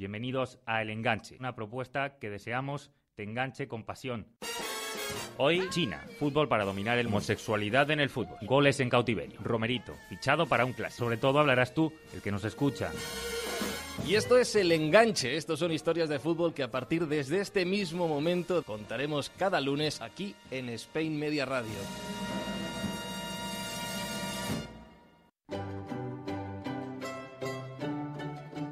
Bienvenidos a El Enganche, una propuesta que deseamos te enganche con pasión. Hoy, China, fútbol para dominar el homosexualidad en el fútbol, goles en cautiverio, Romerito, fichado para un clase. Sobre todo hablarás tú, el que nos escucha. Y esto es El Enganche, estos son historias de fútbol que a partir desde este mismo momento contaremos cada lunes aquí en Spain Media Radio.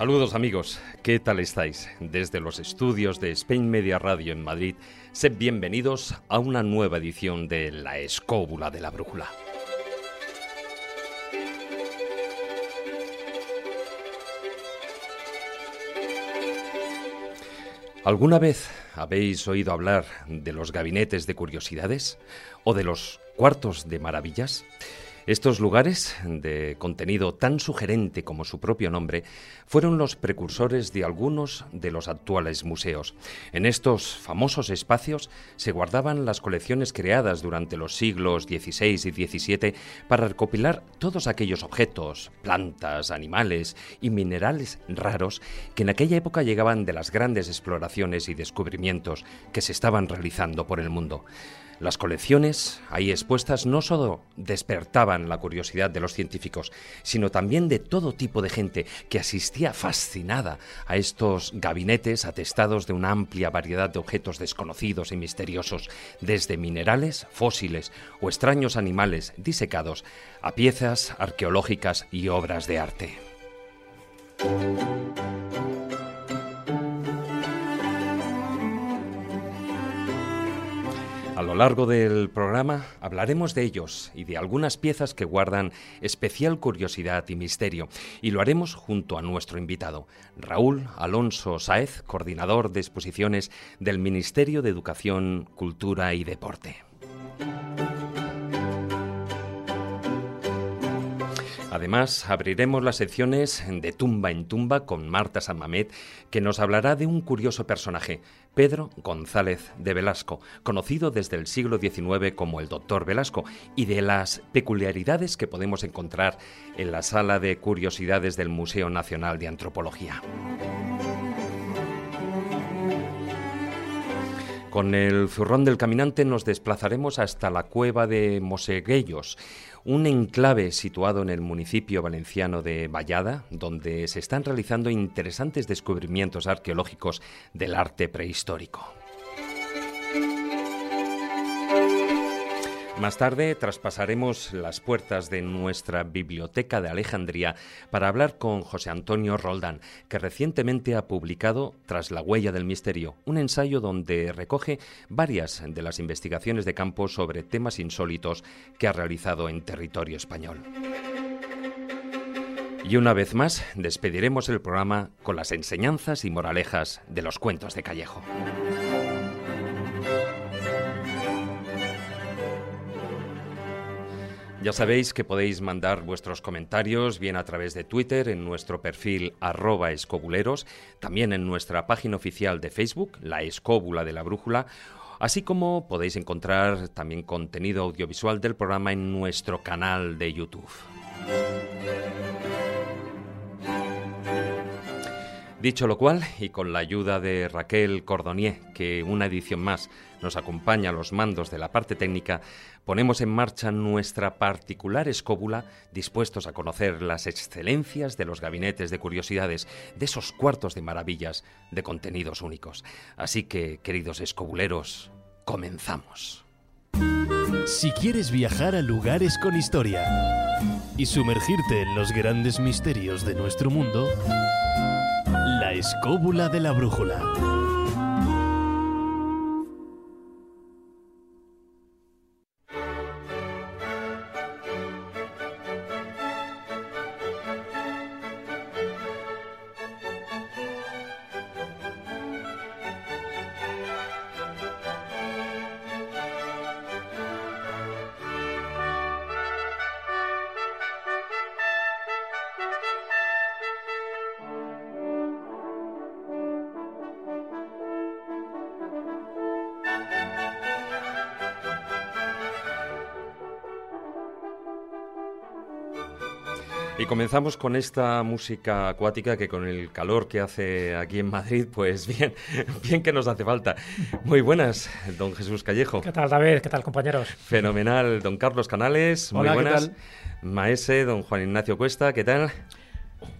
Saludos amigos, ¿qué tal estáis? Desde los estudios de Spain Media Radio en Madrid, sed bienvenidos a una nueva edición de La Escóbula de la Brújula. ¿Alguna vez habéis oído hablar de los gabinetes de curiosidades o de los cuartos de maravillas? Estos lugares, de contenido tan sugerente como su propio nombre, fueron los precursores de algunos de los actuales museos. En estos famosos espacios se guardaban las colecciones creadas durante los siglos XVI y XVII para recopilar todos aquellos objetos, plantas, animales y minerales raros que en aquella época llegaban de las grandes exploraciones y descubrimientos que se estaban realizando por el mundo. Las colecciones ahí expuestas no solo despertaban la curiosidad de los científicos, sino también de todo tipo de gente que asistía fascinada a estos gabinetes atestados de una amplia variedad de objetos desconocidos y misteriosos, desde minerales, fósiles o extraños animales disecados a piezas arqueológicas y obras de arte. A lo largo del programa hablaremos de ellos y de algunas piezas que guardan especial curiosidad y misterio, y lo haremos junto a nuestro invitado, Raúl Alonso Sáez, coordinador de exposiciones del Ministerio de Educación, Cultura y Deporte. Además, abriremos las secciones de Tumba en Tumba con Marta Sanmamet, que nos hablará de un curioso personaje, Pedro González de Velasco, conocido desde el siglo XIX como el Doctor Velasco, y de las peculiaridades que podemos encontrar en la sala de curiosidades del Museo Nacional de Antropología. Con el zurrón del caminante nos desplazaremos hasta la cueva de Moseguellos, un enclave situado en el municipio valenciano de Vallada, donde se están realizando interesantes descubrimientos arqueológicos del arte prehistórico. Más tarde traspasaremos las puertas de nuestra biblioteca de Alejandría para hablar con José Antonio Roldán, que recientemente ha publicado Tras la huella del misterio, un ensayo donde recoge varias de las investigaciones de campo sobre temas insólitos que ha realizado en territorio español. Y una vez más, despediremos el programa con las enseñanzas y moralejas de los cuentos de Callejo. Ya sabéis que podéis mandar vuestros comentarios bien a través de Twitter en nuestro perfil escobuleros, también en nuestra página oficial de Facebook, La Escóbula de la Brújula, así como podéis encontrar también contenido audiovisual del programa en nuestro canal de YouTube. Dicho lo cual, y con la ayuda de Raquel Cordonier, que una edición más nos acompaña a los mandos de la parte técnica, ponemos en marcha nuestra particular escóbula, dispuestos a conocer las excelencias de los gabinetes de curiosidades, de esos cuartos de maravillas, de contenidos únicos. Así que, queridos escobuleros, comenzamos. Si quieres viajar a lugares con historia y sumergirte en los grandes misterios de nuestro mundo, la escóbula de la brújula. Comenzamos con esta música acuática que con el calor que hace aquí en Madrid, pues bien, bien que nos hace falta. Muy buenas, don Jesús Callejo. ¿Qué tal, David? ¿Qué tal, compañeros? Fenomenal, don Carlos Canales. Muy buenas. Maese, don Juan Ignacio Cuesta, ¿qué tal?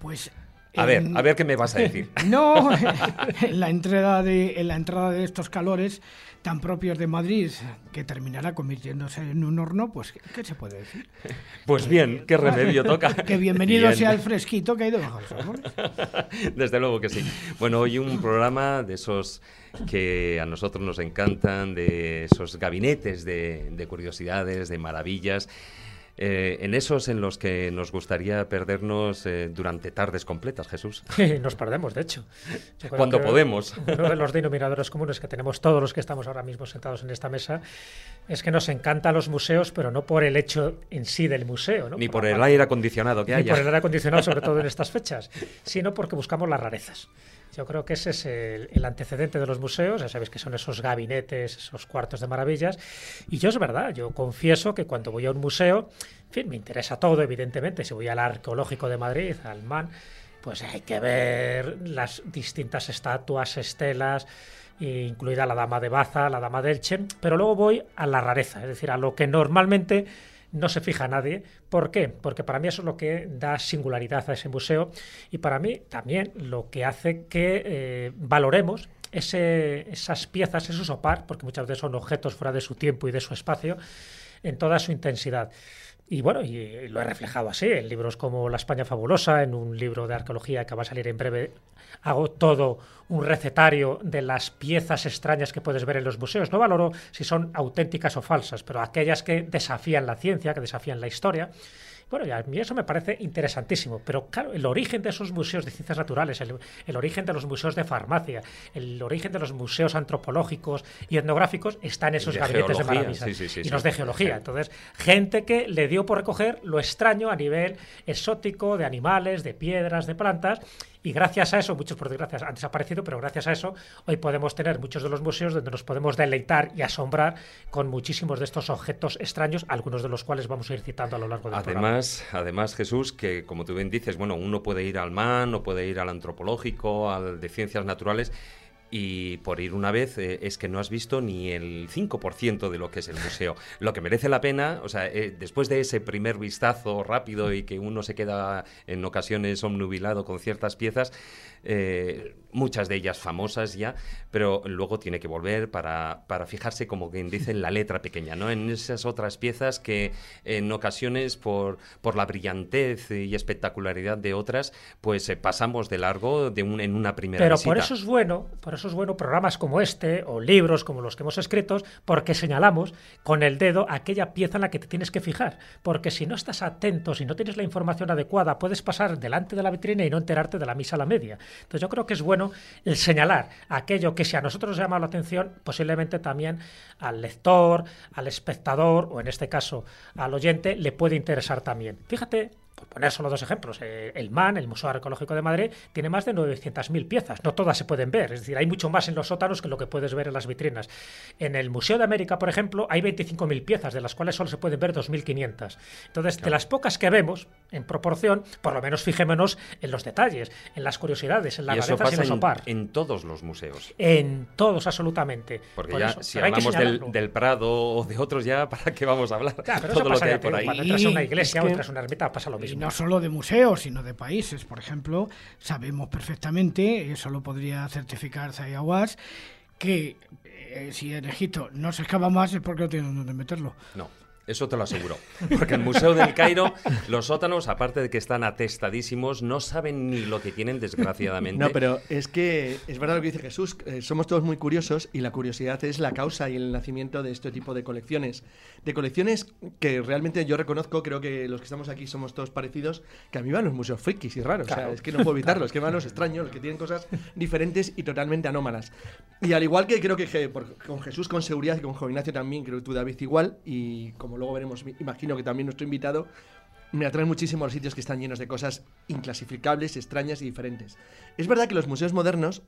Pues a ver, a ver qué me vas a decir. no, en la entrada de, en la entrada de estos calores tan propios de Madrid, que terminará convirtiéndose en un horno, pues ¿qué, se puede decir? Pues bien, qué remedio toca. que bienvenido sea el fresquito que hay debajo Desde luego que sí. Bueno, hoy un programa de esos que a nosotros nos encantan, de esos gabinetes de curiosidades, de maravillas. Eh, en esos en los que nos gustaría perdernos eh, durante tardes completas, Jesús. nos perdemos, de hecho. Cuando podemos. Uno de los denominadores comunes que tenemos todos los que estamos ahora mismo sentados en esta mesa es que nos encantan los museos, pero no por el hecho en sí del museo. Ni por, el aire acondicionado que haya. Ni por el aire acondicionado, sobre todo en estas fechas, sino porque buscamos las rarezas. Yo creo que ese es el, antecedente de los museos, ya sabéis que son esos gabinetes, esos cuartos de maravillas. Y yo es verdad, yo confieso que cuando voy a un museo, en fin, me interesa todo, evidentemente. Si voy al Arqueológico de Madrid, al MAN, pues hay que ver las distintas estatuas, estelas, incluida la Dama de Baza, la Dama de Elche, pero luego voy a la rareza, es decir, a lo que normalmente no se fija nadie. ¿Por qué? Porque para mí eso es lo que da singularidad a ese museo y para mí también lo que hace que eh, valoremos esas piezas, esos opar, porque muchas veces son objetos fuera de su tiempo y de su espacio, en toda su intensidad. Y bueno, y lo he reflejado así en libros como La España Fabulosa, en un libro de arqueología que va a salir en breve. Hago todo un recetario de las piezas extrañas que puedes ver en los museos. No valoro si son auténticas o falsas, pero aquellas que desafían la ciencia, que desafían la historia. Bueno, y a mí eso me parece interesantísimo, pero claro, el origen de esos museos de ciencias naturales, el, origen de los museos de farmacia, el origen de los museos antropológicos y etnográficos está en esos gabinetes de maravillas y los de geología. Entonces, gente que le dio por recoger lo extraño a nivel exótico de animales, de piedras, de plantas, y gracias a eso, muchos por desgracia han desaparecido, pero gracias a eso hoy podemos tener muchos de los museos donde nos podemos deleitar y asombrar con muchísimos de estos objetos extraños, algunos de los cuales vamos a ir citando a lo largo del además, programa. Además, Jesús, que como tú bien dices, bueno, uno puede ir al MAN, o puede ir al antropológico, al de ciencias naturales, y por ir una vez eh, es que no has visto ni el 5% de lo que es el museo. Lo que merece la pena, o sea, eh, después de ese primer vistazo rápido y que uno se queda en ocasiones omnubilado con ciertas piezas, eh, muchas de ellas famosas ya, pero luego tiene que volver para, para, fijarse, como quien dice, en la letra pequeña, ¿no? En esas otras piezas que en ocasiones, por, por la brillantez y espectacularidad de otras, pues pasamos de largo de un, en una primera Pero por eso es bueno, por eso es bueno programas como este o libros como los que hemos escrito, porque señalamos con el dedo aquella pieza en la que te tienes que fijar, porque si no estás atento, si no tienes la información adecuada, puedes pasar delante de la vitrina y no enterarte de la misa a la media. Entonces yo creo que es bueno el señalar aquello que si a nosotros nos llama la atención, posiblemente también al lector, al espectador o en este caso al oyente le puede interesar también. Fíjate por poner solo dos ejemplos, eh, el MAN, el Museo Arqueológico de Madrid, tiene más de 900.000 piezas. No todas se pueden ver, es decir, hay mucho más en los sótanos que lo que puedes ver en las vitrinas. En el Museo de América, por ejemplo, hay 25.000 piezas, de las cuales solo se pueden ver 2.500. Entonces, de las pocas que vemos, en proporción, por lo menos fijémonos en los detalles, en las curiosidades, en las y y en los opar. En, todos los museos. En todos, absolutamente. Porque ya, si hablamos del, Prado o de otros, ya, ¿para qué vamos a hablar? Claro, pero Todo lo que hay por ahí. Cuando entras a una iglesia o entras a una ermita, pasa lo mismo. Y no solo de museos, sino de países. Por ejemplo, sabemos perfectamente, eso lo podría certificar Zayawas, que eh, si en Egipto no se excava más es porque no tienen dónde meterlo. No. Eso te lo aseguro. Porque el Museo del Cairo, los sótanos, aparte de que están atestadísimos, no saben ni lo que tienen, desgraciadamente. No, pero es que es verdad lo que dice Jesús. Eh, somos todos muy curiosos y la curiosidad es la causa y el nacimiento de este tipo de colecciones. De colecciones que realmente yo reconozco, creo que los que estamos aquí somos todos parecidos, que a mí van los museos frikis y raros. O sea, es que no puedo evitarlo. Es que van los extraños, los que tienen cosas diferentes y totalmente anómalas. Y al igual que creo que con Jesús con seguridad y con Ignacio también, creo que tú David igual, y como luego veremos, imagino que también nuestro invitado, me atraen muchísimo los sitios que están llenos de cosas inclasificables, extrañas y diferentes. Es verdad que los museos modernos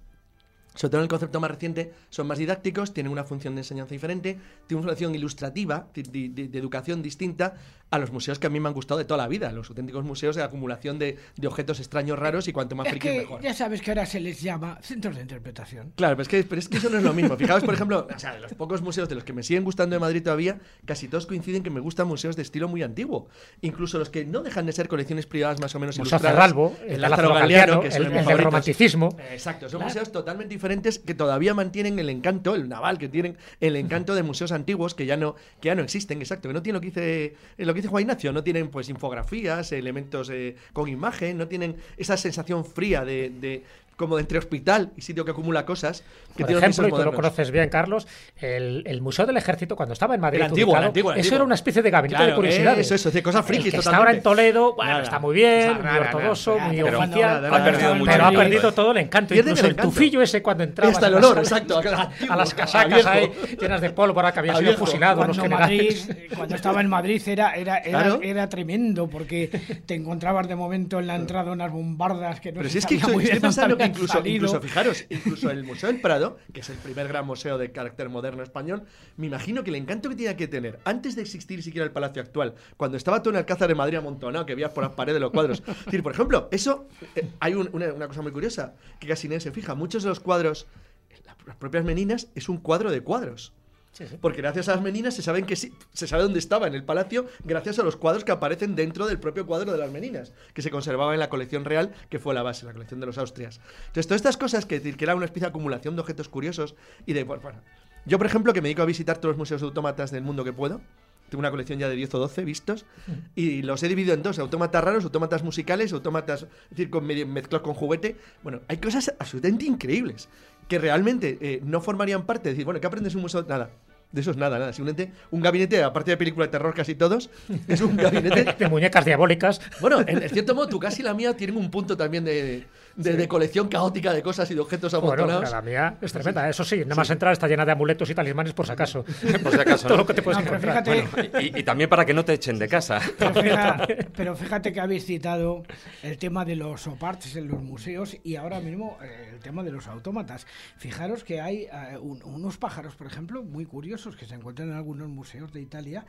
sobre todo en el concepto más reciente, son más didácticos, tienen una función de enseñanza diferente, tienen una función ilustrativa, de, de- de educación distinta a los museos que a mí me han gustado de toda la vida, los auténticos museos de acumulación de, de objetos extraños raros y cuanto más Es friki que mejor. ya sabes que ahora se les llama centros de interpretación. Claro, pero es, que, pero es que eso no es lo mismo. Fijaos, por ejemplo, o sea, de los pocos museos de los que me siguen gustando de Madrid todavía, casi todos coinciden que me gustan museos de estilo muy antiguo. Incluso los que no dejan de ser colecciones privadas más o menos Museo ilustradas. Cerralbo, el Lázaro Galdiano, que el- son el del favoritos. romanticismo. Exacto, son Claro. museos totalmente diferentes que todavía mantienen el encanto, el naval, que tienen el encanto de museos antiguos que ya no, que ya no existen, exacto, que no tienen lo que dice, eh, lo que dice Juan Ignacio, no tienen pues infografías, elementos eh, con imagen, no tienen esa sensación fría de, de- como entre hospital y sitio que acumula cosas que Por ejemplo, y tú lo conoces bien, Carlos, el, el Museo del Ejército, cuando estaba en Madrid, El antiguo, el ubicado, antiguo, el eso antiguo. era una especie de gabinete Claro, de curiosidades. eso, eso, de cosas frikis El que está ahora en Toledo, bueno, Nada. está muy bien, Nada, muy nada, muy Pero oficial, cuando- ha perdido mucho pero ha perdido todo el encanto. Incluso el tufillo ese cuando entrabas Hasta el olor, exacto, a antiguo, las casacas ahí llenas de pólvora que habían A sido viejo. fusilados los generales. cuando estaba en Madrid era, era, era, Claro. era tremendo porque te encontrabas de momento en la entrada unas bombardas que no Pero si es que muy bien pensando que incluso, salido. incluso, fijaros, incluso el Museo del Prado, que es el primer gran museo de carácter moderno español, me imagino que el encanto que tenía que tener antes de existir siquiera el Palacio actual, cuando estaba todo en Alcázar de Madrid amontonado, que veías por las paredes los cuadros. Es decir, por ejemplo, eso, eh, hay un- una, una cosa muy curiosa, que casi nadie se fija, muchos de los cuadros, la- las propias meninas, es un cuadro de cuadros. Sí, sí. Porque gracias a las meninas se saben que sí, se sabe dónde estaba en el palacio gracias a los cuadros que aparecen dentro del propio cuadro de las meninas, que se conservaba en la colección real, que fue la base, la colección de los Austrias. Entonces, todas estas cosas que, que era una especie de acumulación de objetos curiosos y de, bueno, yo por ejemplo que me dedico a visitar todos los museos de autómatas del mundo que puedo, tengo una colección ya de 10 o 12 vistos y los he dividido en dos, autómatas raros, autómatas musicales, autómatas, es decir, con mezclados con juguete. Bueno, hay cosas absolutamente increíbles que realmente eh, no formarían parte. Es decir, bueno, ¿qué aprendes en un museo? Nada. De eso es nada, nada. Simplemente un gabinete, aparte de película de terror casi todos, es un gabinete De muñecas diabólicas. bueno, en cierto modo, tu casa y la mía tienen un punto también de, de, de colección caótica de cosas y de objetos Bueno, amontonados. la mía es tremenda, eso sí, nada más entrar está llena de amuletos y talismanes por si acaso. Por si acaso, Todo ¿no? lo que te puedes No, pero encontrar. fíjate- Y, y también para que no te echen de casa. Pero fíjate, pero fíjate que habéis citado el tema de los oparts en los museos y ahora mismo eh, el tema de los autómatas. Fijaros que hay eh, un- unos pájaros, por ejemplo, muy curiosos que se encuentran en algunos museos de Italia,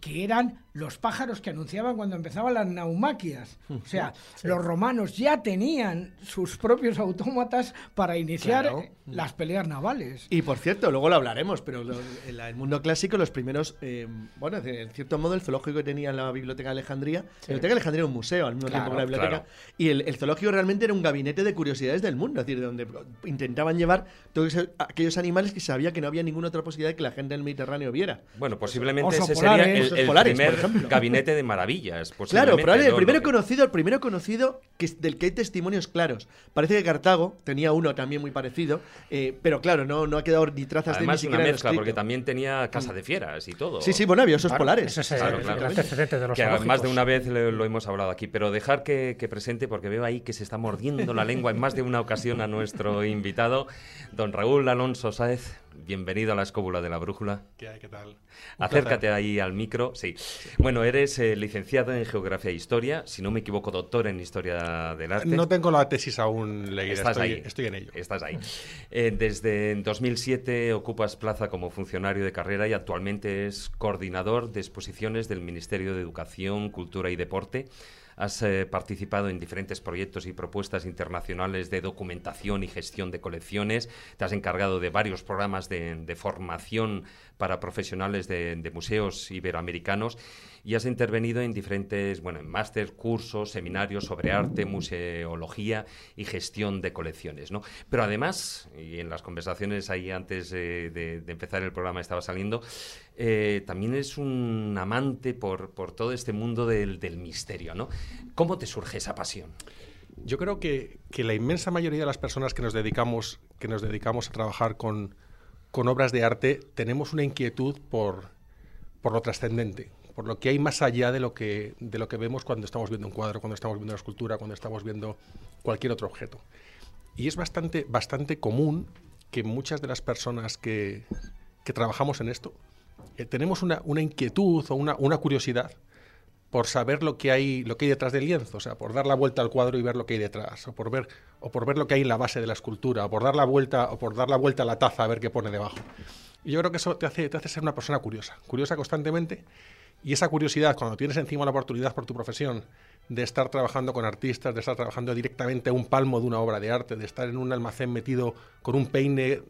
que eran los pájaros que anunciaban cuando empezaban las naumaquias. O sea, los romanos ya tenían sus propios autómatas para iniciar Claro. las peleas navales. Y por cierto, luego lo hablaremos, pero lo- en el mundo clásico, los primeros, eh, bueno, en cierto modo, el zoológico que tenía la Biblioteca de Alejandría, la Biblioteca de Alejandría era un museo al mismo Claro, tiempo que la biblioteca, claro. y el, el zoológico realmente era un gabinete de curiosidades del mundo, es decir, de donde intentaban llevar todos ese- aquellos animales que sabía que no había ninguna otra posibilidad de que la gente del Mediterráneo viera. Bueno, posiblemente Oso ese polares. sería el, el polares, por primer ejemplo. gabinete de maravillas. Claro, probablemente el primero conocido, el primero conocido que, es- del que hay testimonios claros. Parece que Cartago tenía uno también muy parecido, eh, pero claro, no, no ha quedado ni trazas Además, de ni una siquiera en mezcla, porque también tenía casa de fieras y todo. Sí, sí, bueno, había Claro, polares. Ese es el, Claro, el claro. antecedente de los que más de una vez lo, lo hemos hablado aquí, pero dejar que, que presente, porque veo ahí que se está mordiendo la lengua en más de una ocasión a nuestro invitado, don Raúl Alonso Sáez. Bienvenido a la escóbula de la brújula. ¿Qué hay? ¿Qué tal? Un Acércate ahí al micro. Sí. Bueno, eres eh, licenciado en Geografía e Historia, si no me equivoco, doctor en Historia del Arte. No tengo la tesis aún leída, Estás estoy, ahí. estoy en ello. Estás ahí. Eh, desde 2007 ocupas plaza como funcionario de carrera y actualmente es coordinador de exposiciones del Ministerio de Educación, Cultura y Deporte. Has eh, participado en diferentes proyectos y propuestas internacionales de documentación y gestión de colecciones. Te has encargado de varios programas de, formación para profesionales de museos iberoamericanos y has intervenido en diferentes, bueno, en máster, cursos, seminarios sobre arte, museología y gestión de colecciones, ¿no? Pero además, y en las conversaciones ahí antes eh, de, empezar el programa estaba saliendo, eh, también es un amante por, todo este mundo del, misterio, ¿no? ¿Cómo te surge esa pasión? Yo creo que, la inmensa mayoría de las personas que nos dedicamos, que nos dedicamos a trabajar con, con obras de arte tenemos una inquietud por lo trascendente, por lo que hay más allá de lo, que, de lo que vemos cuando estamos viendo un cuadro, cuando estamos viendo una escultura, cuando estamos viendo cualquier otro objeto. Y es bastante, bastante común que muchas de las personas que, que trabajamos en esto eh, tenemos una, una inquietud o una, una curiosidad por saber lo que hay lo que hay detrás del lienzo, o sea, por dar la vuelta al cuadro y ver lo que hay detrás, o por ver o por ver lo que hay en la base de la escultura, o por dar la vuelta o por dar la vuelta a la taza a ver qué pone debajo. Y yo creo que eso te hace te hace ser una persona curiosa, curiosa constantemente, y esa curiosidad cuando tienes encima la oportunidad por tu profesión de estar trabajando con artistas, de estar trabajando directamente a un palmo de una obra de arte, de estar en un almacén metido con un peine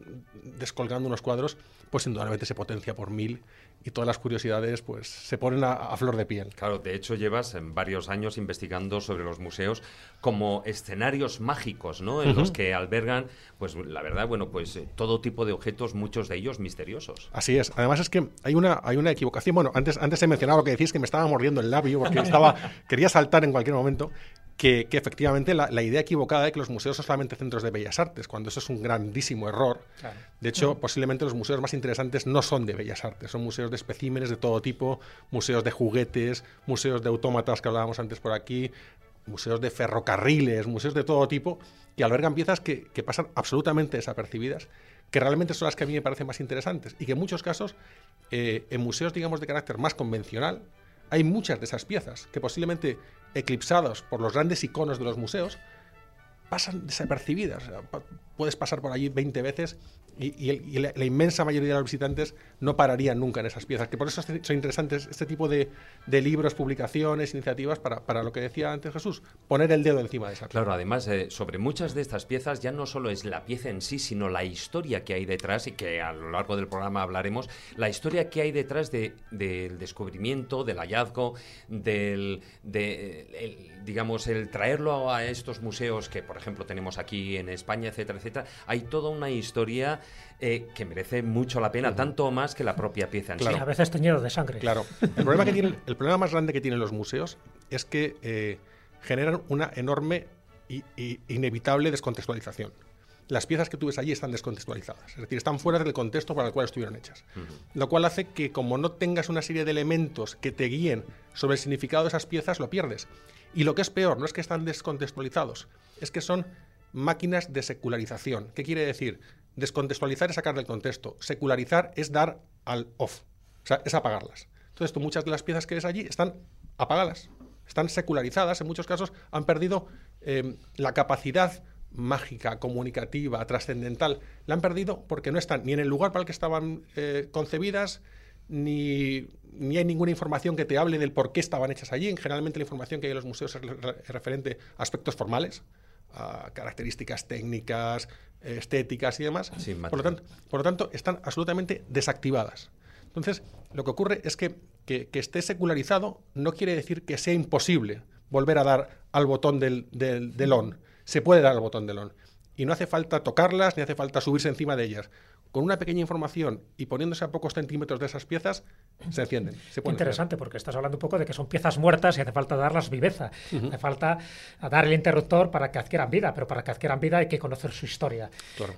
descolgando unos cuadros, pues indudablemente se potencia por mil y todas las curiosidades pues se ponen a, flor de piel. Claro, de hecho llevas en varios años investigando sobre los museos como escenarios mágicos, ¿no? En los que albergan, pues la verdad, bueno, pues eh, todo tipo de objetos, muchos de ellos misteriosos. Así es. Además es que hay una, hay una equivocación. Bueno, antes, antes he mencionado lo que decís que me estaba mordiendo el labio porque estaba, quería saltar en cualquier momento que, efectivamente la, idea equivocada de que los museos son solamente centros de bellas artes, cuando eso es un grandísimo error. De hecho, posiblemente los museos más interesantes no son de bellas artes, son museos de especímenes de todo tipo, museos de juguetes, museos de autómatas que hablábamos antes por aquí, museos de ferrocarriles, museos de todo tipo, que albergan piezas que, pasan absolutamente desapercibidas, que realmente son las que a mí me parecen más interesantes y que en muchos casos, eh, en museos, digamos, de carácter más convencional, hay muchas de esas piezas que posiblemente eclipsados por los grandes iconos de los museos, pasan desapercibidas. puedes pasar por allí 20 veces y, la, inmensa mayoría de los visitantes no pararían nunca en esas piezas. Que por eso son interesantes este tipo de, libros, publicaciones, iniciativas para, lo que decía antes Jesús, poner el dedo encima de esa pieza. Claro, además, eh, sobre muchas de estas piezas ya no solo es la pieza en sí, sino la historia que hay detrás y que a lo largo del programa hablaremos, la historia que hay detrás del descubrimiento, del hallazgo, del, de, digamos, el traerlo a estos museos que, por ejemplo, tenemos aquí en España, etcétera, etcétera. Hay toda una historia eh, que merece mucho la pena, tanto más que la propia pieza en sí. A veces teñido de sangre. Claro. El problema, que tiene, el problema más grande que tienen los museos es que eh, generan una enorme e inevitable descontextualización. Las piezas que tú ves allí están descontextualizadas, es decir, están fuera del contexto para el cual estuvieron hechas. Lo cual hace que como no tengas una serie de elementos que te guíen sobre el significado de esas piezas, lo pierdes. Y lo que es peor, no es que están descontextualizados, es que son máquinas de secularización. ¿Qué quiere decir? Descontextualizar es sacar del contexto. Secularizar es dar al off. O sea, es apagarlas. Entonces, tú muchas de las piezas que ves allí están apagadas, están secularizadas, en muchos casos han perdido em, la capacidad mágica, comunicativa, trascendental. La han perdido porque no están ni en el lugar para el que estaban eh, concebidas, ni, ni, hay ninguna información que te hable del por qué estaban hechas allí. Generalmente la información que hay en los museos es referente a aspectos formales, a características técnicas, estéticas y demás. por, lo tanto, por lo tanto, están absolutamente desactivadas. Entonces, lo que ocurre es que, que, esté secularizado no quiere decir que sea imposible volver a dar al botón del, del, del on. Se puede dar al botón del on. Y no hace falta tocarlas ni hace falta subirse encima de ellas con una pequeña información y poniéndose a pocos centímetros de esas piezas, se encienden. Interesante, porque estás hablando un poco de que son piezas muertas y hace falta darlas viveza. Hace falta dar el interruptor para que adquieran vida, pero para que adquieran vida hay que conocer su historia.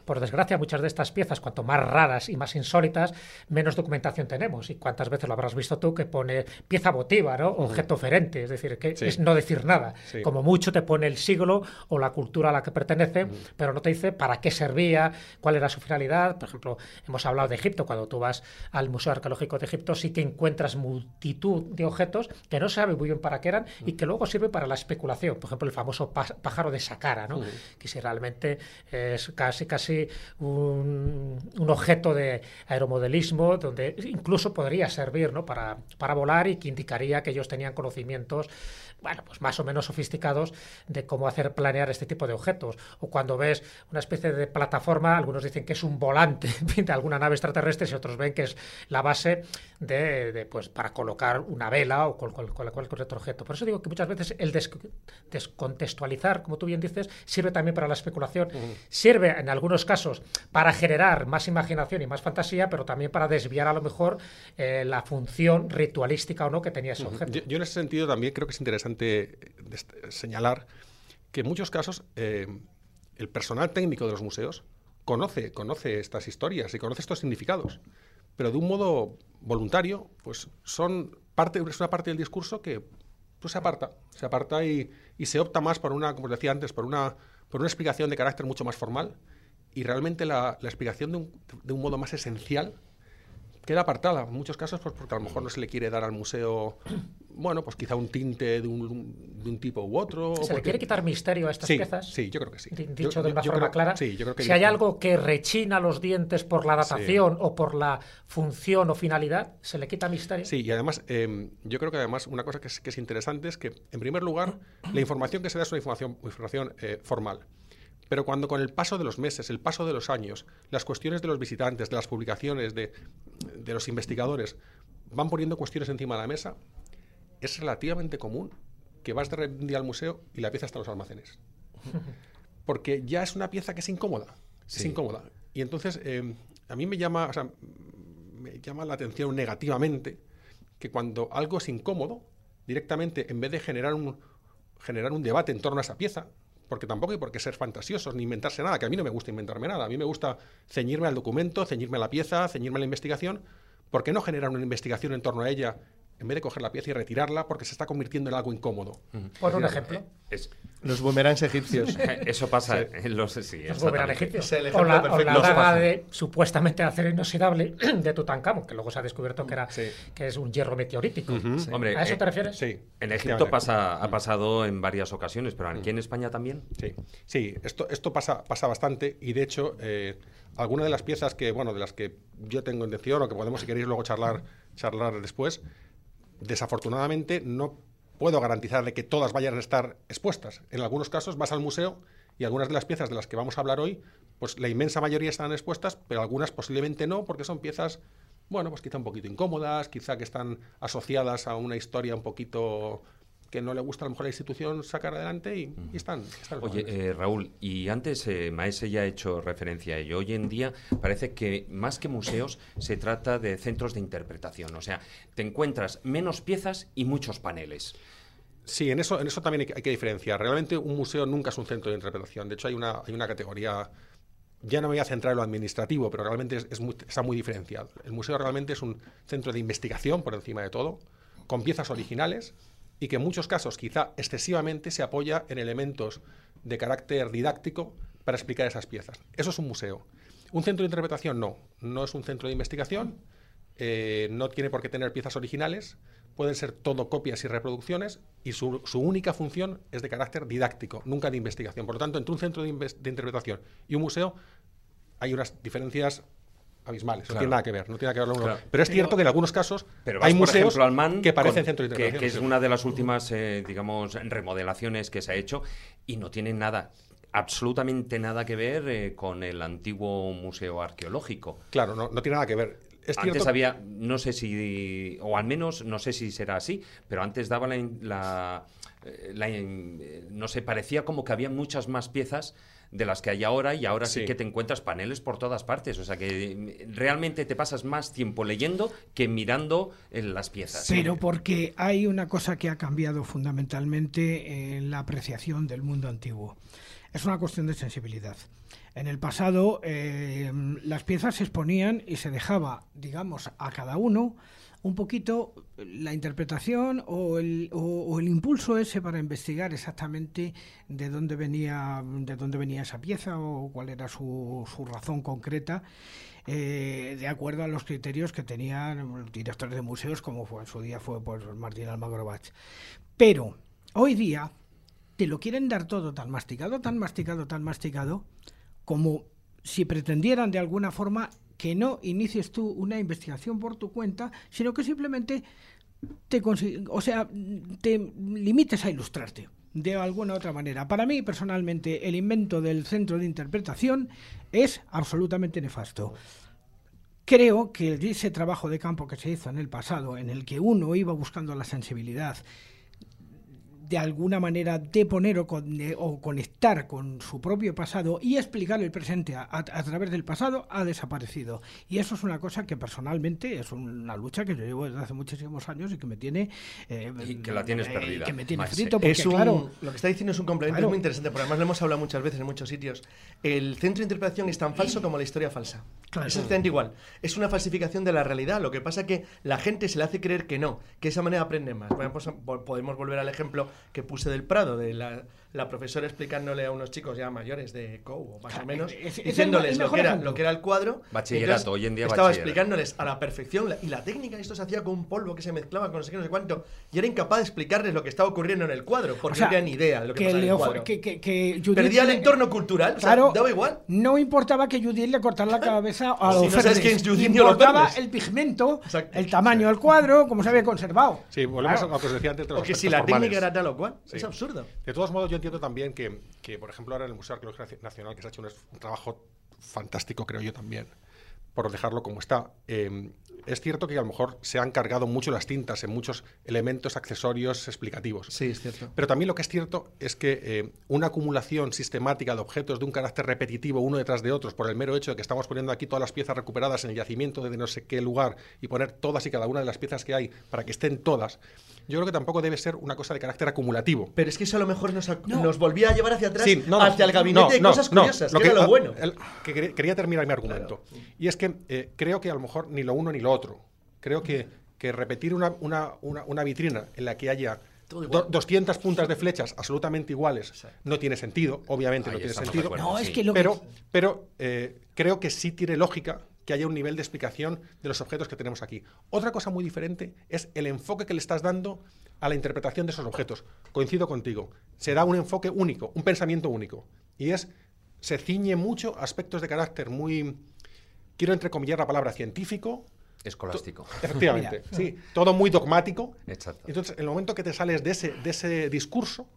Por desgracia, muchas de estas piezas, cuanto más raras y más insólitas, menos documentación tenemos. Y cuántas veces lo habrás visto tú que pone pieza votiva, ¿no? objeto oferente, es decir, que es no decir nada. Como mucho te pone el siglo o la cultura a la que pertenece, pero no te dice para qué servía, cuál era su finalidad. Por ejemplo, hemos hablado de Egipto, cuando tú vas al Museo Arqueológico de Egipto sí que encuentras multitud de objetos que no sabe muy bien para qué eran y que luego sirven para la especulación. Por ejemplo, el famoso pájaro de Saqqara, ¿no? que si realmente es casi, casi un, objeto de aeromodelismo donde incluso podría servir ¿no? para, para volar y que indicaría que ellos tenían conocimientos bueno, pues más o menos sofisticados de cómo hacer planear este tipo de objetos. O cuando ves una especie de plataforma, algunos dicen que es un volante de alguna nave extraterrestre y otros ven que es la base de, pues para colocar una vela o cualquier otro objeto. Por eso digo que muchas veces el descontextualizar, como tú bien dices, sirve también para la especulación. Sirve en algunos casos para generar más imaginación y más fantasía, pero también para desviar a lo mejor eh, la función ritualística o no que tenía ese objeto. yo en ese sentido también creo que es interesante eh, señalar que en muchos casos eh, el personal técnico de los museos conoce, conoce estas historias y conoce estos significados, pero de un modo voluntario, pues son parte, es una parte del discurso que pues, se aparta, se aparta y, se opta más por una, como os decía antes, por una, por una explicación de carácter mucho más formal y realmente la, explicación de un, de un, modo más esencial queda apartada. En muchos casos, pues porque a lo mejor no se le quiere dar al museo bueno, pues quizá un tinte de un, de un tipo u otro. ¿Se le quiere quitar misterio a estas sí, piezas? Sí, yo creo que sí. Dicho yo- de una forma creo- clara, Sí, yo creo que si hay algo que rechina los dientes por la datación o por la función o finalidad, ¿se le quita misterio? Sí, y además, eh, yo creo que además una cosa que es, que es interesante es que, en primer lugar, la información que se da es una información, información eh, formal. Pero cuando con el paso de los meses, el paso de los años, las cuestiones de los visitantes, de las publicaciones, de, de los investigadores, van poniendo cuestiones encima de la mesa, es relativamente común que vas de día al museo y la pieza está en los almacenes. Porque ya es una pieza que es incómoda. Es incómoda. Y entonces, eh, a mí me llama, o sea, me llama la atención negativamente que cuando algo es incómodo, directamente, en vez de generar un, generar un debate en torno a esa pieza, porque tampoco hay por qué ser fantasiosos ni inventarse nada, que a mí no me gusta inventarme nada, a mí me gusta ceñirme al documento, ceñirme a la pieza, ceñirme a la investigación, ¿por qué no generar una investigación en torno a ella en vez de coger la pieza y retirarla porque se está convirtiendo en algo incómodo? Por un ejemplo. Es- Los boomerangs egipcios. eso pasa en los... Sí, Los boomerang exactamente. egipcios. O la, o la Los daga de supuestamente acero inoxidable de Tutankamón, que luego se ha descubierto que, era, Sí. que es un hierro meteorítico. Hombre, ¿A eso eh, te refieres? Sí. En Egipto pasa, ha pasado en varias ocasiones, pero aquí en España también. Sí, sí esto, esto pasa, pasa bastante y de hecho eh, algunas de las piezas que, bueno, de las que yo tengo intención o que podemos, si queréis, luego charlar, charlar después, desafortunadamente no puedo garantizarle que todas vayan a estar expuestas. En algunos casos vas al museo y algunas de las piezas de las que vamos a hablar hoy, pues la inmensa mayoría están expuestas, pero algunas posiblemente no, porque son piezas, bueno, pues quizá un poquito incómodas, quizá que están asociadas a una historia un poquito que no le gusta a lo mejor a la institución sacar adelante y, y están, están Oye, eh, Raúl, y antes eh, Maese ya ha hecho referencia a ello. Hoy en día parece que más que museos se trata de centros de interpretación. O sea, te encuentras menos piezas y muchos paneles. Sí, en eso, en eso también hay que, hay que diferenciar. Realmente un museo nunca es un centro de interpretación. De hecho, hay una, hay una categoría, ya no me voy a centrar en lo administrativo, pero realmente es, es muy- está muy diferenciado. El museo realmente es un centro de investigación, por encima de todo, con piezas originales y que en muchos casos, quizá excesivamente, se apoya en elementos de carácter didáctico para explicar esas piezas. Eso es un museo. Un centro de interpretación no, no es un centro de investigación, eh, no tiene por qué tener piezas originales, pueden ser todo copias y reproducciones y su, única función es de carácter didáctico, nunca de investigación. Por lo tanto, entre un centro de interpretación y un museo hay unas diferencias abismales, no tiene nada que ver, no tiene nada que ver lo uno. Claro. Pero es cierto que en algunos casos Pero vas, hay por museos ejemplo, al que parecen centros de que, que es una de las últimas, eh, digamos, remodelaciones que se ha hecho y no tienen nada, absolutamente nada que ver eh, con el antiguo museo arqueológico. Claro, no, no tiene nada que ver. Es antes cierto, había, no sé si, o al menos no sé si será así, pero antes daba la, la, eh, la no sé, parecía como que había muchas más piezas de las que hay ahora y ahora sí, Sí. que te encuentras paneles por todas partes, o sea que eh, realmente te pasas más tiempo leyendo que mirando en las piezas. Pero porque hay una cosa que ha cambiado fundamentalmente en la apreciación del mundo antiguo. Es una cuestión de sensibilidad. En el pasado eh, las piezas se exponían y se dejaba, digamos, a cada uno un poquito la interpretación o el, o- el impulso ese para investigar exactamente de dónde venía de dónde venía esa pieza o cuál era su, su razón concreta eh, de acuerdo a los criterios que tenían directores de museos como en su día fue Martín Almagro Bach. Pero hoy día te lo quieren dar todo tan masticado, tan masticado, tan masticado como si pretendieran de alguna forma que no inicies tú una investigación por tu cuenta, sino que simplemente te, o sea, te limites a ilustrarte de alguna otra manera. Para mí, personalmente, el invento del centro de interpretación es absolutamente nefasto. Creo que ese trabajo de campo que se hizo en el pasado, en el que uno iba buscando la sensibilidad, de alguna manera de poner o, con- de- o conectar con su propio pasado y explicar el presente a, a- a través del pasado ha desaparecido. Y eso es una cosa que personalmente es una lucha que yo llevo desde hace muchísimos años y que me tiene... eh, Y que la tienes eh, perdida, Que me tiene frito porque, Es un- claro... lo que está diciendo es un complemento Claro. muy interesante, porque además lo hemos hablado muchas veces en muchos sitios. El centro de interpretación es tan falso como la historia falsa. Claro. Es exactamente igual. Es una falsificación de la realidad. Lo que pasa que la gente se le hace creer que no, que de esa manera aprende más. Po- podemos volver al ejemplo que puse del Prado, de la, la profesora explicándole a unos chicos ya mayores de COU, más o menos, es- es diciéndoles lo que, era, lo que era el cuadro. Bachillerato, Entonces, hoy en día Estaba bachillerato. explicándoles a la perfección la- y la técnica, esto se hacía con un polvo que se mezclaba con no sé qué, no sé cuánto, y era incapaz de explicarles lo que estaba ocurriendo en el cuadro, porque O sea, no tenía ni idea de lo que, que, pasaba en el cuadro. que, que, que Judith Perdía el entorno cultural, o sea, Claro, daba igual. no importaba que Judith le cortara la cabeza a Si los no sabes quién es Judith ni a los Importaba el pigmento, Exacto. el tamaño del cuadro, cómo se había conservado. Sí, volvemos Claro. a lo que os decía antes de O los que si la formales. técnica era tal o cual, Sí. es absurdo. De todos modos, yo entiendo también que, que, por ejemplo, ahora en el Museo Arqueológico Nacional, que se ha hecho un, un trabajo fantástico, creo yo también, por dejarlo como está, eh, es cierto que a lo mejor se han cargado mucho las tintas en muchos elementos accesorios explicativos. Sí, es cierto. Pero también lo que es cierto es que eh, una acumulación sistemática de objetos de un carácter repetitivo uno detrás de otros por el mero hecho de que estamos poniendo aquí todas las piezas recuperadas en el yacimiento de no sé qué lugar y poner todas y cada una de las piezas que hay para que estén todas, yo creo que tampoco debe ser una cosa de carácter acumulativo. Pero es que eso a lo mejor nos, ac- nos volvía a llevar hacia atrás, Sí, no, hacia el gabinete no, de no, cosas no, curiosas, lo que, era lo bueno. el- que quería- quería terminar mi argumento. Y es que eh, creo que a lo mejor ni lo uno ni lo otro. Creo que, que repetir una, una, una, una vitrina en la que haya Todo do- igual. 200 puntas de flechas absolutamente iguales no tiene sentido, obviamente Ahí no tiene sentido. acuerdo, No, es sí. que lo que- Pero, pero eh, creo que sí tiene lógica que haya un nivel de explicación de los objetos que tenemos aquí. Otra cosa muy diferente es el enfoque que le estás dando a la interpretación de esos objetos. Coincido contigo. Se da un enfoque único, un pensamiento único. Y es, se ciñe mucho a aspectos de carácter muy, quiero entrecomillar la palabra científico, Escolástico. Efectivamente, sí, todo muy dogmático. Exacto. Entonces, en el momento que te sales de ese, de ese discurso,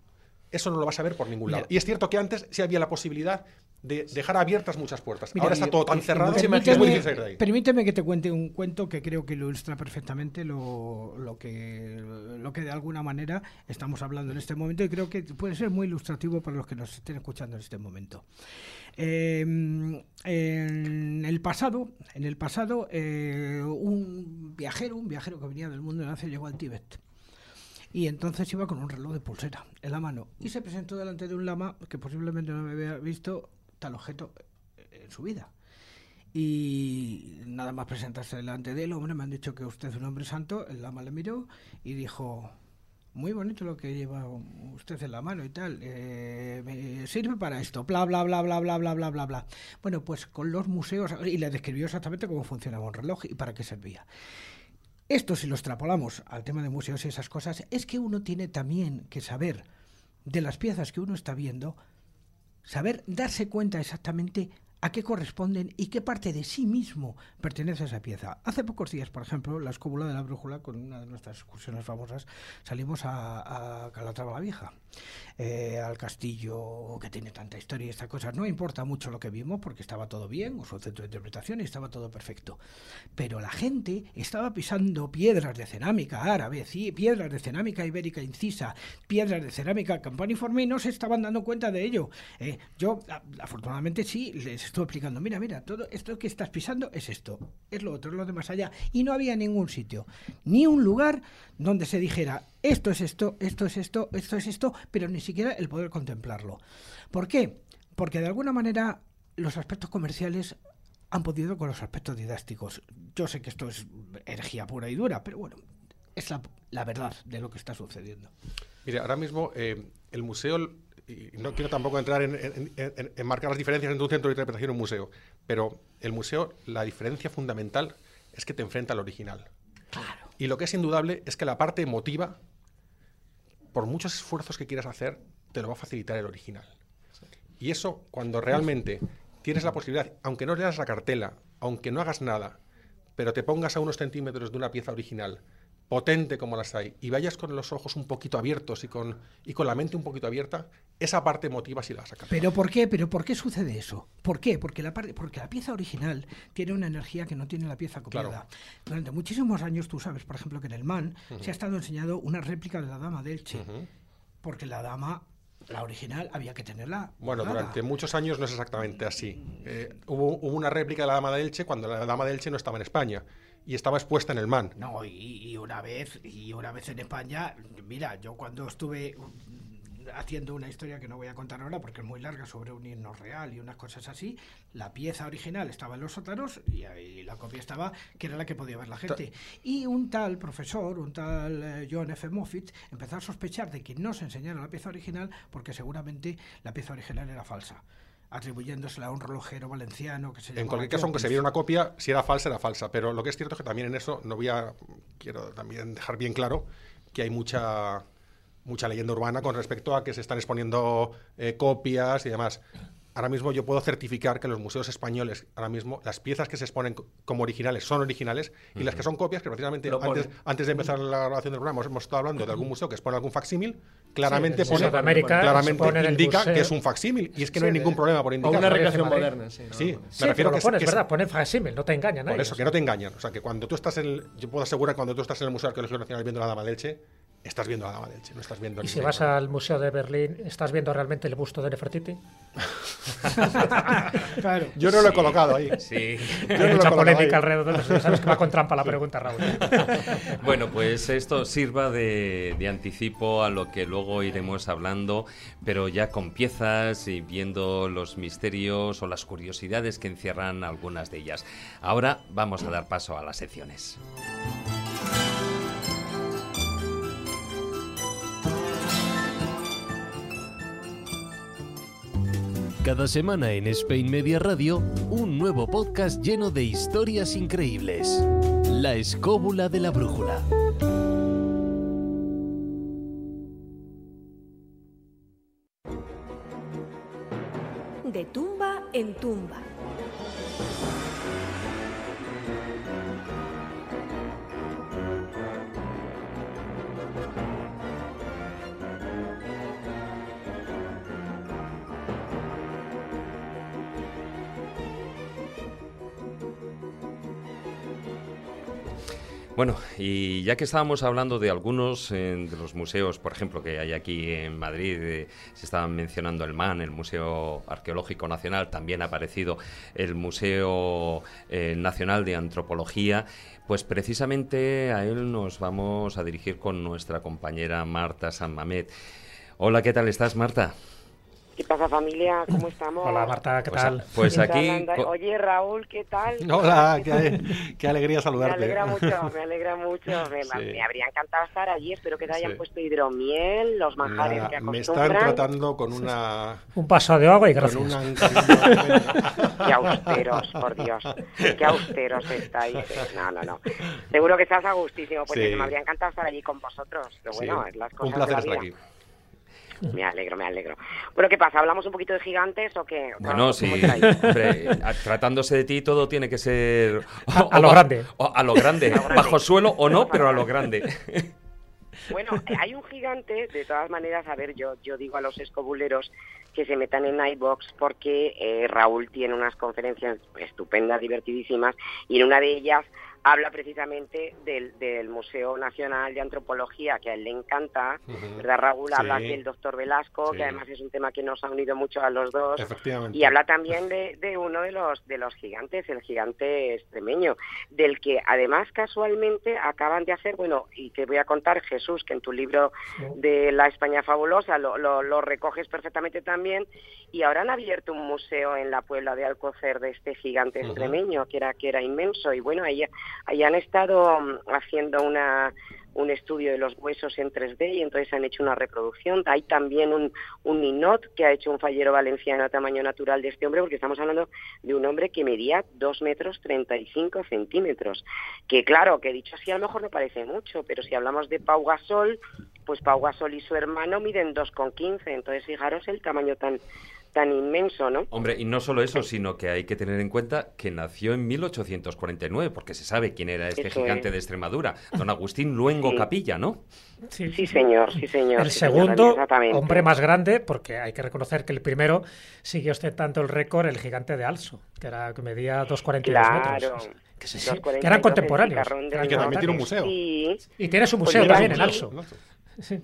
eso no lo vas a ver por ningún lado. Mira. Y es cierto que antes sí había la posibilidad de dejar abiertas muchas puertas. Mira, Ahora está todo tan cerrado que es permíteme, muy difícil salir de ahí. permíteme que te cuente un cuento que creo que lo ilustra perfectamente lo, lo que, lo que de alguna manera estamos hablando en este momento y creo que puede ser muy ilustrativo para los que nos estén escuchando en este momento. Eh, en el pasado, en el pasado eh, un viajero, un viajero que venía del mundo de Asia llegó al Tíbet. Y entonces iba con un reloj de pulsera en la mano y se presentó delante de un lama que posiblemente no había visto tal objeto en su vida. Y nada más presentarse delante de él, hombre, me han dicho que usted es un hombre santo. El lama le miró y dijo, muy bonito lo que lleva usted en la mano y tal. eh, me sirve para esto, bla, bla, bla, bla, bla, bla, bla, bla, bla. Bueno, pues con los museos, y le describió exactamente cómo funcionaba un reloj y para qué servía. Esto, si lo extrapolamos al tema de museos y esas cosas, es que uno tiene también que saber de las piezas que uno está viendo, saber darse cuenta exactamente a qué corresponden y qué parte de sí mismo pertenece a esa pieza. Hace pocos días, por ejemplo, la escóbula de la brújula, con una de nuestras excursiones famosas, salimos a, a Calatrava la Vieja, eh, al castillo que tiene tanta historia y estas cosas. No importa mucho lo que vimos porque estaba todo bien, o su centro de interpretación, y estaba todo perfecto. Pero la gente estaba pisando piedras de cerámica árabe, sí, piedras de cerámica ibérica incisa, piedras de cerámica campaniforme y no se estaban dando cuenta de ello. Eh, yo, afortunadamente, sí, les estoy explicando, mira, mira, todo esto que estás pisando es esto, es lo otro, es lo de más allá. Y no había ningún sitio, ni un lugar donde se dijera, esto es esto, esto es esto, esto es esto, pero ni siquiera el poder contemplarlo. ¿Por qué? Porque de alguna manera los aspectos comerciales han podido con los aspectos didácticos. Yo sé que esto es herejía pura y dura, pero bueno, es la, la verdad de lo que está sucediendo. Mire, ahora mismo eh, el museo, y no quiero tampoco entrar en, en- en- en marcar las diferencias entre un centro de interpretación y un museo, pero el museo, la diferencia fundamental es que te enfrenta al original. Y lo que es indudable es que la parte emotiva, por muchos esfuerzos que quieras hacer, te lo va a facilitar el original. Y eso, cuando realmente tienes la posibilidad, aunque no leas la cartela, aunque no hagas nada, pero te pongas a unos centímetros de una pieza original, potente como las hay, y vayas con los ojos un poquito abiertos y con, y con la mente un poquito abierta, esa parte emotiva sí la vas a captar. ¿Pero por qué? ¿Pero por qué sucede eso? ¿Por qué? Porque la, parte, porque la pieza original tiene una energía que no tiene la pieza copiada. Claro. Durante muchísimos años, tú sabes, por ejemplo, que en el MAN se ha estado enseñando una réplica de la Dama de Elche. Porque la Dama, la original, había que tenerla. Bueno, durante muchos años no es exactamente así. Eh, hubo, hubo una réplica de la Dama de Elche cuando la Dama de Elche no estaba en España y estaba expuesta en el MAN. No, y, y una vez, y una vez en España, mira, yo cuando estuve haciendo una historia que no voy a contar ahora porque es muy larga sobre un himno real y unas cosas así, la pieza original estaba en los sótanos y ahí la copia estaba, que era la que podía ver la gente. Y un tal profesor, un tal eh, John F. Moffitt, empezó a sospechar de que no se enseñara la pieza original porque seguramente la pieza original era falsa atribuyéndosela a un relojero valenciano que se En cualquier caso, aunque se viera una copia, si era falsa, era falsa. Pero lo que es cierto es que también en eso no voy a. Quiero también dejar bien claro que hay mucha mucha leyenda urbana con respecto a que se están exponiendo eh, copias y demás. Ahora mismo yo puedo certificar que los museos españoles, ahora mismo, las piezas que se exponen como originales son originales y las que son copias, que precisamente antes, antes, de empezar la grabación del programa hemos, estado hablando de algún museo que expone algún facsímil, claramente, pone, claramente indica que es un facsímil y es que no hay ningún problema por indicar. O una recreación moderna, sí. sí, me refiero que pones, es, ¿verdad? Poner facsímil, no te engañan. Por eso, que no te engañan. O sea, que cuando tú estás en yo puedo asegurar que cuando tú estás en el Museo Arqueológico Nacional viendo la Dama de Elche, estás viendo a Elche, no estás viendo Y si vas al Museo de Berlín, ¿estás viendo realmente el busto de Nefertiti? claro. Yo no lo he colocado ahí. Sí. Yo no Hay mucha polémica alrededor de Sabes que va con trampa la pregunta, Raúl. bueno, pues esto sirva de, de, anticipo a lo que luego iremos hablando, pero ya con piezas y viendo los misterios o las curiosidades que encierran algunas de ellas. Ahora vamos a dar paso a las secciones. Cada semana en Spain Media Radio, un nuevo podcast lleno de historias increíbles. La escóbula de la brújula. De tumba en tumba. Bueno, y ya que estábamos hablando de algunos eh, de los museos, por ejemplo, que hay aquí en Madrid, eh, se estaban mencionando el MAN, el Museo Arqueológico Nacional, también ha aparecido el Museo eh, Nacional de Antropología, pues precisamente a él nos vamos a dirigir con nuestra compañera Marta San Mamet. Hola, ¿qué tal estás, Marta? ¿Qué pasa familia? ¿Cómo estamos? Hola Marta, ¿qué Pues, tal? pues aquí... Oye Raúl, ¿qué tal? Hola, qué, qué alegría saludarte. Me alegra mucho, me alegra mucho. Me, Sí. me habría encantado estar allí. Espero que te hayan puesto hidromiel, los manjares Nada, que me acostumbran. están tratando con una... Un paso de agua y Con gracias. una encima- Qué austeros, por Dios. Qué austeros estáis. No, no, no. Seguro que estás a gustísimo. Pues Sí. me habría encantado estar allí con vosotros. Pero bueno, es las cosas un placer de la estar aquí. Me alegro, me alegro. Bueno, ¿qué pasa? ¿Hablamos un poquito de gigantes o qué? Bueno, ¿Cómo sí, hombre, tratándose de ti todo tiene que ser... A- a lo grande. o a lo grande, A lo grande. bajo suelo o no, pero a lo grande. Bueno, hay un gigante, de todas maneras, a ver, yo, yo digo a los escobuleros que se metan en iBox porque eh, Raúl tiene unas conferencias estupendas, divertidísimas, y en una de ellas habla precisamente del, del Museo Nacional de Antropología, que a él le encanta. ¿verdad, Raúl? Habla Sí. del doctor Velasco, Sí. que además es un tema que nos ha unido mucho a los dos. Efectivamente. Y habla también de, de uno de los de los gigantes, el gigante extremeño, del que además casualmente acaban de hacer, bueno, y te voy a contar, Jesús, que en tu libro de La España Fabulosa lo, lo, lo recoges perfectamente también, y ahora han abierto un museo en la Puebla de Alcocer de este gigante extremeño, que era, que era inmenso, y bueno, ahí, ahí han estado mm, haciendo una un estudio de los huesos en 3D y entonces han hecho una reproducción. Hay también un, un que ha hecho un fallero valenciano a tamaño natural de este hombre, porque estamos hablando de un hombre que medía 2 metros 35 centímetros. Que claro, que dicho así a lo mejor no parece mucho, pero si hablamos de Pau Gasol, pues Pau Gasol y su hermano miden 2,15. Entonces fijaros el tamaño tan tan inmenso, ¿no? Hombre, y no solo eso, sino que hay que tener en cuenta que nació en 1849, porque se sabe quién era este Eso gigante es. de Extremadura, don Agustín Luengo Sí. Capilla, ¿no? Sí, Sí, señor, sí, señor. El sí, segundo, hombre más grande, porque hay que reconocer que el primero siguió ostentando el récord, el gigante de Also, que, era, que medía 2,42 Claro. metros. Que, 2,42 que eran contemporáneos. Y que también tiene un museo. Sí, Y tiene su Pues museo también en Also. Sí.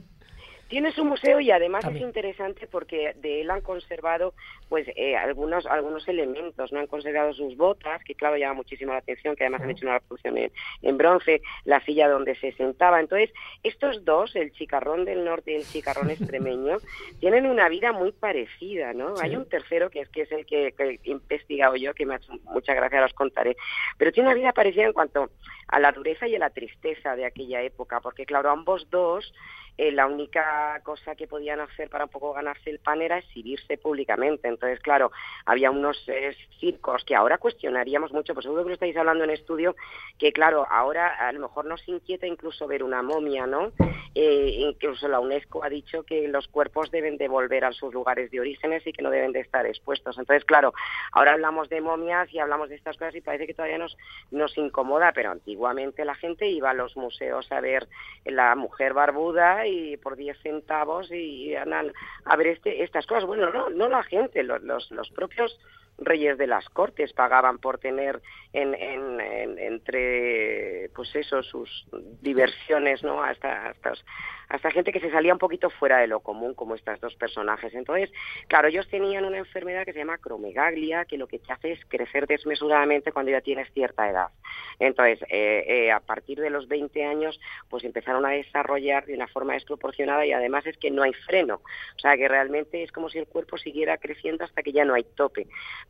Tiene su museo y además es interesante porque de él han conservado pues eh, algunos algunos elementos, no han conservado sus botas, que claro llama muchísimo la atención, que además han hecho una reproducción en, bronce, la silla donde se sentaba. Entonces, estos dos, el chicarrón del norte y el chicarrón extremeño, tienen una vida muy parecida, ¿no? Hay un tercero que es que es el que, que, he investigado yo, que me ha hecho mucha gracia, los contaré, pero tiene una vida parecida en cuanto a la dureza y a la tristeza de aquella época, porque claro, ambos dos eh, la única cosa que podían hacer para un poco ganarse el pan era exhibirse públicamente. Entonces, claro, había unos eh, circos que ahora cuestionaríamos mucho, pues seguro que lo estáis hablando en estudio, que claro, ahora a lo mejor nos inquieta incluso ver una momia, ¿no? Eh, incluso la UNESCO ha dicho que los cuerpos deben de volver a sus lugares de orígenes y que no deben de estar expuestos. Entonces, claro, ahora hablamos de momias y hablamos de estas cosas y parece que todavía nos, nos incomoda, pero antiguamente la gente iba a los museos a ver la mujer barbuda y por 10 centavos y andan a ver este, estas cosas. Bueno, no, no la gente, los, los, propios reyes de las cortes pagaban por tener en, en, entre pues eso sus diversiones no hasta, hasta hasta gente que se salía un poquito fuera de lo común como estos dos personajes. Entonces claro ellos tenían una enfermedad que se llama cromegaglia que lo que te hace es crecer desmesuradamente cuando ya tienes cierta edad. Entonces eh, eh, a partir de los 20 años pues empezaron a desarrollar de una forma desproporcionada y además es que no hay freno. O sea que realmente es como si el cuerpo siguiera creciendo hasta que ya no hay tope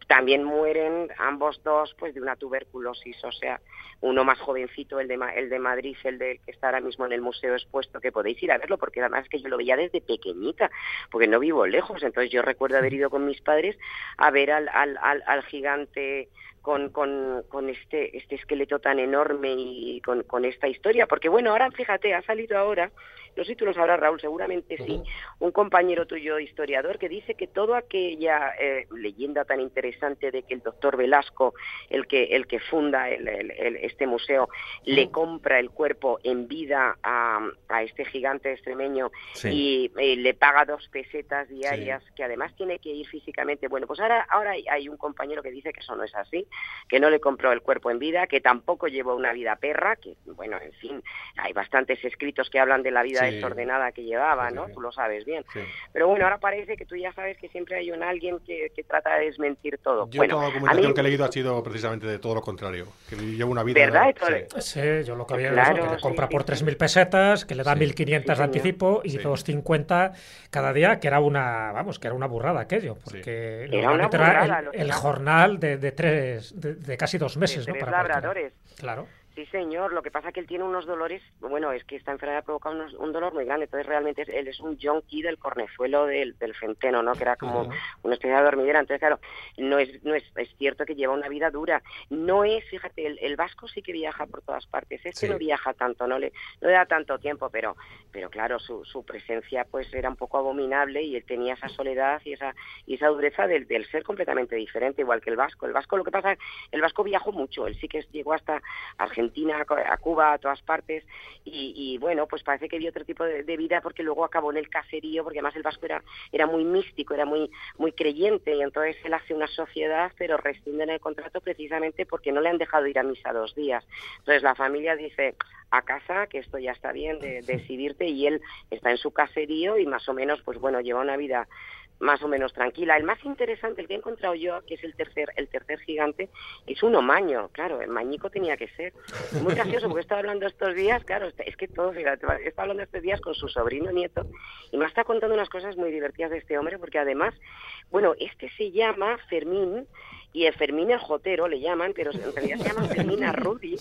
también mueren ambos dos pues de una tuberculosis, o sea, uno más jovencito, el de, el de Madrid, el de que está ahora mismo en el museo expuesto, que podéis ir a verlo, porque además es que yo lo veía desde pequeñita, porque no vivo lejos, entonces yo recuerdo haber ido con mis padres a ver al, al, al, gigante con, con, con, este, este esqueleto tan enorme y con, con esta historia, porque bueno, ahora fíjate, ha salido ahora no sé si tú lo sabrás, Raúl, seguramente sí, un compañero tuyo historiador que dice que toda aquella eh, leyenda tan interesante de que el doctor Velasco, el que, el que funda este museo, le compra el cuerpo en vida a, este gigante extremeño y, le paga dos pesetas diarias, que además tiene que ir físicamente. Bueno, pues ahora, ahora hay un compañero que dice que eso no es así, que no le compró el cuerpo en vida, que tampoco llevó una vida perra, que bueno, en fin, hay bastantes escritos que hablan de la vida desordenada que llevaba, ¿no? Tú lo sabes bien. Pero bueno, ahora parece que tú ya sabes que siempre hay un alguien que, trata de desmentir todo. Yo bueno, toda la documentación que he leído ha sido precisamente de todo lo contrario, que lleva una vida... ¿Verdad? Sí. yo lo que había claro, que le compra por 3.000 pesetas, que le da 1.500 de anticipo y 250 cada día, que era una, vamos, que era una burrada aquello, porque era, una burrada, el, jornal de, de tres, de, casi dos meses, ¿no? Para labradores. Claro. Sí, señor. Lo que pasa es que él tiene unos dolores, bueno, es que esta enfermedad provoca un dolor muy grande. Entonces, realmente él es un junkie del cornezuelo del, del centeno, ¿no? Que era como una especie de dormidera. Entonces, claro, no es, no es, es cierto que lleva una vida dura. No es, fíjate, el, vasco sí que viaja por todas partes. Este no viaja tanto, no le, no le da tanto tiempo, pero, pero claro, su, su presencia pues era un poco abominable y él tenía esa soledad y esa, y esa dureza del, del ser completamente diferente, igual que el vasco. El vasco, lo que pasa, el vasco viajó mucho. Él sí que llegó hasta Argentina Argentina, a Cuba, a todas partes, y, bueno, pues parece que vio otro tipo de, vida porque luego acabó en el caserío, porque además el vasco era, era muy místico, era muy, muy creyente, y entonces él hace una sociedad, pero rescinde en el contrato precisamente porque no le han dejado ir a misa dos días. Entonces la familia dice, a casa, que esto ya está bien de decidirte, y él está en su caserío y más o menos, pues bueno, lleva una vida más o menos tranquila. El más interesante, el que he encontrado yo, que es el tercer, el tercer gigante, es un omaño, claro, el mañico tenía que ser. Muy gracioso, porque he estado hablando estos días, claro, es que todo, fíjate, he estado hablando estos días con su sobrino nieto, y me está contando unas cosas muy divertidas de este hombre, porque además, bueno, este se llama Fermín, y el Jotero le llaman, pero en realidad se llama Fermín Arrudi.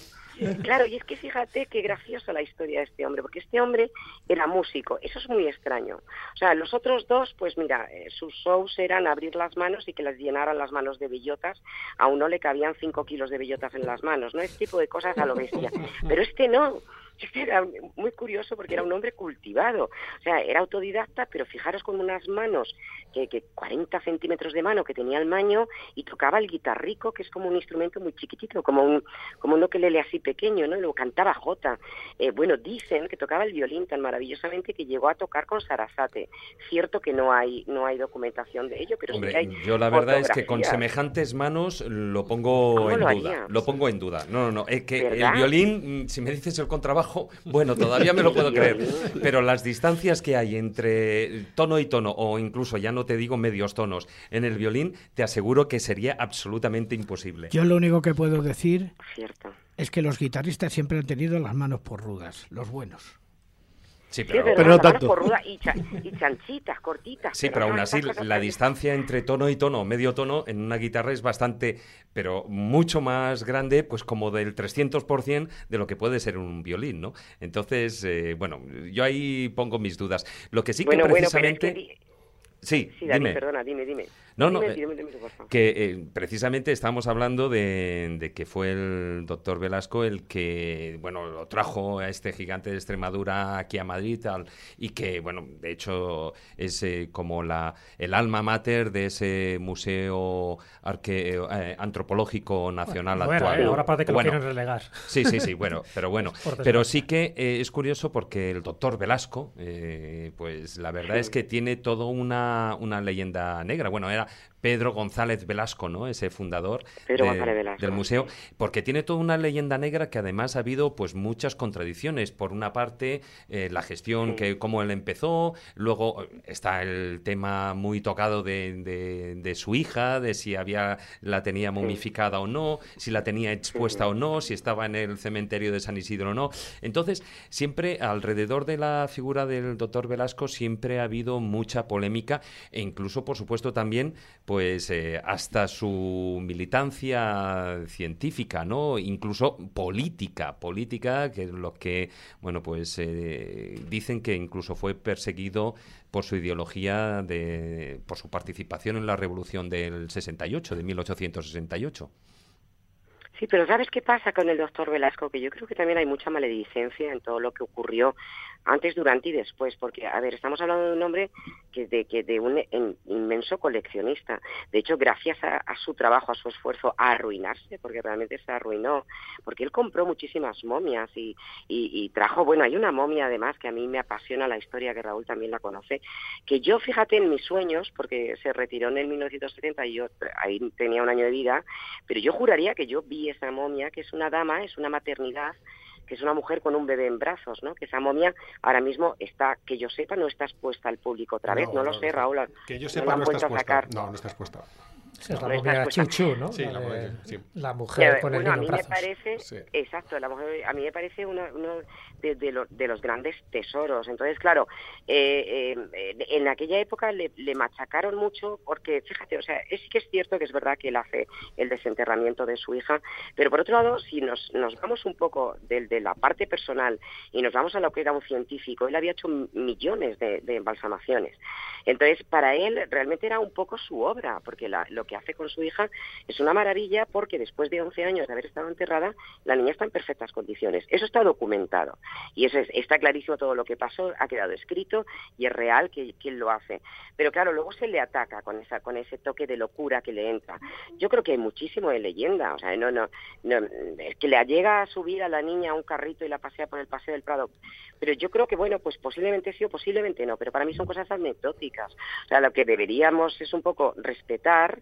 Claro, y es que fíjate qué graciosa la historia de este hombre, porque este hombre era músico, eso es muy extraño. O sea, los otros dos, pues mira, eh, sus shows eran abrir las manos y que les llenaran las manos de bellotas, a uno le cabían cinco kilos de bellotas en las manos, ¿no? Este tipo de cosas a lo bestia. Pero este no, era muy curioso porque era un hombre cultivado, o sea, era autodidacta, pero fijaros con unas manos, que, que 40 centímetros de mano que tenía el maño, y tocaba el guitarrico, que es como un instrumento muy chiquitito, como un, como un le así pequeño, ¿no? Y luego cantaba jota. Eh, bueno, dicen que tocaba el violín tan maravillosamente que llegó a tocar con Sarasate. Cierto que no hay, no hay documentación de ello, pero Hombre, hay yo la verdad es que con semejantes manos lo pongo en duda. Lo pongo en duda. No, no, no. Es que el violín, mm, si me dices el contrabajo, bueno, todavía me lo puedo creer. Pero las distancias que hay entre tono y tono, o incluso ya no te digo medios tonos, en el violín, te aseguro que sería absolutamente imposible. Yo lo único que puedo decir Cierto. es que los guitarristas siempre han tenido las manos por rudas, los buenos. Sí, pero, pero no tanto. y, cha- y chanchitas, cortitas. Sí, pero no aún así la tan- distancia entre tono y tono, medio tono, en una guitarra es bastante, pero mucho más grande, pues como del 300% de lo que puede ser un violín, ¿no? Entonces, eh, bueno, yo ahí pongo mis dudas. Lo que sí que Bueno, bueno, pero es precisamente... que di- Sí, Sí, David, dime. perdona, dime, dime. No, no, Dime, eh, dime, dime, por favor. Que eh, precisamente estamos hablando de, de que fue el doctor Velasco el que, bueno, lo trajo a este gigante de Extremadura aquí a Madrid tal, y que, bueno, de hecho es eh, como la, el alma mater de ese museo arque- eh, antropológico nacional Bueno, actual. eh, ¿no? ahora parece que Bueno, lo quieren relegar. Sí, sí, sí, bueno, pero bueno. Pero sí que eh, es curioso porque el doctor Velasco, eh, pues la verdad es que tiene toda una, una leyenda negra. Bueno, era sea, Pedro González Velasco, ¿no? Ese fundador de- del museo, porque tiene toda una leyenda negra que además ha habido pues muchas contradicciones. Por una parte, eh, la gestión, que cómo él empezó, luego eh, está el tema muy tocado de, de- de su hija, de si había la tenía momificada o no, si la tenía expuesta o no, si estaba en el cementerio de San Isidro o no. Entonces, siempre alrededor de la figura del doctor Velasco siempre ha habido mucha polémica e incluso, por supuesto, también pues eh, hasta su militancia científica, ¿no? Incluso política, política, que es lo que, bueno, pues eh, dicen que incluso fue perseguido por su ideología, de, por su participación en la revolución del 68, de 1868. Sí, pero ¿sabes qué pasa con el doctor Velasco? Que yo creo que también hay mucha maledicencia en todo lo que ocurrió antes, durante y después, porque, a ver, estamos hablando de un hombre que de, que de un en- inmenso coleccionista. De hecho, gracias a, a su trabajo, a su esfuerzo, a arruinarse, porque realmente se arruinó, porque él compró muchísimas momias y, y, y trajo, bueno, hay una momia además que a mí me apasiona la historia, que Raúl también la conoce, que yo, fíjate, en mis sueños, porque se retiró en el 1970 y yo ahí tenía un año de vida, pero yo juraría que yo vi esa momia, que es una dama, es una maternidad, que es una mujer con un bebé en brazos, ¿no? Que esa momia ahora mismo está, que yo sepa, no está expuesta al público otra vez, no, lo sé, Raúl. Que yo no sepa, la han no, está expuesta. sacar. No, no está expuesta. Es la momia Chuchu, ¿no? Sí, la, de- sí. mujer con el bueno, a mí en me parece, Sí. exacto, la mujer, a mí me parece uno, uno de, de lo- de los grandes tesoros. Entonces, claro, eh, eh, en aquella época le, le machacaron mucho porque, fíjate, o sea, es, que es cierto que es verdad que él hace el desenterramiento de su hija, pero por otro lado, si nos, nos vamos un poco del- de, la parte personal y nos vamos a lo que era un científico, él había hecho millones de, de embalsamaciones. Entonces, para él realmente era un poco su obra, porque la- lo que hace con su hija es una maravilla porque después de 11 años de haber estado enterrada, la niña está en perfectas condiciones. Eso está documentado y eso es- está clarísimo todo lo que pasó, ha quedado escrito y es real que, que él lo hace. Pero claro, luego se le ataca con, esa, con ese toque de locura que le entra. Yo creo que hay muchísimo de leyenda, o sea, no, no, no, es que le llega a subir a la niña a un carrito y la pasea por el paseo del Prado. Pero yo creo que, bueno, pues posiblemente sí o posiblemente no, pero para mí son cosas anecdóticas. O sea, lo que deberíamos es un poco respetar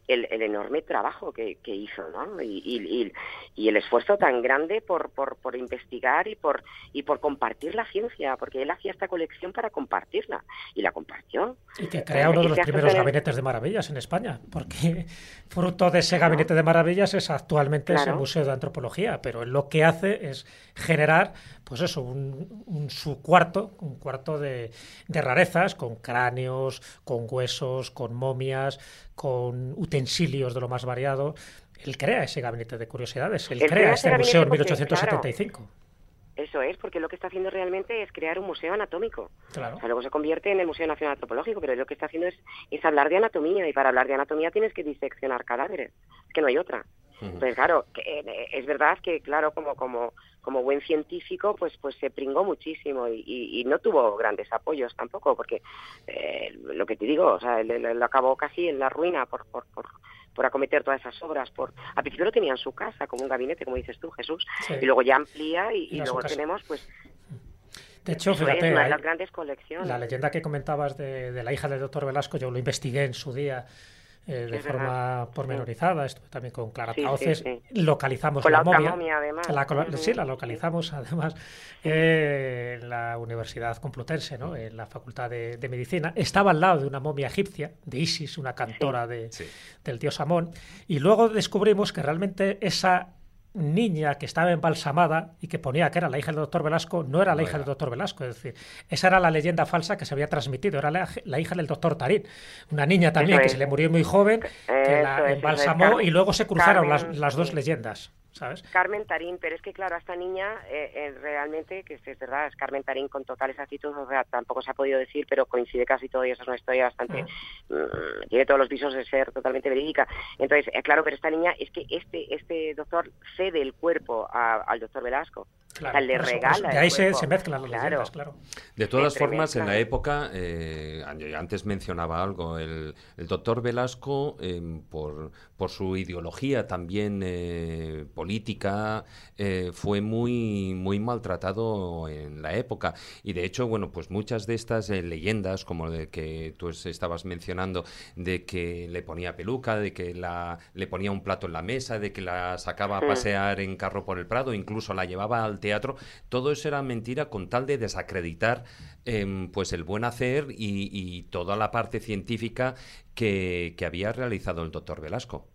el, el enorme trabajo que, que hizo, ¿no? Y, y- y- y el esfuerzo tan grande por, por, por investigar y por, y por compartir la ciencia, porque él hacía esta colección para compartirla, y la compartió. Y que crea uno de los primeros gabinetes de maravillas en España, porque fruto de ese gabinete de maravillas es actualmente ese Claro. museo de antropología, pero él lo que hace es generar, pues eso, un, un su cuarto, un cuarto de, de rarezas, con cráneos, con huesos, con momias, con utensilios de lo más variado. Él crea ese gabinete de curiosidades, él, Él crea este ese museo en gabinete porque, 1875. Eso es, porque lo que está haciendo realmente es crear un museo anatómico. Claro. O sea, luego se convierte en el Museo Nacional Antropológico, pero lo que está haciendo es, es hablar de anatomía, y para hablar de anatomía tienes que diseccionar cadáveres, es que no hay otra. Pues claro, que, eh, es verdad que, claro, como, como, como buen científico, pues, pues se pringó muchísimo y, y- y no tuvo grandes apoyos tampoco, porque eh, lo que te digo, o sea, lo acabó casi en la ruina por, por, por, por acometer todas esas obras. Por, al principio lo tenía en su casa, como un gabinete, como dices tú, Jesús, Sí. y luego ya amplía y, luego tenemos, pues, De hecho, es, fíjate, una de hay- las grandes colecciones. La leyenda que comentabas de, de la hija del doctor Velasco, yo lo investigué en su día, eh, de Es forma verdad, pormenorizada. Estuve también con Clara Sí, sí, Tauces. sí. Localizamos Con la, momia. momia, además. La sí, la sí. localizamos además eh, en la Universidad Complutense, ¿no? en la Facultad de, de Medicina. Estaba al lado de una momia egipcia, de Isis, una cantora de, Sí. del dios Amón. Y luego descubrimos que realmente esa niña que estaba embalsamada y que ponía que era la hija del doctor Velasco, no era la No hija era. del doctor Velasco. Es decir, esa era la leyenda falsa que se había transmitido, era la, la hija del doctor Tarín. Una niña también Eso que es. se le murió muy joven, que Eso la es, eso es. embalsamó y luego se cruzaron las, las dos leyendas. ¿Sabes? Carmen Tarín, pero es que claro, a esta niña eh, eh, realmente, que es, verdad, es Carmen Tarín con total exactitud, o sea, tampoco se ha podido decir, pero coincide casi todo y esa es una historia bastante, mm, tiene todos los visos de ser totalmente verídica. Entonces, eh, claro, pero esta niña es que este este doctor cede el cuerpo a- al doctor Velasco, Claro, o sea, le por eso, por regala. eso. De ahí se, mezclan las Claro. leyendas, claro. De todas formas, en la época, eh, antes mencionaba algo, el, el doctor Velasco, eh, por, por su ideología también eh, política, eh, fue muy, muy maltratado en la época. Y de hecho, bueno, pues muchas de estas eh, leyendas, como de que tú es- estabas mencionando, de que le ponía peluca, de que la, le ponía un plato en la mesa, de que la sacaba a pasear en carro por el Prado, incluso la llevaba al teatro, todo eso era mentira con tal de desacreditar em, pues el buen hacer y, y toda la parte científica que, que había realizado el doctor Velasco.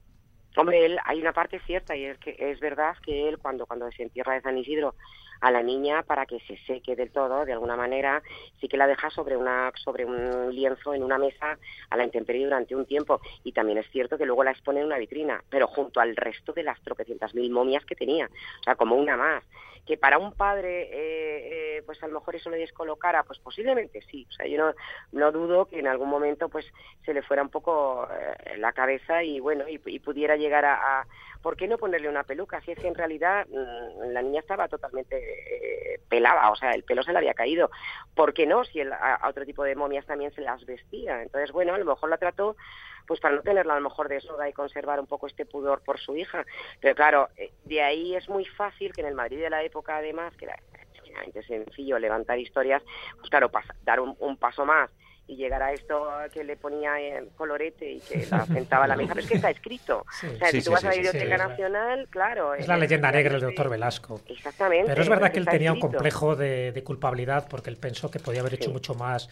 Hombre, él, hay una parte cierta y es que es verdad que él cuando cuando se entierra de San Isidro a la niña para que se seque del todo, de alguna manera, sí que la deja sobre una sobre un lienzo en una mesa a la intemperie durante un tiempo y también es cierto que luego la expone en una vitrina, pero junto al resto de las tropecientas mil momias que tenía, o sea, como una más. Que para un padre, eh, eh, pues a lo mejor eso le descolocara, pues posiblemente sí. O sea, yo no, no dudo que en algún momento pues se le fuera un poco eh, la cabeza y bueno, y, pudiera llegar a, ¿Por qué no ponerle una peluca? Si es que en realidad mm, la niña estaba totalmente eh, pelada, o sea, el pelo se le había caído. ¿Por qué no? Si el- a otro tipo de momias también se las vestía. Entonces, bueno, a lo mejor la trató pues para no tenerla a lo mejor desnuda y conservar un poco este pudor por su hija. Pero claro, eh, de ahí es muy fácil que en el Madrid de la época, además, que era sencillo levantar historias, pues claro, pasa- dar un, un paso más y llegar a esto que le ponía en colorete y que la sentaba a la mesa, pero es que está escrito. Sí. O sea, Sí, si tú sí, vas sí, a la Biblioteca sí. Nacional, claro. Es eh, la leyenda negra del doctor Velasco. Exactamente. Pero es verdad que él tenía un complejo de, de culpabilidad porque él pensó que podía haber hecho Sí. mucho más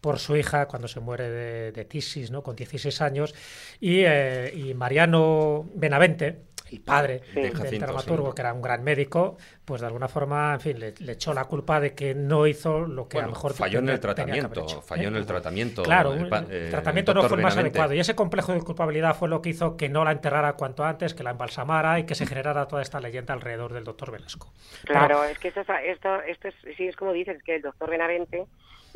por su hija cuando se muere de, de tisis, ¿no? con 16 años. Y, eh, y Mariano Benavente, el padre Sí. del Jacinto, dramaturgo, sí. que era un gran médico, pues de alguna forma, en fin, le, le echó la culpa de que no hizo lo que a lo mejor falló en el tratamiento, hecho, falló ¿eh? en el tratamiento. Claro, el eh, tratamiento el no fue el más Benavente. adecuado. Y ese complejo de culpabilidad fue lo que hizo que no la enterrara cuanto antes, que la embalsamara y que se generara toda esta leyenda alrededor del doctor Velasco. Claro, es que esto, es- esto, esto es, sí, es como dices, que el doctor Benavente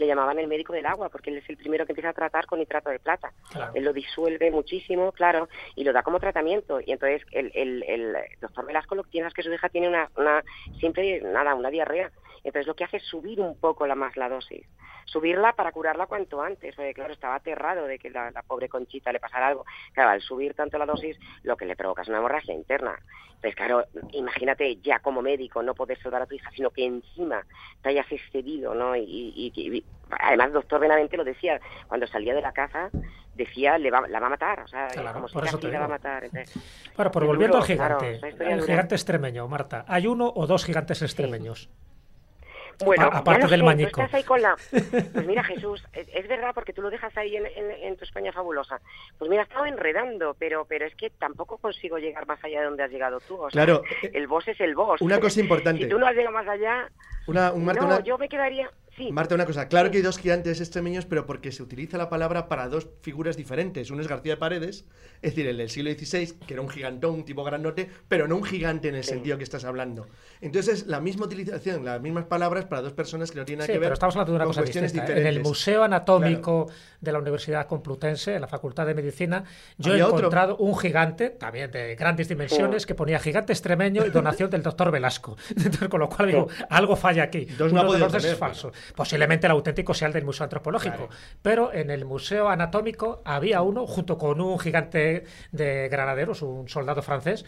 le llamaban el médico del agua, porque él es el primero que empieza a tratar con nitrato de plata. Claro. Él lo disuelve muchísimo, claro, y lo da como tratamiento. Y entonces el, el, el doctor Velasco lo que tiene es que su hija tiene una, una siempre, nada, una diarrea. Entonces lo que hace es subir un poco la más la dosis. Subirla para curarla cuanto antes. Porque, claro, estaba aterrado de que la, la pobre Conchita le pasara algo. Claro, al subir tanto la dosis, lo que le provoca es una hemorragia interna. Entonces, claro, imagínate ya como médico no poder salvar a tu hija, sino que encima te hayas excedido, ¿no? Y, y- y- y- además, el doctor Benavente lo decía, cuando salía de la casa, decía, le va, la va a matar, o sea, Claro, como si por casi la va a matar. Entonces, Bueno, Es volviendo duro, al gigante, el dura. gigante extremeño, Marta, ¿hay uno o dos gigantes extremeños? Bueno, Apa- aparte del estás ahí con la... Pues mira, Jesús, es, verdad porque tú lo dejas ahí en, en- en tu España fabulosa. Pues mira, he estado enredando, pero pero es que tampoco consigo llegar más allá de donde has llegado tú. o sea, Claro, el boss es el boss. una cosa importante. si tú no has llegado más allá... Una, un- Marta, no, una- yo me quedaría... Sí, Marta, una cosa. Claro que hay dos gigantes extremeños, pero porque se utiliza la palabra para dos figuras diferentes. Uno es García de Paredes, es decir, el del siglo XVI, que era un gigantón, un tipo grandote, pero no un gigante en el sentido que estás hablando. Entonces, la misma utilización, las mismas palabras para dos personas que no tienen nada Sí, que ver pero estamos hablando de una con cosa cuestiones distinta. ¿eh? En el Museo Anatómico de la Universidad Complutense, en la Facultad de Medicina, yo he otro. encontrado un gigante, también de grandes dimensiones, que ponía gigante extremeño y donación del doctor Velasco. Entonces, con lo cual digo, algo falla aquí. Dos no Uno de podido los dos es falso. Posiblemente el auténtico sea el del Museo Antropológico. Pero en el Museo Anatómico había uno, junto con un gigante de granaderos, un soldado francés,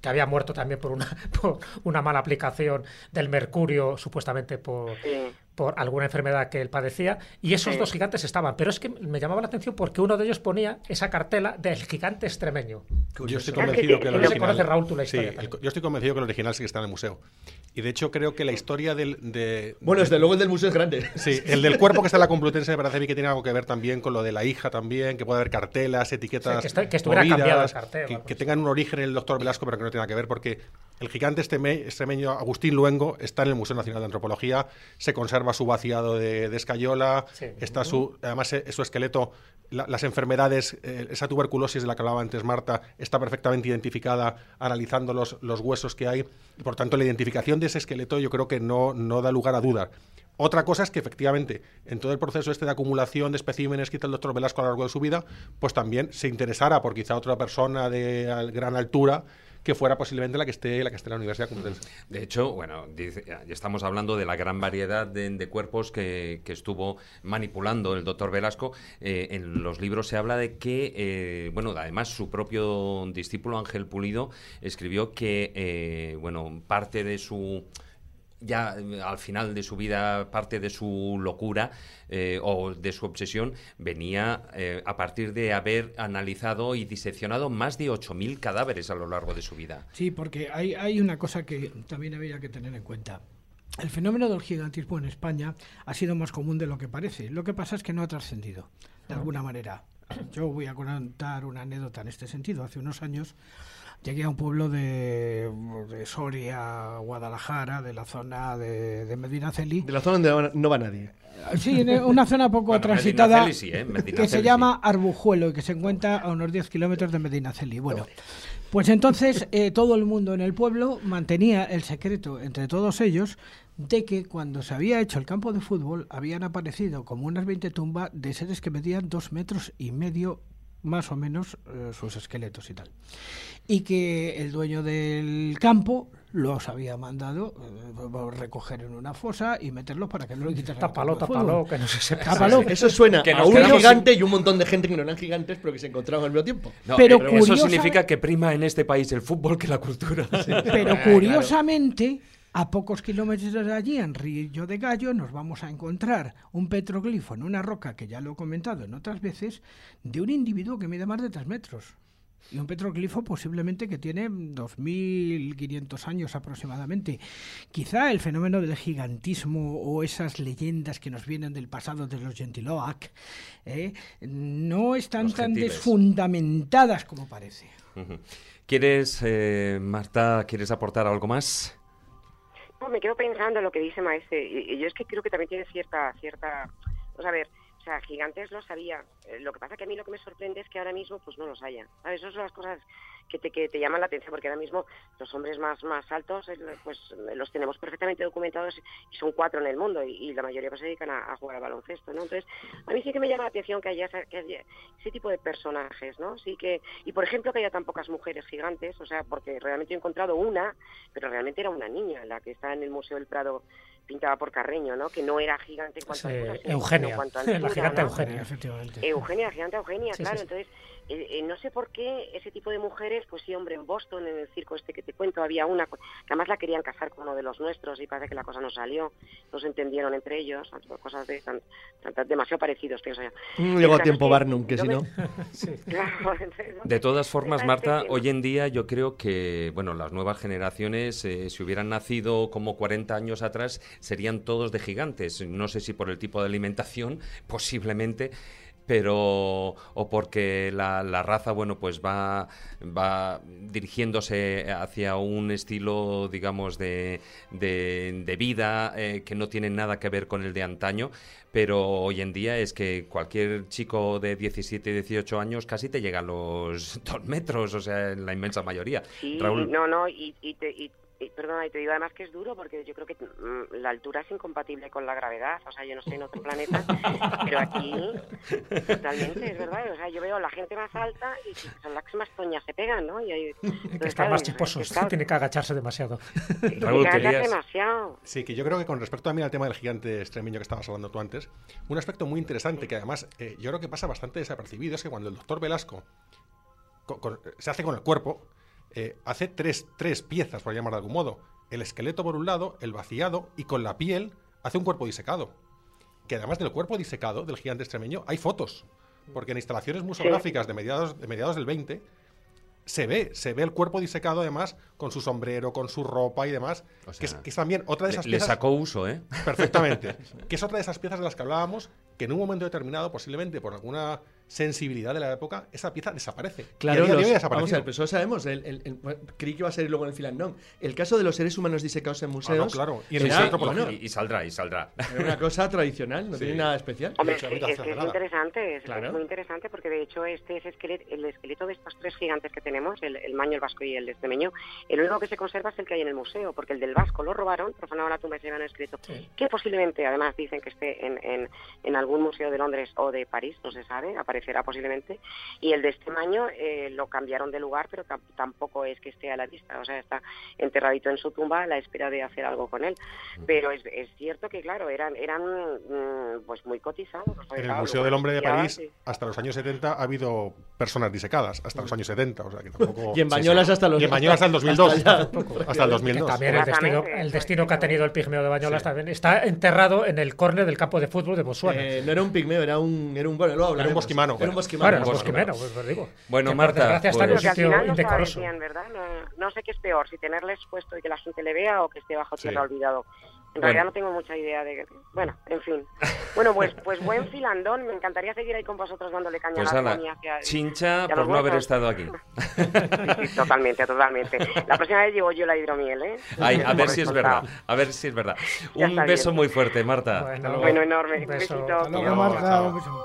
que había muerto también por una, por una mala aplicación del mercurio, supuestamente por, sí. Por alguna enfermedad que él padecía, y esos dos gigantes estaban. Pero es que me llamaba la atención porque uno de ellos ponía esa cartela del gigante extremeño. Yo estoy convencido que el se original... conoce, Raúl, tú la Sí, el- yo estoy convencido que el original sí que está en el museo. Y de hecho creo que la historia del... De, Bueno, desde luego el del museo es grande. Sí, el del cuerpo que está en la Complutense me parece a mí que tiene algo que ver también con lo de la hija también, que puede haber cartelas, etiquetas. Sí, que está- que estuviera movidas, cambiado el cartel, Que, algo que tengan un origen en el doctor Velasco, pero que no tenga que ver, porque el gigante extreme- extremeño Agustín Luengo está en el Museo Nacional de Antropología, se conserva su vaciado de, de escayola, Sí. está su, además eh, su esqueleto, la- las enfermedades, eh, esa tuberculosis de la que hablaba antes Marta, está perfectamente identificada analizando los, los huesos que hay. Y por tanto, la identificación de ese esqueleto yo creo que no, no da lugar a dudas. Otra cosa es que efectivamente en todo el proceso este de acumulación de especímenes que hizo el doctor Velasco a lo largo de su vida, pues también se interesara por quizá otra persona de gran altura que fuera posiblemente la que esté la que esté en la Universidad Complutense. De hecho, bueno, ya estamos hablando de la gran variedad de, cuerpos que, que estuvo manipulando el doctor Velasco. Eh, en los libros se habla de que, eh, bueno, además su propio discípulo Ángel Pulido escribió que, eh, bueno, parte de su ya eh, al final de su vida parte de su locura eh, o de su obsesión venía eh, a partir de haber analizado y diseccionado más de 8.000 cadáveres a lo largo de su vida. Sí, porque hay, hay una cosa que también había que tener en cuenta. El fenómeno del gigantismo en España ha sido más común de lo que parece. Lo que pasa es que no ha trascendido, de alguna manera. Yo voy a contar una anécdota en este sentido. Hace unos años llegué a un pueblo de, de Soria, Guadalajara, de la zona de, de Medinaceli. De la zona donde no va- nadie. Sí, en una zona poco Bueno, transitada sí, ¿eh? que se sí. llama Arbujuelo y que se encuentra a unos 10 kilómetros de Medinaceli. Bueno, pues entonces eh, todo el mundo en el pueblo mantenía el secreto entre todos ellos de que cuando se había hecho el campo de fútbol habían aparecido como unas 20 tumbas de seres que medían dos metros y medio más o menos eh, sus esqueletos y tal. Y que el dueño del campo los había mandado eh, recoger en una fosa y meterlos para que no le quitaran Tápalo, tápalo, que no se sepa. Tápalo. Eso suena Que a un gigante y un montón de gente que no eran gigantes, pero que se encontraban al mismo tiempo. No, Pero pero eso curiosa- significa que prima en este país el fútbol que la cultura. Pero curiosamente, a pocos kilómetros de allí, en Río de Gallo, nos vamos a encontrar un petroglifo en una roca, que ya lo he comentado en otras veces, de un individuo que mide más de 3 metros. Y un petroglifo posiblemente que tiene 2.500 años aproximadamente. Quizá el fenómeno del gigantismo o esas leyendas que nos vienen del pasado de los Gentiloac ¿eh? no están Los tan gentiles. desfundamentadas como parece. ¿Quieres, eh, Marta, quieres aportar algo más? No, me quedo pensando en lo que dice Maese. Y, yo es que creo que también tiene cierta, cierta, vamos a ver, o sea, gigantes lo sabía. Eh, lo que pasa que a mí lo que me sorprende es que ahora mismo pues no los haya. ¿Sabes? Esas son las cosas que te, que te llaman la atención, porque ahora mismo los hombres más, más altos, eh, pues los tenemos perfectamente documentados y son cuatro en el mundo y, y la mayoría pues se dedican a, a jugar al baloncesto, ¿no? Entonces, a mí sí que me llama la atención que haya, que haya ese tipo de personajes, ¿no? Sí que, y por ejemplo que haya tan pocas mujeres gigantes, o sea, porque realmente he encontrado una, pero realmente era una niña, la que está en el Museo del Prado pintada por Carreño, ¿no? Que no era gigante en cuanto Sí, a altura, Eugenia, en cuanto a la altura, gigante ¿no? Eugenia. Efectivamente. Eugenia, la gigante Eugenia, Sí, claro. sí. Entonces, eh, no sé por qué ese tipo de mujeres, pues sí, hombre, en Boston, en el circo este que te cuento, había una que además la querían casar con uno de los nuestros y parece que la cosa no salió, no se entendieron entre ellos, cosas de tan, tan- tan- demasiado parecidos, pienso yo. Mm, El Llegó a caso tiempo que Barnum, que si me- no. Sí. Claro, entonces, ¿no? De todas formas, Marta, hoy en día yo creo que, bueno, las nuevas generaciones, eh, si hubieran nacido como 40 años atrás, serían todos de gigantes. No sé si por el tipo de alimentación, posiblemente, pero o porque la, la raza, bueno, pues va, va dirigiéndose hacia un estilo, digamos, de, de, de vida eh, que no tiene nada que ver con el de antaño, pero hoy en día es que cualquier chico de 17, 18 años casi te llega a los dos metros, o sea, en la inmensa mayoría. Sí, Raúl, no, no, y, y te, y- y, perdona, y te digo además que es duro porque yo creo que mm, la altura es incompatible con la gravedad. O sea, yo no sé en otro planeta, pero aquí totalmente, es verdad. O sea, yo veo a la gente más alta y son las que más toñas se pegan, ¿no? Y hay, que están más chisposos, tiene que agacharse demasiado. Raúl, que querías- demasiado. Sí, que yo creo que con respecto también al tema del gigante extremeño que estabas hablando tú antes, un aspecto muy interesante que además eh, yo creo que pasa bastante desapercibido es que cuando el doctor Velasco con- se hace con el cuerpo, eh, hace tres, tres piezas, por llamar de algún modo. El esqueleto por un lado, el vaciado y con la piel hace un cuerpo disecado. Que además del cuerpo disecado del gigante extremeño hay fotos. Porque en instalaciones museográficas de mediados, de mediados del 20 se ve, se ve el cuerpo disecado además con su sombrero, con su ropa y demás, O que, es, sea, que es también otra de Le, esas le piezas sacó uso, ¿eh? perfectamente, que es otra de esas piezas de las que hablábamos, que en un momento determinado, posiblemente por alguna sensibilidad de la época, esa pieza desaparece. Claro, los- vamos a ver, pero eso lo sabemos. El, el- el- bueno, creí que iba a ser luego en el filandón. El caso de los seres humanos disecados en museos. Ah, no, claro. Y en el era, bueno, Y, y saldrá, y saldrá. era una cosa tradicional, no Sí. tiene nada especial. Hombre, hecho, es, es que es interesante, es, Claro. es muy interesante porque de hecho este es esqueleto, el esqueleto de estos tres gigantes que tenemos, el, el maño, el vasco y el extremeño, el único que se conserva es el que hay en el museo, porque el del vasco lo robaron, profanaron la tumba y se llevaron el esqueleto, que posiblemente, además dicen que esté en, en, en algún museo de Londres o de París, no se sabe, aparecerá posiblemente, y el de este maño eh, lo cambiaron de lugar, pero tam- tampoco es que esté a la vista, o sea, está enterradito en su tumba a la espera de hacer algo con él. Pero es, es cierto que, claro, eran, eran mm, pues muy cotizados. En el claro, Museo del Hombre de París, y- hasta los años 70, ha habido personas disecadas, hasta los años 70, o sea que tampoco... Y en Bañolas hasta los. Y en Bañolas hasta el 2002. hasta allá. Hasta el Que 2002. también el destino, el destino es, que ha tenido el pigmeo de Bañolas Sí. también está enterrado en el córner del campo de fútbol de Botswana. Eh, no era un pigmeo, era un, era un bueno, luego hablaremos. bosquimano, Era bueno. un bosquimano. bueno, pues, pues pues os digo. Bueno, Que Marta, desgracia está en un pues- sitio indecoroso. bien, ¿verdad? No, no sé qué es peor, si tenerles puesto y que la gente le vea o que esté bajo Sí. tierra olvidado. En Bueno. realidad no tengo mucha idea de... Bueno, en fin. Bueno, pues, pues buen filandón. Me encantaría seguir ahí con vosotros dándole caña Pues a las ala, momias y a- chincha y a por no haber estado aquí. Sí, sí, totalmente, totalmente. La próxima vez llevo yo la hidromiel, ¿eh? Ay, a ver si es verdad. A ver si es verdad. Ya Un beso bien. muy fuerte, Marta. Bueno, Bueno, enorme. un Un besito. Hasta Luego, Marta, un beso.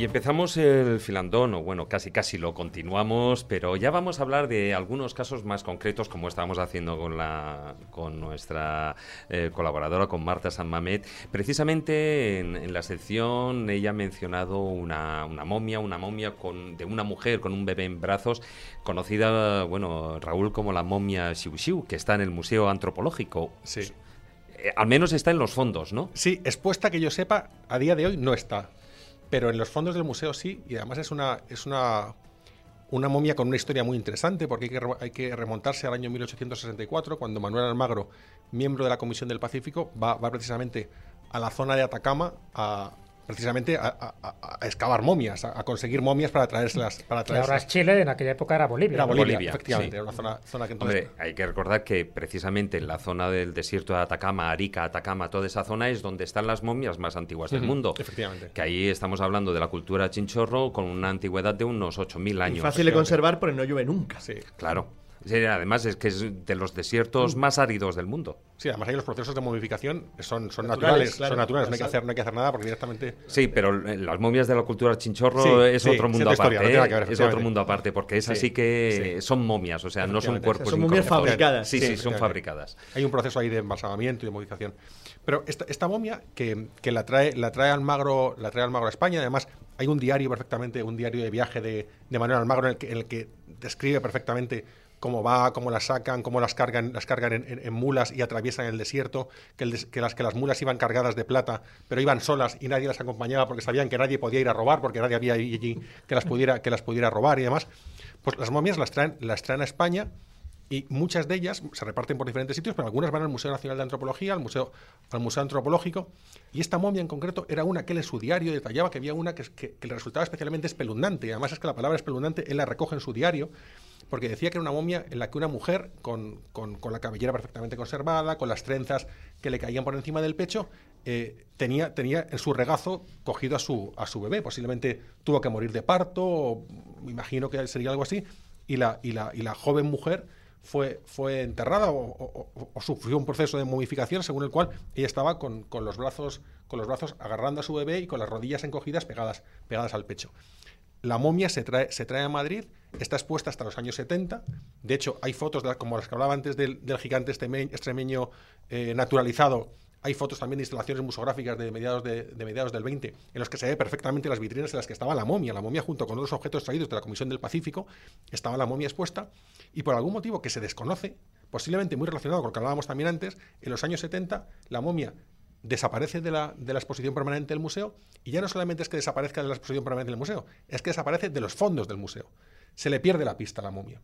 Y empezamos el filandón, o bueno, casi casi lo continuamos, pero ya vamos a hablar de algunos casos más concretos, como estábamos haciendo con, la, con nuestra eh, colaboradora, con Marta San Mamet. Precisamente en, en la sección ella ha mencionado una, una momia, una momia con, de una mujer con un bebé en brazos, conocida, bueno, Raúl, como la momia Xiu Xiu, que está en el Museo Antropológico. Sí. Eh, al menos está en los fondos, ¿no? Sí, expuesta que yo sepa, a día de hoy no está. Pero en los fondos del museo sí, y además es una, es una, una momia con una historia muy interesante, porque hay que, hay que remontarse al año 1864, cuando Manuel Almagro, miembro de la Comisión del Pacífico, va, va precisamente a la zona de Atacama a precisamente a, a- a- a excavar momias, a, a conseguir momias para traérselas. Para ahora es. Chile, en aquella época era Bolivia. Era. Bolivia, Bolivia, efectivamente, sí. era una zona, zona que entonces... Hombre, hay que recordar que precisamente en la zona del desierto de Atacama, Arica, Atacama, toda esa zona es donde están las momias más antiguas del mundo. efectivamente. Que ahí estamos hablando de la cultura chinchorro con una antigüedad de unos 8.000 Y años. fácil de conservar porque no llueve nunca. Sí. Claro. Sí, además es que es de los desiertos más áridos del mundo. Sí, además ahí los procesos de momificación son, son Naturales, naturales, claro. son naturales, no hay, que hacer, no hay que hacer nada porque directamente... Sí, pero las momias de la cultura chinchorro Sí, es sí, otro es mundo historia, aparte. es otro mundo aparte, porque esas Sí, sí que sí. son momias, o sea, no son cuerpos Son momias fabricadas. Sí, Sí, sí, son fabricadas. Hay un proceso ahí de embalsamamiento y de modificación. Pero esta, esta momia que, que la trae la trae Almagro, la trae Almagro a España, además hay un diario perfectamente, un diario de viaje de, de Manuel Almagro en el, que, en el que describe perfectamente cómo va, cómo las sacan, cómo las cargan, las cargan en, mulas y atraviesan el desierto, que, las, que las mulas iban cargadas de plata, pero iban solas y nadie las acompañaba porque sabían que nadie podía ir a robar, porque nadie había allí que las pudiera, que las pudiera robar y demás. Pues las momias las traen, las traen a España y muchas de ellas se reparten por diferentes sitios, pero algunas van al Museo Nacional de Antropología, al Museo, al Museo Antropológico. Y esta momia en concreto era una que él en su diario detallaba que había una que, que- que le resultaba especialmente espeluznante. Además es que la palabra espeluznante él la recoge en su diario, porque decía que era una momia en la que una mujer, con, con- con la cabellera perfectamente conservada, con las trenzas que le caían por encima del pecho, eh, tenía, tenía en su regazo cogido a su, a su bebé. Posiblemente tuvo que morir de parto, o me imagino que sería algo así. y la, y la, y la joven mujer fue, fue enterrada o, sufrió un proceso de momificación según el cual ella estaba con, con, los brazos, con los brazos agarrando a su bebé y con las rodillas encogidas pegadas, pegadas al pecho. La momia se trae, se trae a Madrid, está expuesta hasta los años 70. De hecho, hay fotos, como las que hablaba antes del, gigante extremeño eh, naturalizado, hay fotos también de instalaciones museográficas de mediados, de, mediados del 20 en los que se ve perfectamente las vitrinas en las que estaba la momia. La momia junto con otros objetos traídos de la Comisión del Pacífico, estaba la momia expuesta y por algún motivo que se desconoce, posiblemente muy relacionado con lo que hablábamos también antes, en los años 70 la momia desaparece de la, de la exposición permanente del museo y ya no solamente es que desaparezca de la exposición permanente del museo, es que desaparece de los fondos del museo. Se le pierde la pista a la momia.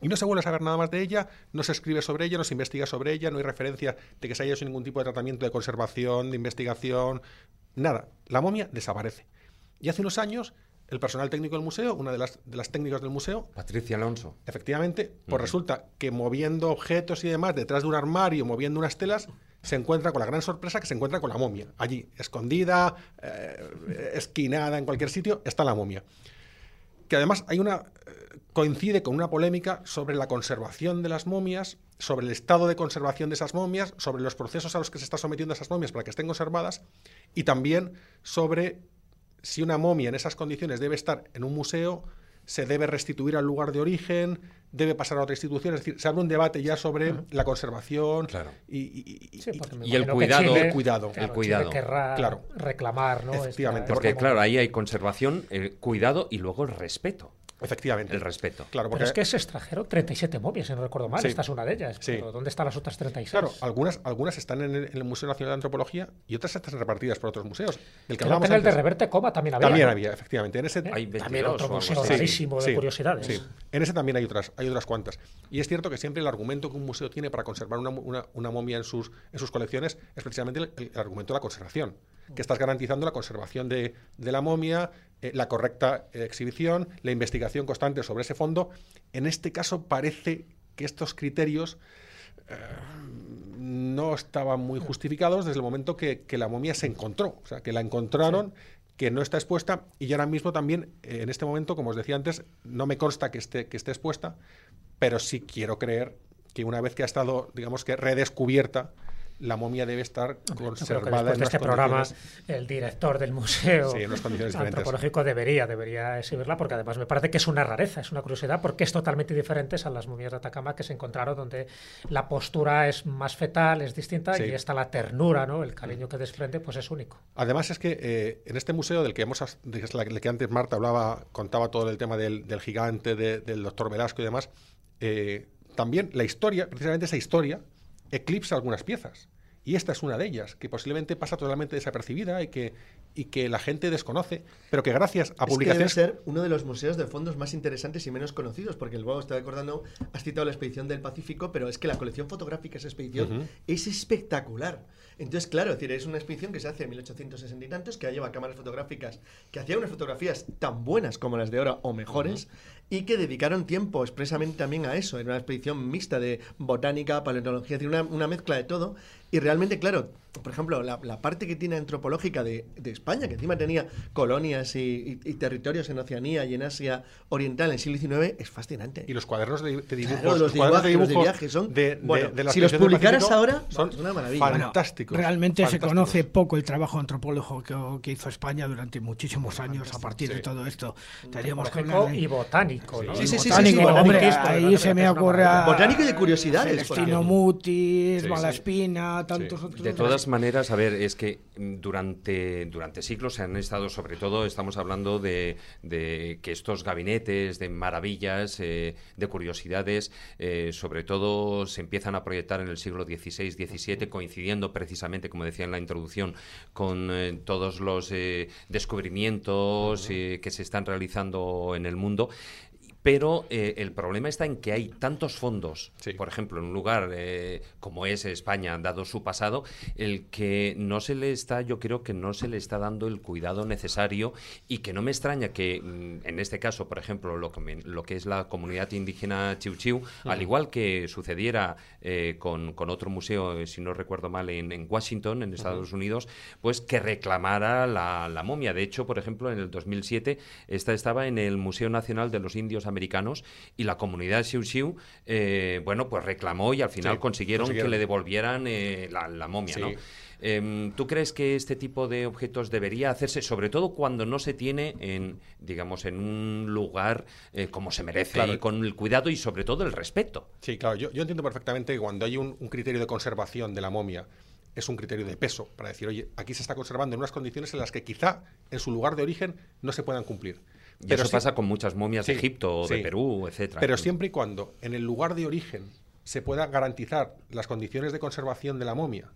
Y no se vuelve a saber nada más de ella, no se escribe sobre ella, no se investiga sobre ella, no hay referencia de que se haya hecho ningún tipo de tratamiento de conservación, de investigación, nada. La momia desaparece. Y hace unos años, el personal técnico del museo, una de las, de las técnicas del museo... Patricia Alonso. Efectivamente, pues resulta que moviendo objetos y demás detrás de un armario, moviendo unas telas, se encuentra con la gran sorpresa que se encuentra con la momia. Allí, escondida, eh, esquinada en cualquier sitio, está la momia. Que además hay una coincide con una polémica sobre la conservación de las momias, sobre el estado de conservación de esas momias, sobre los procesos a los que se está sometiendo esas momias para que estén conservadas y también sobre si una momia en esas condiciones debe estar en un museo, se debe restituir al lugar de origen, debe pasar a otra institución. Es decir, se abre un debate ya sobre la conservación y, el cuidado. el cuidado. el cuidado. claro. reclamar, ¿no? Efectivamente. Porque, claro, ahí hay conservación, el cuidado y luego el respeto. Efectivamente. El respeto. Claro, porque... Pero es que se extrajeron 37 momias, si no recuerdo mal. Esta es una de ellas. ¿Dónde están las otras 36? Claro, algunas, algunas están en el, Museo Nacional de Antropología y otras están repartidas por otros museos. El que en el de Reverte Coma también había. También había, efectivamente. En ese ¿Eh? hay también otro museo rarísimo de curiosidades. Sí. En ese también hay otras, hay otras cuantas. Y es cierto que siempre el argumento que un museo tiene para conservar una, una, una momia en sus, en sus colecciones es precisamente el argumento de la conservación que estás garantizando la conservación de, la momia, eh, la correcta eh, exhibición, la investigación constante sobre ese fondo. En este caso parece que estos criterios eh, no estaban muy justificados desde el momento que, la momia se encontró, o sea, que la encontraron. que no está expuesta y ahora mismo también, en este momento, como os decía antes, no me consta que esté, que esté expuesta, pero sí quiero creer que una vez que ha estado, digamos que redescubierta, la momia debe estar conservada en este programa el director del museo antropológico debería debería exhibirla porque además me parece que es una rareza es una curiosidad porque es totalmente diferente a las momias de Atacama que se encontraron donde la postura es más fetal es distinta y está la ternura no el cariño que desprende pues es único. Además es que eh, en este museo del que hemos del que antes Marta hablaba contaba todo el tema del, gigante del doctor Velasco y demás eh, también la historia precisamente esa historia eclipsa algunas piezas. Y esta es una de ellas, que posiblemente pasa totalmente desapercibida y que, y que la gente desconoce, pero que gracias a publicaciones... Que debe ser uno de los museos de fondos más interesantes y menos conocidos, porque luego está recordando, has citado la expedición del Pacífico, pero es que la colección fotográfica de esa expedición es espectacular. Entonces, claro, es, decir, es una expedición que se hace en 1860 y tantos, que lleva cámaras fotográficas que hacían unas fotografías tan buenas como las de ahora o mejores, y que dedicaron tiempo expresamente también a eso. Era una expedición mixta de botánica, paleontología, una, una mezcla de todo. Y realmente, claro, por ejemplo, la, parte que tiene antropológica de, España, que encima tenía colonias y, territorios en Oceanía y en Asia Oriental en el siglo XIX, es fascinante. Y los cuadernos de, dibujos, los, cuadernos de, dibujos, viaje son. De, si los publicaras ahora, son una maravilla. Fantásticos. Realmente se conoce poco el trabajo antropológico que, hizo España durante muchísimos años a partir de todo esto. Teníamos que hablar y botánico. ¿no? Sí, sí, sí. hombre, ahí se me ocurre. Botánico y de curiosidades. Mutis, Malaspina de todas maneras, a ver, es que durante, durante siglos se han estado, sobre todo, estamos hablando de, que estos gabinetes de maravillas, eh, de curiosidades, eh, sobre todo se empiezan a proyectar en el siglo XVI, XVII, coincidiendo precisamente, como decía en la introducción, con eh, todos los descubrimientos que se están realizando en el mundo. Pero eh, el problema está en que hay tantos fondos, por ejemplo, en un lugar eh, como es España, dado su pasado, el que no se le está, yo creo que no se le está dando el cuidado necesario y que no me extraña que, mm, en este caso, por ejemplo, lo que, lo que es la comunidad indígena Chiu Chiu, al igual que sucediera eh, con, otro museo, si no recuerdo mal, en, Washington, en Estados Unidos, pues que reclamara la, la, momia. De hecho, por ejemplo, en el 2007, esta estaba en el Museo Nacional de los Indios Americanos americanos y la comunidad de Xiu Xiu, eh, bueno, pues reclamó y al final Sí, consiguieron, consiguieron. que le devolvieran eh, la, la momia, Sí. ¿no? Em, ¿Tú crees que este tipo de objetos debería hacerse, sobre todo cuando no se tiene en, digamos, en un lugar eh, como se merece Claro. y con el cuidado y sobre todo el respeto? Sí, claro, yo, yo entiendo perfectamente que cuando hay un, un criterio de conservación de la momia, es un criterio de peso, para decir, oye, aquí se está conservando en unas condiciones en las que quizá en su lugar de origen no se puedan cumplir. Y eso sí- pasa con muchas momias de Sí, Egipto o de sí. Perú, etcétera. Pero siempre y cuando en el lugar de origen se pueda garantizar las condiciones de conservación de la momia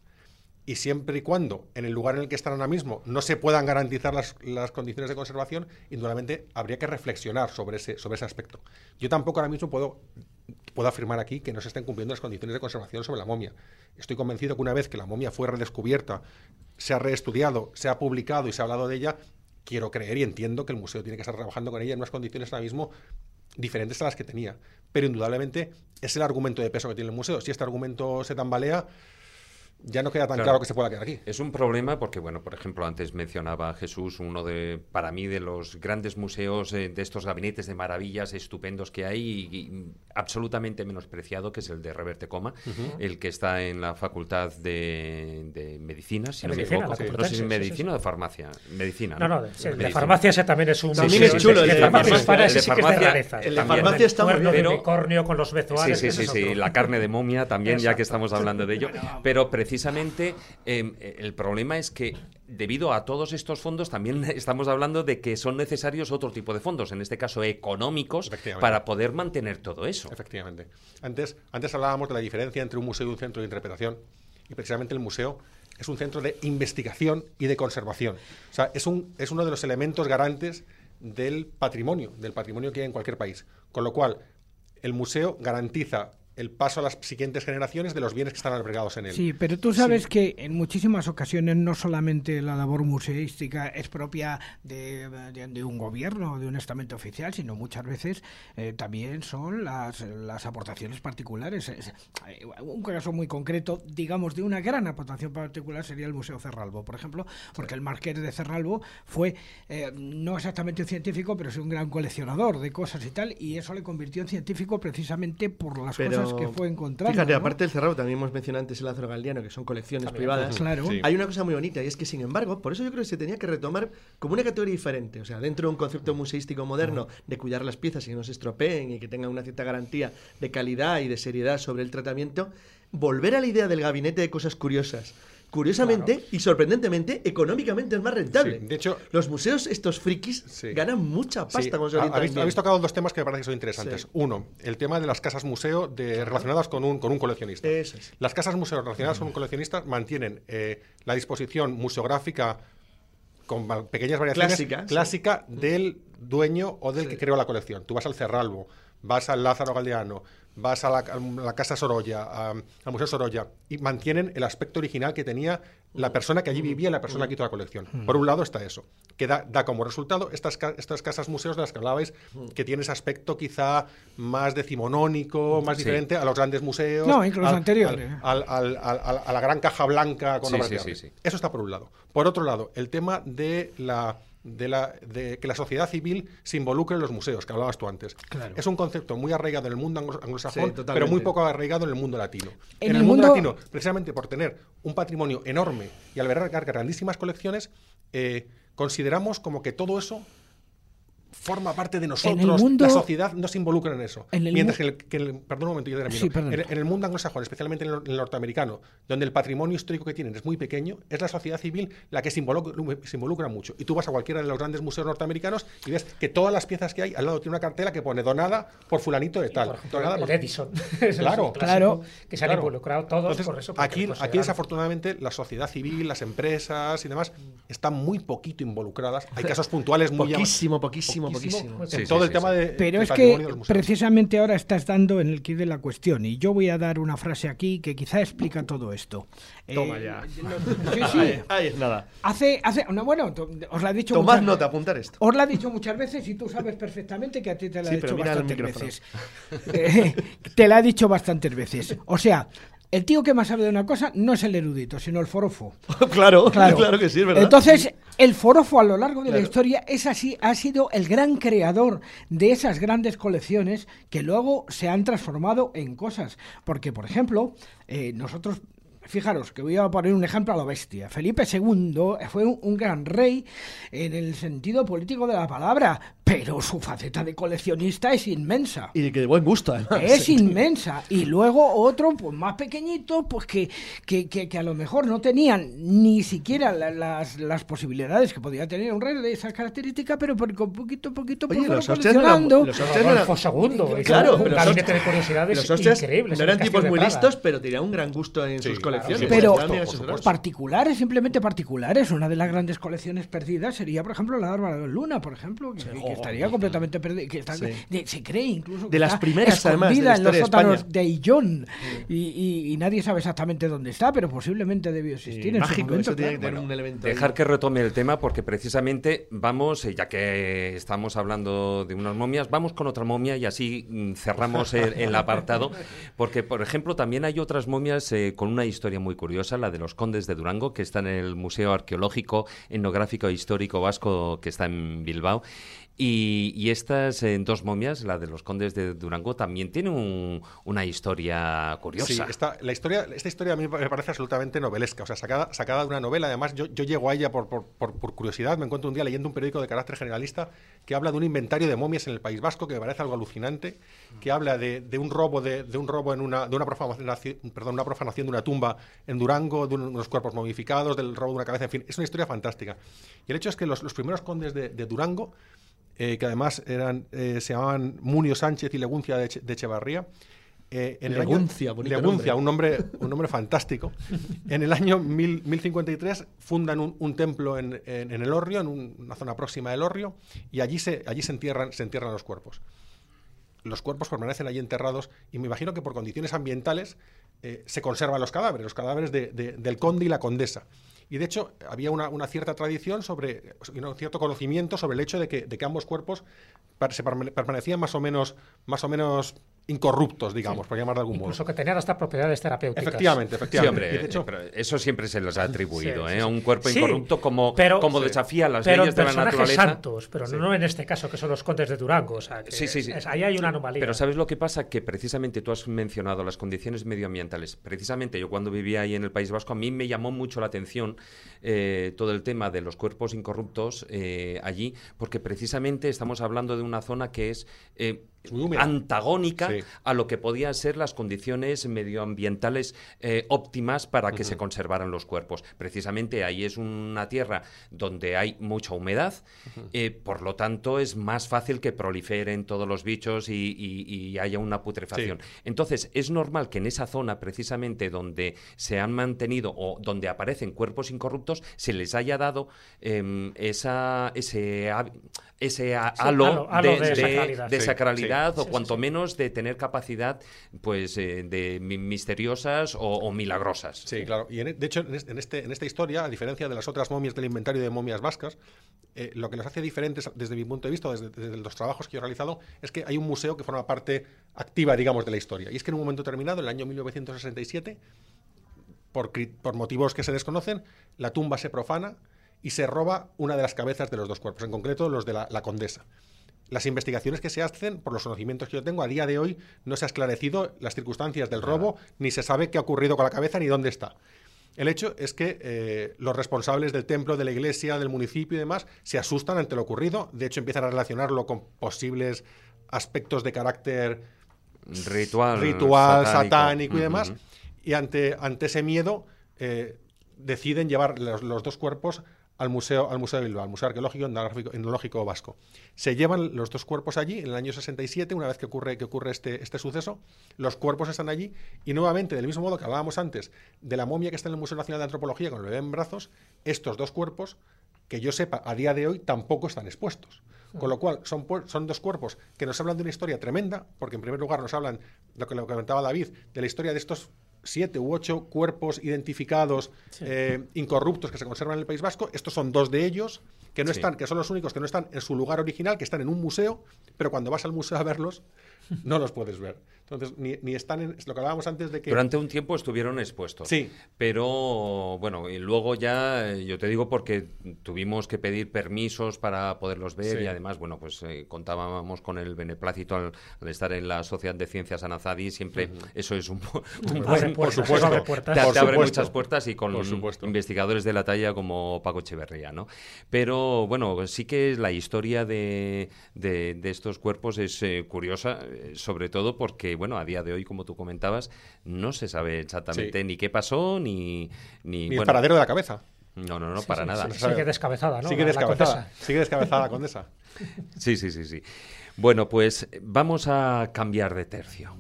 y siempre y cuando en el lugar en el que están ahora mismo no se puedan garantizar las, las condiciones de conservación, indudablemente habría que reflexionar sobre ese, sobre ese aspecto. Yo tampoco ahora mismo puedo, puedo afirmar aquí que no se estén cumpliendo las condiciones de conservación sobre la momia. Estoy convencido que una vez que la momia fue redescubierta, se ha reestudiado, se ha publicado y se ha hablado de ella, quiero creer y entiendo que el museo tiene que estar trabajando con ella en unas condiciones ahora mismo diferentes a las que tenía. Pero indudablemente es el argumento de peso que tiene el museo. Si este argumento se tambalea, ya no queda tan Claro. claro, que se pueda quedar aquí. Es un problema porque, bueno, por ejemplo, antes mencionaba Jesús uno de, para mí, de los grandes museos eh, de estos gabinetes de maravillas estupendos que hay, y, y absolutamente menospreciado, que es el de Reverte Coma, el que está en la Facultad de, de Medicina, si De no Medicina, me equivoco. No sé si sí, medicina sí, o de farmacia. Medicina. No, no, sí, el de Medicina. farmacia ese también es un También es chulo, de- el de de farmacia El de sí es de el de está muy bien. de Pero- unicornio con los Sí, vestuarios. sí, sí, es sí, la carne de momia también, ya que estamos hablando de ello. Pero precisamente eh, el problema es que debido a todos estos fondos también estamos hablando de que son necesarios otro tipo de fondos, en este caso económicos, para poder mantener todo eso. Efectivamente. Antes, antes hablábamos de la diferencia entre un museo y un centro de interpretación. Y precisamente el museo es un centro de investigación y de conservación. O sea, es, un, es uno de los elementos garantes del patrimonio, del patrimonio que hay en cualquier país. Con lo cual, el museo garantiza el paso a las siguientes generaciones de los bienes que están albergados en él. Sí, pero tú sabes que en muchísimas ocasiones no solamente la labor museística es propia de, de- de un gobierno, de un estamento oficial, sino muchas veces eh, también son las, las aportaciones particulares. Es- eh, un caso muy concreto, digamos, de una gran aportación particular sería el Museo Cerralbo, por ejemplo, porque el Marqués de Cerralbo fue eh, no exactamente un científico, pero sí un gran coleccionador de cosas y tal, y eso le convirtió en científico precisamente por las Pero, cosas que fue encontrando. Fíjate, ¿no? aparte del cerrado, también hemos mencionado antes el Lázaro Galdiano, que son colecciones privadas. Claro. Sí. Hay una cosa muy bonita y es que, sin embargo, por eso yo creo que se tenía que retomar como una categoría diferente. O sea, dentro de un concepto museístico moderno de cuidar las piezas y que no se estropeen y que tengan una cierta garantía de calidad y de seriedad sobre el tratamiento, volver a la idea del gabinete de cosas curiosas. Curiosamente y sorprendentemente, económicamente es más rentable. Sí, de hecho- los museos, estos frikis, Sí. ganan mucha pasta Sí, ha- orientan habéis, tocado dos temas que me parece que son interesantes. Uno, el tema de las casas museo de, relacionadas con un, con un coleccionista. Eso es. Las casas museo relacionadas con un coleccionista mantienen eh, la disposición museográfica con pequeñas variaciones Clásica, clásica del dueño o del que creó la colección. Tú vas al Cerralbo, vas al Lázaro Galdeano, vas a la, a la Casa Sorolla, al Museo Sorolla, y mantienen el aspecto original que tenía la persona que allí vivía y la persona que hizo la colección. Por un lado está eso, que da, da como resultado estas, ca- estas casas museos de las que hablabais, que tiene ese aspecto quizá más decimonónico, más Sí. diferente a los grandes museos. No, incluso al- anterior, eh. al- a la gran caja blanca con Sí, obras sí, de sí, arte. sí. Eso está por un lado. Por otro lado, el tema de la de, la, de que la sociedad civil se involucre en los museos, que hablabas tú antes. Claro. Es un concepto muy arraigado en el mundo anglo- anglosajón, Sí, pero muy poco arraigado en el mundo latino. En En, el el mundo, mundo- latino, precisamente por tener un patrimonio enorme y albergar grandísimas colecciones, eh, consideramos como que todo eso forma parte de nosotros, mundo- la sociedad no se involucra en eso. En el Mientras que, el, que el- perdón un momento, yo termino. Sí, perdón. En, en el mundo anglosajón, especialmente en el, norteamericano, donde el patrimonio histórico que tienen es muy pequeño, es la sociedad civil la que se involucra, se involucra mucho. Y tú vas a cualquiera de los grandes museos norteamericanos y ves que todas las piezas que hay al lado tiene una cartela que pone donada por fulanito de tal. Por ejemplo, donada el por- Edison. Claro, claro. Que se han Claro. involucrado todos Entonces, por eso. aquí, aquí desafortunadamente la sociedad civil, las empresas y demás están muy poquito involucradas. Hay casos puntuales muy Poquísimo, poquísimo, poquísimo. En Sí, todo sí, el sí, tema sí. de Pero es que precisamente ahora estás dando en el quid de la cuestión y yo voy a dar una frase aquí que quizá explica todo esto. Toma Eh, ya. lo- sí, sí. Ahí, ahí es nada. Hace, hace, no, bueno, to- os la he dicho Tomad nota, apuntar esto. Os la he dicho muchas veces y tú sabes perfectamente que a ti te la Sí, he dicho bastantes veces. Eh, te la he dicho bastantes veces. O sea, el tío que más sabe de una cosa no es el erudito, sino el forofo. claro, claro, que sí, es verdad. Entonces, el forofo a lo largo de la Claro. historia es así, ha sido el gran creador de esas grandes colecciones que luego se han transformado en cosas. Porque, por ejemplo, eh, nosotros Fijaros que voy a poner un ejemplo a la bestia. Felipe II fue un, un gran rey en el sentido político de la palabra, pero su faceta de coleccionista es inmensa. Y que de buen gusto, además. Es inmensa. Y luego otro, pues más pequeñito, pues que, que, que, que a lo mejor no tenían ni siquiera la- las, las posibilidades que podía tener un rey de esa característica, pero por, con poquito a poquito pues, fueron los Austrias no eran- coleccionando. los Claro, pero los de curiosidades los increíbles. No eran tipos muy de listos, pero tenían un gran gusto en sus colecciones. Pero esos otros. particulares, simplemente particulares. Una de las grandes colecciones perdidas sería, por ejemplo, la de Luna, por ejemplo, que, que estaría completamente perdida. Que está- Sí. de- se cree incluso que De las está primeras, además, de la en los de sótanos de Aillón. Y, y- y nadie sabe exactamente dónde está, pero posiblemente debió existir en su mágico, momento. eso tiene que tener un elemento. ahí. Dejar que retome el tema porque precisamente vamos, eh, ya que estamos hablando de unas momias, vamos con otra momia y así mm, cerramos el, el apartado. Porque, por ejemplo, también hay otras momias eh, con una historia muy curiosa, la de los condes de Durango, que está en el Museo Arqueológico, Etnográfico e Histórico Vasco, que está en Bilbao. Y, estas eh, dos momias, la de los condes de Durango, también tiene un- una historia curiosa. Sí, esta, la historia, esta historia a mí me parece absolutamente novelesca, o sea, sacada, sacada de una novela. Además, yo, yo llego a ella por, por- curiosidad. Me encuentro un día leyendo un periódico de carácter generalista que habla de un inventario de momias en el País Vasco que me parece algo alucinante, que habla de, de un robo de, de un robo en una, de una profanación, perdón, una profanación de una tumba en Durango, de un- unos cuerpos momificados, del robo de una cabeza, en fin, es una historia fantástica. Y el hecho es que los, los primeros condes de, de Durango eh, que además eran, eh, se llamaban Munio Sánchez y Leguncia de, Eche- de Echevarría. eh, en el año- Leguncia, bonito Leguncia, nombre. un nombre, un nombre fantástico. En el año mil- 1053 fundan un, un templo en, en- en el Orrio, en un- una zona próxima del Orrio, y allí se, allí se entierran, se entierran los cuerpos. Los cuerpos permanecen allí enterrados y me imagino que por condiciones ambientales eh, se conservan los cadáveres, los cadáveres de- de- del conde y la condesa. Y de hecho había una, una cierta tradición sobre, un cierto conocimiento sobre el hecho de que, de que ambos cuerpos se permane- permanecían más o menos, más o menos incorruptos, digamos, por llamar de algún Incluso modo. que tenían hasta propiedades terapéuticas. Efectivamente, Sí, efectivamente. hombre, Y de hecho, eso siempre se les ha atribuido, Sí, sí, ¿eh? sí. A un cuerpo Sí, incorrupto como, pero- como Sí. desafía las Pero leyes de la naturaleza. santos, pero Sí. no en este caso, que son los condes de Durango. O sea, que Sí, sí, sí. es- ahí hay una anomalía. Pero ¿sabes lo que pasa? Que precisamente tú has mencionado las condiciones medioambientales. Precisamente yo cuando vivía ahí en el País Vasco, a mí me llamó mucho la atención eh, todo el tema de los cuerpos incorruptos eh, allí, porque precisamente estamos hablando de una zona que es... eh. Antagónica Sí. a lo que podían ser las condiciones medioambientales eh, óptimas para que se conservaran los cuerpos. Precisamente ahí es una tierra donde hay mucha humedad, eh, por lo tanto es más fácil que proliferen todos los bichos y, y- y haya una putrefacción. Entonces es normal que en esa zona precisamente donde se han mantenido o donde aparecen cuerpos incorruptos se les haya dado em, esa, ese, ese a- Sí, halo, de, de de- sacralidad. de Sí, sacralidad sí. o Sí, cuanto sí, sí. menos de tener capacidad pues eh, de mi- misteriosas o, o milagrosas. Sí, claro. Y en- de hecho, en, es- en este, en esta historia, a diferencia de las otras momias del inventario de momias vascas, eh, lo que las hace diferentes, desde mi punto de vista, desde, desde los trabajos que yo he realizado, es que hay un museo que forma parte activa, digamos, de la historia. Y es que en un momento determinado, en el año 1967, por, por motivos que se desconocen, la tumba se profana y se roba una de las cabezas de los dos cuerpos, en concreto los de la, la condesa. Las investigaciones que se hacen, por los conocimientos que yo tengo, a día de hoy no se ha esclarecido las circunstancias del robo, ni se sabe qué ha ocurrido con la cabeza ni dónde está. El hecho es que eh, los responsables del templo, de la iglesia, del municipio y demás se asustan ante lo ocurrido. De hecho, empiezan a relacionarlo con posibles aspectos de carácter Ritual, ritual, satánico. satánico, y demás. Y ante, ante ese miedo eh, deciden llevar los, los dos cuerpos al museo, al museo de Bilbao, al Museo Arqueológico Etnológico Vasco. Se llevan los dos cuerpos allí en el año 67, una vez que ocurre, que ocurre este, este suceso. Los cuerpos están allí y nuevamente, del mismo modo que hablábamos antes de la momia que está en el Museo Nacional de Antropología con el bebé en brazos, estos dos cuerpos, que yo sepa, a día de hoy tampoco están expuestos. Con lo cual, son, son dos cuerpos que nos hablan de una historia tremenda, porque en primer lugar nos hablan, lo que lo comentaba David, de la historia de estos siete u ocho cuerpos identificados, eh, incorruptos que se conservan en el País Vasco. Estos son dos de ellos, que no Sí. están, que son los únicos que no están en su lugar original, que están en un museo, pero cuando vas al museo a verlos, no los puedes ver. Entonces, ni, ni están en lo que hablábamos antes de que. Durante un tiempo estuvieron expuestos. Sí. Pero bueno, y luego ya, eh, yo te digo porque tuvimos que pedir permisos para poderlos ver Sí. y además, bueno, pues eh, contábamos con el beneplácito al, al estar en la Sociedad de Ciencias Anazadi, siempre eso es un, un buen. puertas, supuesto. abre puertas. Te, Por te abre supuesto. muchas puertas y con Por supuesto. investigadores de la talla como Paco Echeverría, ¿no? Pero bueno, sí que la historia de, de- de estos cuerpos es eh, curiosa, eh, sobre todo porque, bueno, a día de hoy, como tú comentabas, no se sabe exactamente Sí. ni qué pasó, ni... Ni, Ni el paradero de la cabeza. No, no, no, Sí, para sí, nada. sí, Sigue descabezada, ¿no? Sigue descabezada. Sigue descabezada la condesa. Sí, sí, sí, sí. Bueno, pues vamos a cambiar de tercio.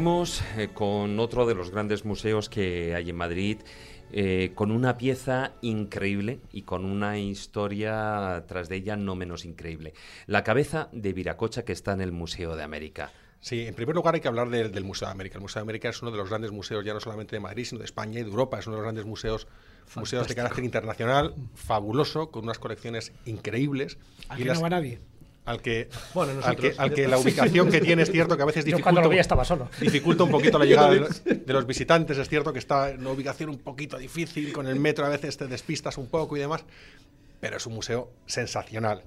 Seguimos eh, con otro de los grandes museos que hay en Madrid, eh, con una pieza increíble y con una historia tras de ella no menos increíble. La cabeza de Viracocha que está en el Museo de América. Sí, en primer lugar hay que hablar del, del Museo de América. El Museo de América es uno de los grandes museos, ya no solamente de Madrid, sino de España y de Europa. Es uno de los grandes museos, museos de carácter internacional, fabuloso, con unas colecciones increíbles. Aquí y no las- va nadie. Al que, Bueno, al nosotros. que, al que la ubicación que tiene es cierto que a veces dificulta, lo estaba solo. dificulta un poquito la llegada de, de los visitantes. Es cierto que está en una ubicación un poquito difícil, con el metro a veces te despistas un poco y demás, pero es un museo sensacional.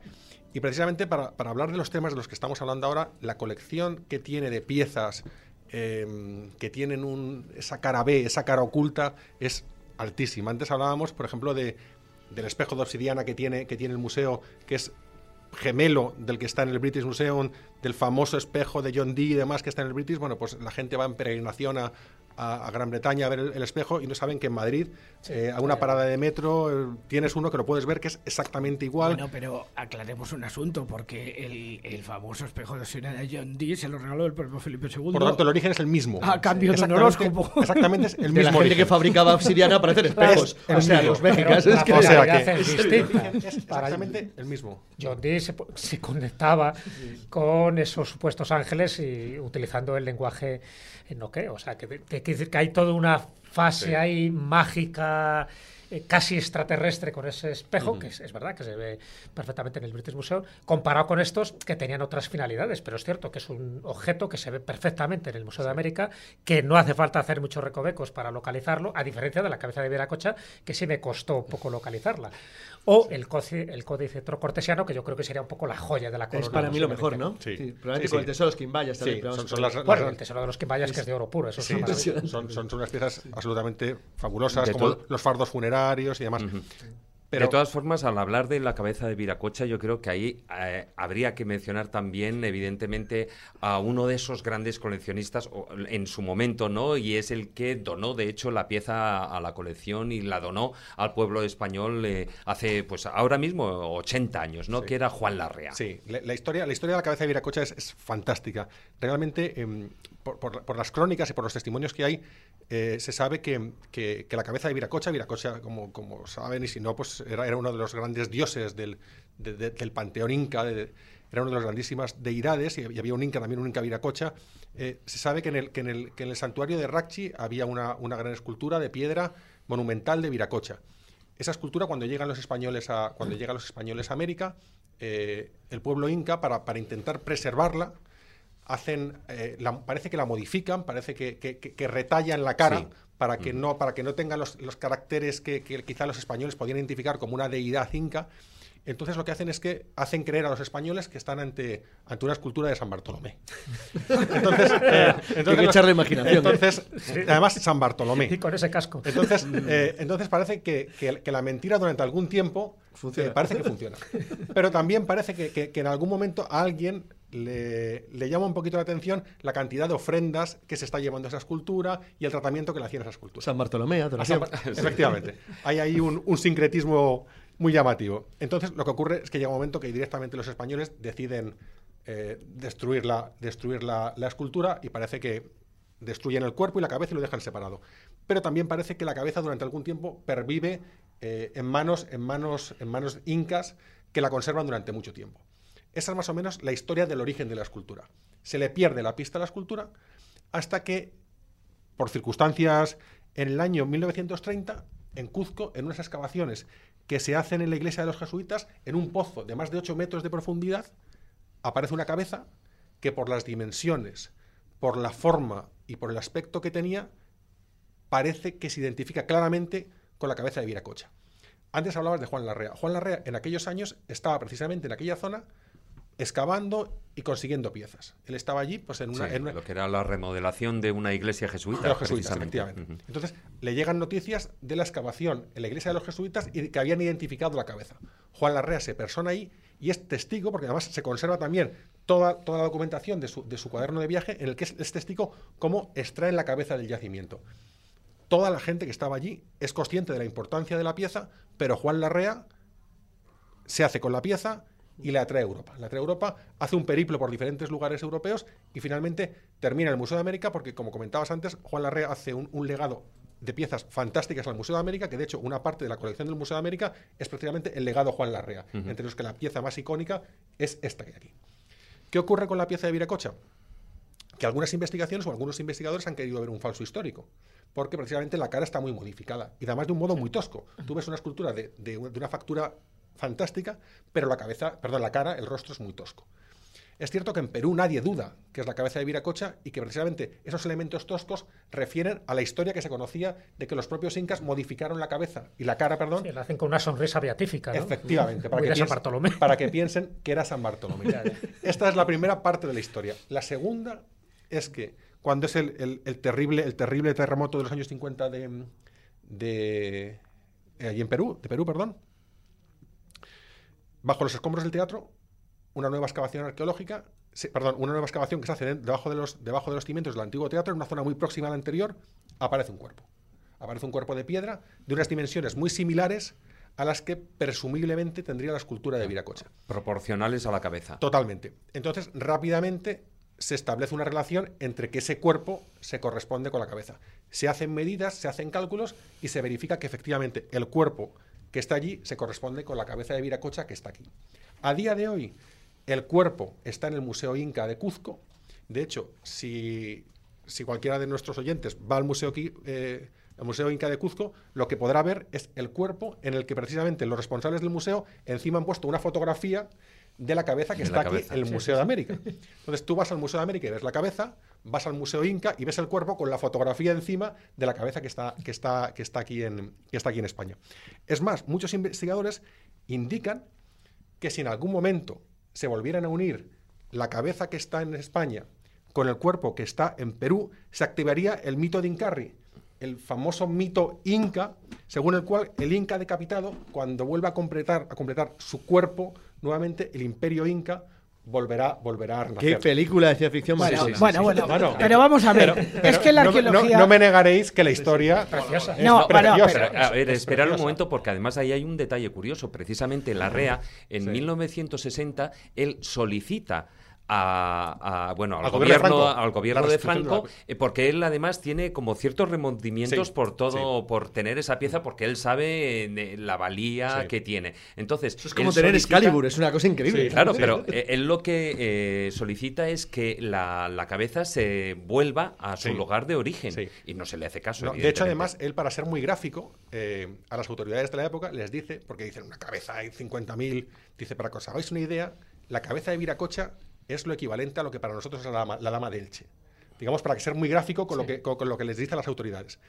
Y precisamente para, para hablar de los temas de los que estamos hablando ahora, la colección que tiene de piezas eh, que tienen un, esa cara B, esa cara oculta, es altísima. Antes hablábamos, por ejemplo, de, del espejo de obsidiana que tiene, que tiene el museo, que es gemelo del que está en el British Museum, del famoso espejo de John Dee y demás que está en el British, bueno, pues la gente va en peregrinación a, a- a Gran Bretaña a ver el, el espejo y no saben que en Madrid, eh, a una parada de metro, eh, tienes uno que lo puedes ver que es exactamente igual. Bueno, pero aclaremos un asunto, porque el, el famoso espejo de obsidiana de John Dee se lo regaló el propio Felipe II. Por lo tanto, el origen es el mismo. A cambio de un Exactamente- horóscopo. Exactamente, es el de la mismo gente origen. que fabricaba obsidiana para hacer espejos. el o sea, mismo. los mexicanos. Pero Es que O sea que- es. Es exactamente el mismo. John Dee se, se conectaba con esos supuestos ángeles y utilizando el lenguaje no qué, o sea, que, que, quiere decir que hay toda una fase Sí. ahí mágica eh, casi extraterrestre con ese espejo, que es, es verdad que se ve perfectamente en el British Museum, comparado con estos que tenían otras finalidades, pero es cierto que es un objeto que se ve perfectamente en el Museo de América, que no hace falta hacer muchos recovecos para localizarlo, a diferencia de la cabeza de Viracocha, que sí me costó un poco localizarla. O el, códice, el códice trocortesiano, que yo creo que sería un poco la joya de la corona. Es para mí lo mejor. ¿no? Sí. probablemente Sí, con el tesoro de los Quimbayas también. Son, las, Bueno, las- el tesoro de los Quimbayas, que es de oro puro, eso Sí, es una son, son, son unas piezas absolutamente fabulosas, De como todo- los fardos funerarios y demás. Pero de todas formas, al hablar de la cabeza de Viracocha, yo creo que ahí eh, habría que mencionar también, evidentemente, a uno de esos grandes coleccionistas o, en su momento, ¿no? Y es el que donó, de hecho, la pieza a, a la colección y la donó al pueblo español eh, hace, pues ahora mismo, 80 años, ¿no? Sí. Que era Juan Larrea. Sí, la, la historia, la historia de la cabeza de Viracocha es, es fantástica. Realmente, em, por, las crónicas y por los testimonios que hay, eh, se sabe que, que- la cabeza de Viracocha, Viracocha, como, como saben, y si no, pues era, era uno de los grandes dioses del, de- de- del panteón inca, era una de las grandísimas deidades, y, había un inca, también un inca Viracocha. Eh, se sabe que en, el, que, en el, que en el santuario de Rachi había una, una gran escultura de piedra monumental de Viracocha. Esa escultura, cuando llegan los españoles a, cuando llegan los españoles a América, eh, el pueblo inca, para, para intentar preservarla, hacen, eh, la- parece que la modifican, parece que, que- que- que retallan la cara Sí. para que no, para que no tenga los, los caracteres que, que quizá los españoles podían identificar como una deidad inca. Entonces lo que hacen es que hacen creer a los españoles que están ante, ante una escultura de San Bartolomé. Entonces, eh, entonces que los- echarle imaginación, ¿eh? Entonces, además San Bartolomé. Y con ese casco. Entonces, eh, entonces parece que, que- que la mentira durante algún tiempo Funciona. eh, parece que funciona. Pero también parece que, que- que en algún momento alguien le, le llama un poquito la atención la cantidad de ofrendas que se está llevando a esa escultura y el tratamiento que le hacían a esa escultura. San Bartolomé, adoración. Efectivamente. Hay ahí un, un sincretismo muy llamativo. Entonces, lo que ocurre es que llega un momento que directamente los españoles deciden eh, destruir, la, destruir la, la escultura y parece que destruyen el cuerpo y la cabeza y lo dejan separado. Pero también parece que la cabeza durante algún tiempo pervive eh, en, manos, en, manos, en manos incas que la conservan durante mucho tiempo. Esa es más o menos la historia del origen de la escultura. Se le pierde la pista a la escultura hasta que, por circunstancias, en el año 1930, en Cuzco, en unas excavaciones que se hacen en la iglesia de los jesuitas, en un pozo de más de 8 metros de profundidad, aparece una cabeza que por las dimensiones, por la forma y por el aspecto que tenía, parece que se identifica claramente con la cabeza de Viracocha. Antes hablabas de Juan Larrea. Juan Larrea en aquellos años estaba precisamente en aquella zona excavando y consiguiendo piezas. Él estaba allí, pues en una, Sí, lo que era la remodelación de una iglesia jesuita. de los jesuitas, efectivamente. Entonces, le llegan noticias de la excavación en la iglesia de los jesuitas y que habían identificado la cabeza. Juan Larrea se persona ahí y es testigo, porque además se conserva también toda, toda la documentación de su, de su cuaderno de viaje, en el que es, es testigo cómo extraen la cabeza del yacimiento. Toda la gente que estaba allí es consciente de la importancia de la pieza, pero Juan Larrea se hace con la pieza y la trae a Europa. La trae a Europa, hace un periplo por diferentes lugares europeos y finalmente termina en el Museo de América porque, como comentabas antes, Juan Larrea hace un, un legado de piezas fantásticas al Museo de América, que de hecho una parte de la colección del Museo de América es precisamente el legado Juan Larrea, entre los que la pieza más icónica es esta que hay aquí. ¿Qué ocurre con la pieza de Viracocha? Que algunas investigaciones o algunos investigadores han querido ver un falso histórico, porque precisamente la cara está muy modificada y además de un modo muy tosco. Tú ves una escultura de, de una- de una factura fantástica, pero la cabeza, perdón, la cara, el rostro es muy tosco. Es cierto que en Perú nadie duda que es la cabeza de Viracocha y que precisamente esos elementos toscos refieren a la historia que se conocía de que los propios incas modificaron la cabeza y la cara, perdón, Sí, lo hacen con una sonrisa beatífica, ¿no? Efectivamente, para que, piensen, para que piensen que era San Bartolomé. Esta es la primera parte de la historia. La segunda es que cuando es el, el- el terrible, el terrible terremoto de los años 50 de, de eh, allí en Perú, de Perú, perdón, bajo los escombros del teatro, una nueva excavación arqueológica, se- perdón, una nueva excavación que se hace de- debajo de los, debajo de los cimientos del antiguo teatro, en una zona muy próxima a la anterior, aparece un cuerpo. Aparece un cuerpo de piedra de unas dimensiones muy similares a las que presumiblemente tendría la escultura de Viracocha. Proporcionales a la cabeza. Totalmente. Entonces, rápidamente se establece una relación entre que ese cuerpo se corresponde con la cabeza. Se hacen medidas, se hacen cálculos y se verifica que efectivamente el cuerpo que está allí se corresponde con la cabeza de Viracocha que está aquí. A día de hoy, el cuerpo está en el Museo Inca de Cuzco. De hecho, si, si cualquiera de nuestros oyentes va al Museo, eh, al museo Inca de Cuzco, lo que podrá ver es el cuerpo en el que precisamente los responsables del museo encima han puesto una fotografía de la cabeza que está aquí en el Museo sí, de. América. Entonces tú vas al Museo de América y ves la cabeza, vas al Museo Inca y ves el cuerpo con la fotografía encima de la cabeza que está, que está, que está, aquí, en, que está aquí en España. Es más, muchos investigadores indican que si en algún momento se volvieran a unir la cabeza que está en España con el cuerpo que está en Perú, se activaría el mito de Incarri, el famoso mito inca, según el cual el inca decapitado, cuando vuelva a completar, a completar su cuerpo, nuevamente el imperio inca volverá, volverá a Qué renacer. película de ciencia ficción más Bueno, bueno, bueno, pero vamos a ver, es que la no, arqueología... No, me negaréis que la historia Preciosa. es No, preciosa. Pero, a ver, Es esperar un preciosa. momento porque además ahí hay un detalle curioso. Precisamente la REA, en Sí. 1960, él solicita a, a, bueno, al, Al gobierno de gobierno, Franco. al gobierno de Franco, la- eh, porque él además tiene como ciertos remordimientos Sí, por todo, por tener esa pieza, porque él sabe eh, la valía Sí. que tiene. Entonces, Eso es como tener solicita- Excalibur, es una cosa increíble. Sí, Claro, Sí. pero eh, él lo que eh, solicita es que la, la cabeza se vuelva a su Sí. lugar de origen Sí. y no se le hace caso. No, de hecho, además, él para ser muy gráfico, eh, a las autoridades de la época les dice, porque dicen una cabeza hay 50.000, dice, para que os hagáis una idea, la cabeza de Viracocha es lo equivalente a lo que para nosotros es la dama, la dama de Elche. Digamos, para que ser muy gráfico con, lo, que, con, con lo que les dice a las autoridades.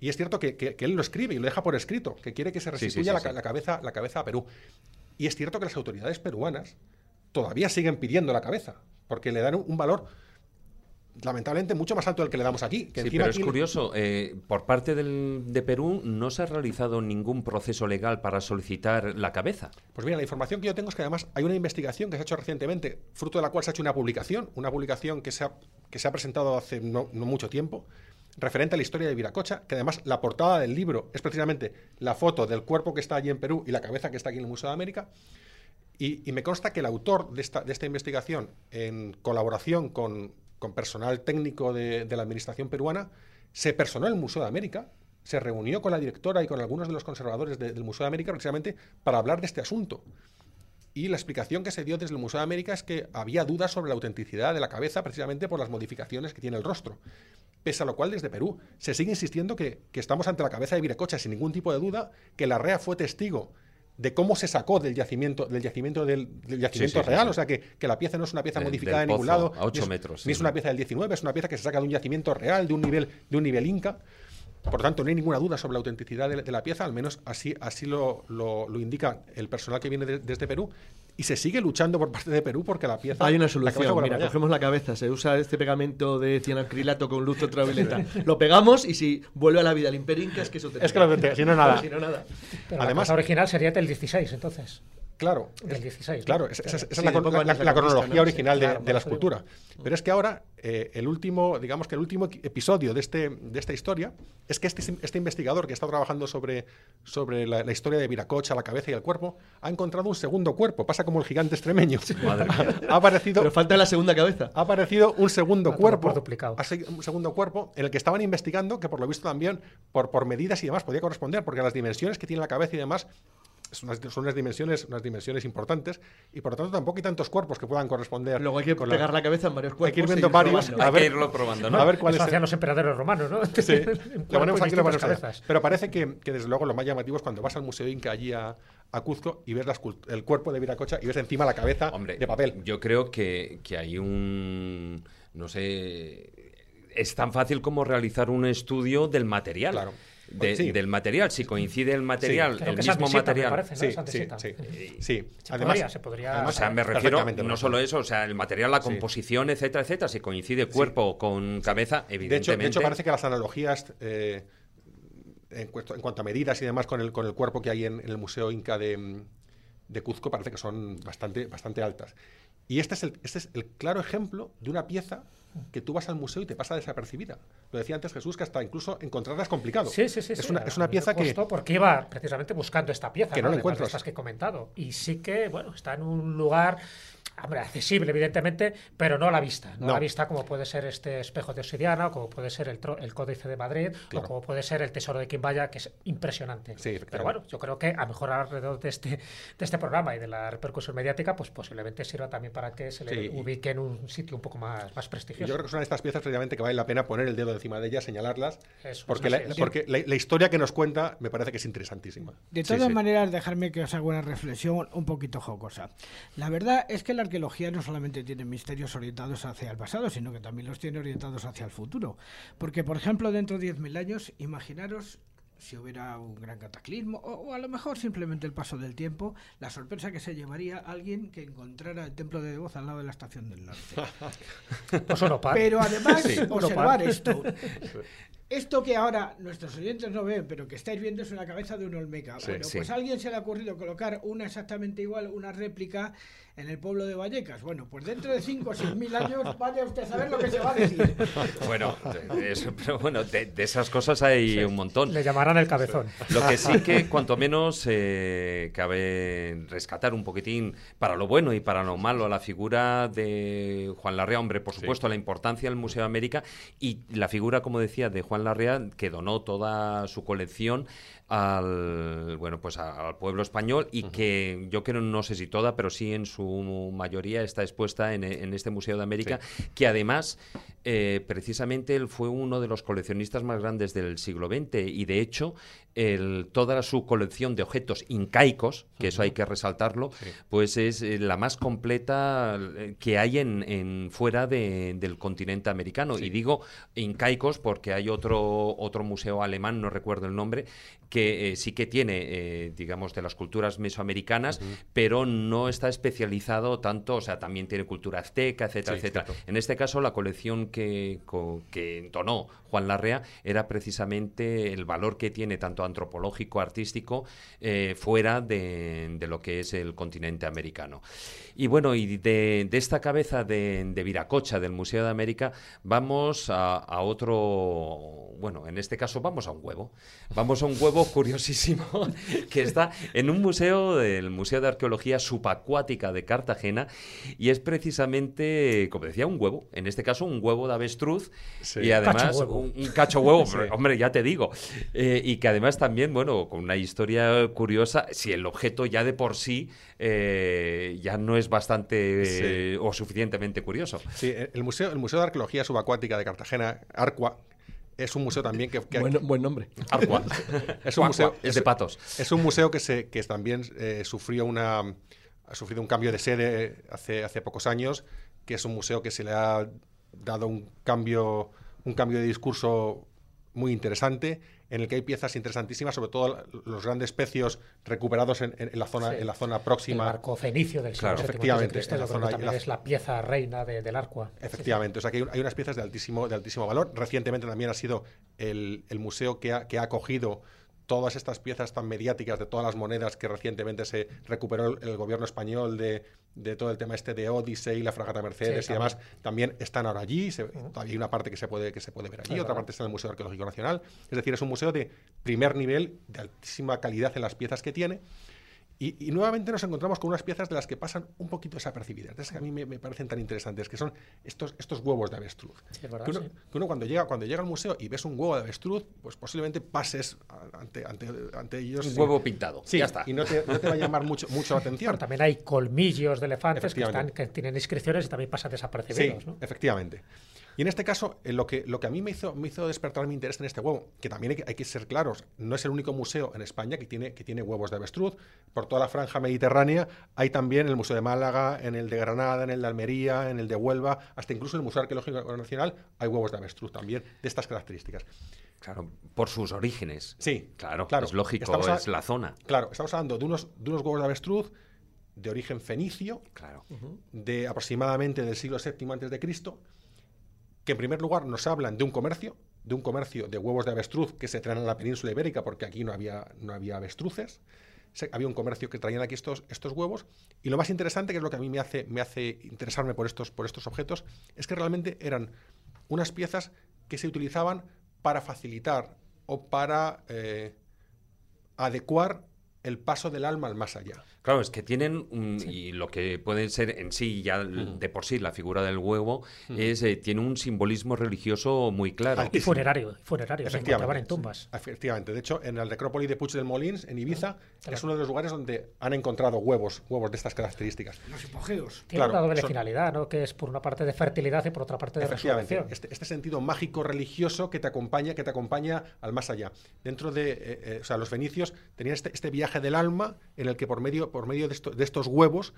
Y es cierto que, que- que él lo escribe y lo deja por escrito, que quiere que se sí, restituya sí, la, cabeza, la cabeza a Perú. Y es cierto que las autoridades peruanas todavía siguen pidiendo la cabeza, porque le dan un, un valor lamentablemente mucho más alto del que le damos aquí. Que Sí, pero es aquí- curioso, eh, por parte del- de Perú no se ha realizado ningún proceso legal para solicitar la cabeza. Pues mira, la información que yo tengo es que además hay una investigación que se ha hecho recientemente, fruto de la cual se ha hecho una publicación, una publicación que se ha, que se ha presentado hace no, no mucho tiempo, referente a la historia de Viracocha, que además la portada del libro es precisamente la foto del cuerpo que está allí en Perú y la cabeza que está aquí en el Museo de América. Y, me consta que el autor de esta, de esta investigación, en colaboración con, con personal técnico de, la administración peruana, se personó el Museo de América, se reunió con la directora y con algunos de los conservadores del Museo de América precisamente para hablar de este asunto. Y la explicación que se dio desde el Museo de América es que había dudas sobre la autenticidad de la cabeza precisamente por las modificaciones que tiene el rostro. Pese a lo cual, desde Perú se sigue insistiendo que, estamos ante la cabeza de Viracocha sin ningún tipo de duda, que la REA fue testigo de cómo se sacó del yacimiento del yacimiento del, yacimiento real, o sea que, la pieza no es una pieza modificada de ningún lado, a 8 metros, ni es una pieza del 19, es una pieza que se saca de un yacimiento real, de un nivel de un nivel inca. Por tanto, no hay ninguna duda sobre la autenticidad de, la pieza, al menos así, así lo, lo, indica el personal que viene desde Perú, y se sigue luchando por parte de Perú porque la pieza. Hay una solución. Mira, cogemos la cabeza, se usa este pegamento de cianacrilato con luz ultravioleta. lo pegamos y si vuelve a la vida el Imperio Inca es que eso te Es que lo si no nada. si no nada. Además, la original sería del 16, entonces. Claro. Del 16. Claro, esa, es la, cronología original de, la escultura. Pero es que ahora, eh, el último, digamos que el último episodio de, este, de esta historia es que este, este investigador que está trabajando sobre, sobre la, historia de Viracocha, la cabeza y el cuerpo, ha encontrado un segundo cuerpo. Pasa como el gigante extremeño. ha, aparecido, Pero falta la segunda cabeza. Ha aparecido un segundo cuerpo. Duplicado. Un segundo cuerpo en el que estaban investigando que, por lo visto, también por, por medidas y demás podía corresponder, porque las dimensiones que tiene la cabeza y demás son unas, dimensiones, unas dimensiones importantes y por lo tanto tampoco hay tantos cuerpos que puedan corresponder. Luego hay que pegar la... cabeza en varios cuerpos. Hay que ir viendo varios. A ver, irlo probando, ¿no? A ver cuáles hacían los emperadores romanos, ¿no? Sí. lo ponemos aquí lo cabezas. Pero parece que, que, desde luego lo más llamativo es cuando vas al Museo Inca allí a, a Cuzco y ves el cuerpo de Viracocha y ves encima la cabeza Hombre, de papel. Yo creo que, que hay un. No sé. Es tan fácil como realizar un estudio del material. Claro del material, si coincide el material, el mismo material. Parece, sí, sí, sí, Además, se podría, o sea, me refiero no solo eso, o sea, el material, la composición, etcétera, etcétera, si coincide cuerpo con cabeza, evidentemente. De hecho, parece que las analogías eh, en, cuanto a medidas y demás con el, con el cuerpo que hay en, el Museo Inca de, de, Cuzco parece que son bastante, bastante altas. Y este es, el, este es el claro ejemplo de una pieza que tú vas al museo y te pasa desapercibida. Lo decía antes Jesús, que hasta incluso encontrarla es complicado. Sí, sí, sí. Es, una, es una pieza que... Porque iba precisamente buscando esta pieza, que no, la encuentro. estas que he comentado. Y sí que, bueno, está en un lugar hombre, accesible, evidentemente, pero no a la vista. No, a la vista como puede ser este espejo de obsidiana, como puede ser el, el Códice de Madrid, o como puede ser el Tesoro de Quimbaya, que es impresionante. Sí, pero bueno, yo creo que a mejorar alrededor de este, de este programa y de la repercusión mediática, pues posiblemente sirva también para que se le ubique en un sitio un poco más, más prestigioso. Yo creo que son estas piezas precisamente que vale la pena poner el dedo encima de ellas, señalarlas, porque, la, porque la, historia que nos cuenta me parece que es interesantísima. De todas maneras, dejarme que os haga una reflexión un poquito jocosa. La verdad es que la arqueología no solamente tiene misterios orientados hacia el pasado, sino que también los tiene orientados hacia el futuro. Porque, por ejemplo, dentro de 10.000 años, imaginaros si hubiera un gran cataclismo, o, a lo mejor simplemente el paso del tiempo, la sorpresa que se llevaría alguien que encontrara el templo de voz al lado de la estación del norte. Pues Pero además, observar esto. Esto que ahora nuestros oyentes no ven, pero que estáis viendo es una cabeza de un olmeca. bueno, pues a alguien se le ha ocurrido colocar una exactamente igual, una réplica en el pueblo de Vallecas. Bueno, pues dentro de 5 o 6 mil años vaya usted a saber lo que se va a decir. Bueno, pero bueno, de, esas cosas hay un montón. Le llamarán el cabezón. Lo que sí que cuanto menos eh, cabe rescatar un poquitín para lo bueno y para lo malo la figura de Juan Larrea, hombre, por supuesto, la importancia del Museo de América y la figura, como decía, de Juan Larrea, que donó toda su colección al bueno pues al pueblo español y que yo creo no sé si toda pero sí en su mayoría está expuesta en, este Museo de América que además eh, precisamente él fue uno de los coleccionistas más grandes del siglo XX y de hecho el, toda su colección de objetos incaicos, que eso hay que resaltarlo, pues es eh, la más completa eh, que hay en, fuera del continente americano. Y digo incaicos porque hay otro, otro museo alemán, no recuerdo el nombre, que sí que tiene, digamos, de las culturas mesoamericanas, pero no está especializado tanto, o sea, también tiene cultura azteca, etcétera, etcétera. En este caso, la colección que, que entonó Juan Larrea era precisamente el valor que tiene tanto antropológico, artístico, eh, fuera de, de lo que es el continente americano. Y bueno, y de, de esta cabeza de, de Viracocha, del Museo de América, vamos a, a otro, bueno, en este caso vamos a un huevo. Vamos a un huevo curiosísimo que está en un museo, del Museo de Arqueología Subacuática de Cartagena, y es precisamente, como decía, un huevo, en este caso un huevo de avestruz, Sí. y además Cacho huevo. un, un cacho huevo, Sí. hombre, ya te digo, Eh, y que además también, bueno, con una historia curiosa, si el objeto ya de por sí eh, ya no es bastante eh, o suficientemente curioso. Sí, el museo, el museo de Arqueología Subacuática de Cartagena, Arqua, es un museo también que, que- Buen, buen nombre. Arcua. es un museo es de patos. Es un museo que se que también eh, sufrió una ha sufrido un cambio de sede hace hace pocos años, que es un museo que se le ha dado un cambio un cambio de discurso muy interesante en el que hay piezas interesantísimas, sobre todo los grandes pecios recuperados en, en- en la zona Sí. en la zona El próxima. barco fenicio del siglo Claro, efectivamente, de Cristo, en la zona- también la- es la pieza reina de- del Arcua. Efectivamente, o sea que hay, hay unas piezas de altísimo, de altísimo valor. Recientemente también ha sido el, el museo que ha, que ha acogido todas estas piezas tan mediáticas de todas las monedas que recientemente se recuperó el, el gobierno español de, de todo el tema este de Odyssey, la fragata Mercedes Sí, y demás, también están ahora allí. se- Todavía hay una parte que se puede, que se puede ver allí, otra parte está en el Museo Arqueológico Nacional. Es decir, es un museo de primer nivel, de altísima calidad en las piezas que tiene. Y, y nuevamente nos encontramos con unas piezas de las que pasan un poquito desapercibidas, de esas que a mí me, me parecen tan interesantes, que son estos, estos huevos de avestruz. Sí, verdad, que, uno, sí. que uno cuando llega, cuando llega al museo y ves un huevo de avestruz, pues posiblemente pases ante, ante, ante ellos. Un sin- huevo pintado. Sí, ya está. y no te, no te va a llamar mucho, mucho la atención. Bueno, también hay colmillos de elefantes que, están, que tienen inscripciones y también pasan desapercibidos. Sí, ¿no? efectivamente. Y en este caso, eh, lo, que, lo que a mí me hizo, me hizo despertar mi interés en este huevo, que también hay que, hay que ser claros, no es el único museo en España que tiene, que tiene huevos de avestruz. Por toda la franja mediterránea hay también en el Museo de Málaga, en el de Granada, en el de Almería, en el de Huelva, hasta incluso en el Museo Arqueológico Nacional hay huevos de avestruz también de estas características. Claro, por sus orígenes. Sí, Claro, claro. es lógico, a- es la zona. Claro, estamos hablando de unos, de unos huevos de avestruz de origen fenicio, Claro. de aproximadamente del siglo VII antes de Cristo, que en primer lugar nos hablan de un comercio, de un comercio de huevos de avestruz que se traen a la península ibérica porque aquí no había, no había avestruces. Había un comercio que traían aquí estos, estos huevos. Y lo más interesante, que es lo que a mí me hace, me hace interesarme por estos, por estos objetos, es que realmente eran unas piezas que se utilizaban para facilitar o para eh, adecuar el paso del alma al más allá. Claro, es que tienen, un- y lo que pueden ser en sí, ya de por sí, la figura del huevo, es eh, tiene un simbolismo religioso muy claro. Y funerario, funerario, se encontraban en tumbas. Efectivamente. De hecho, en el necrópolis de Puig del Molins, en Ibiza, es uno de los lugares donde han encontrado huevos, huevos de estas características. Los hipogeos. Tiene Claro, una doble son- finalidad, ¿no? Que es por una parte de fertilidad y por otra parte de Efectivamente, resurrección. este, este sentido mágico religioso que te acompaña, que te acompaña al más allá. Dentro de, eh, eh, o sea, los fenicios tenían este, este viaje del alma en el que por medio, por medio de, de estos huevos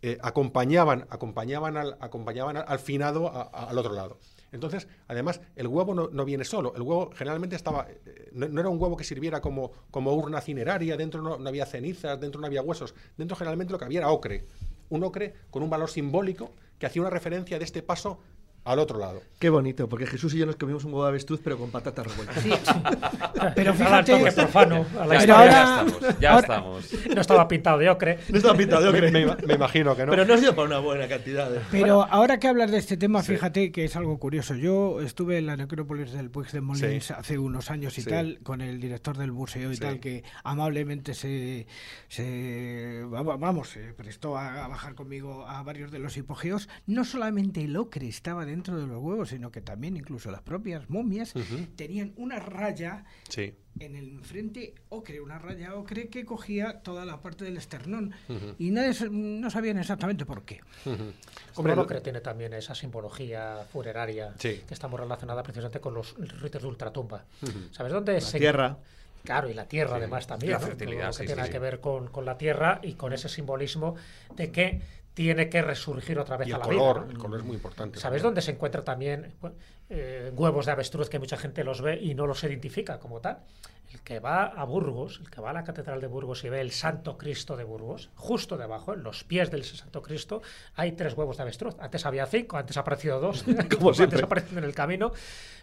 eh, acompañaban, acompañaban, al, acompañaban al, finado al otro lado. Entonces, además, el huevo no, no viene solo. El huevo generalmente estaba. eh, No, no era un huevo que sirviera como, como urna cineraria, dentro no, no había cenizas, dentro no había huesos. Dentro generalmente lo que había era ocre. Un ocre con un valor simbólico que hacía una referencia de este paso al otro lado. Qué bonito, porque Jesús y yo nos comimos un huevo de avestruz, pero con patatas revueltas. Pero Nada, fíjate, toque profano a la Ya, Pero historia. estamos, ya ahora- estamos. No estaba pintado de ocre. No estaba pintado, Me, creo. me ima- me imagino que no. Pero no ha sido para una buena cantidad. de- Pero ahora que hablas de este tema, fíjate que es algo curioso. Yo estuve en la necrópolis del Puig de Molins Sí. hace unos años y Sí. tal, con el director del museo y Sí. tal, que amablemente se, se va- vamos, se prestó a, a bajar conmigo a varios de los hipogeos. No solamente el ocre estaba dentro de los huevos, sino que también incluso las propias momias tenían una raya Sí. en el frente ocre, una raya ocre que cogía toda la parte del esternón. Y nadie, no sabían exactamente por qué. Hombre, el ocre tiene también esa simbología funeraria Sí. que está muy relacionada precisamente con los ritos de ultratumba. ¿Sabes dónde La se tierra. Claro, y la tierra además también, La ¿no? fertilidad, Todo lo que sí, tiene sí, sí. que ver con, con la tierra y con ese simbolismo de que tiene que resurgir otra vez Y a el la color, el color es muy importante. ¿Sabes dónde se encuentra también eh, huevos de avestruz que mucha gente los ve y no los identifica como tal? el que va a Burgos, el que va a la Catedral de Burgos y ve el Santo Cristo de Burgos, justo debajo, en los pies del Santo Cristo, hay tres huevos de avestruz. Antes había cinco, antes ha aparecido dos, como antes aparecido en el camino,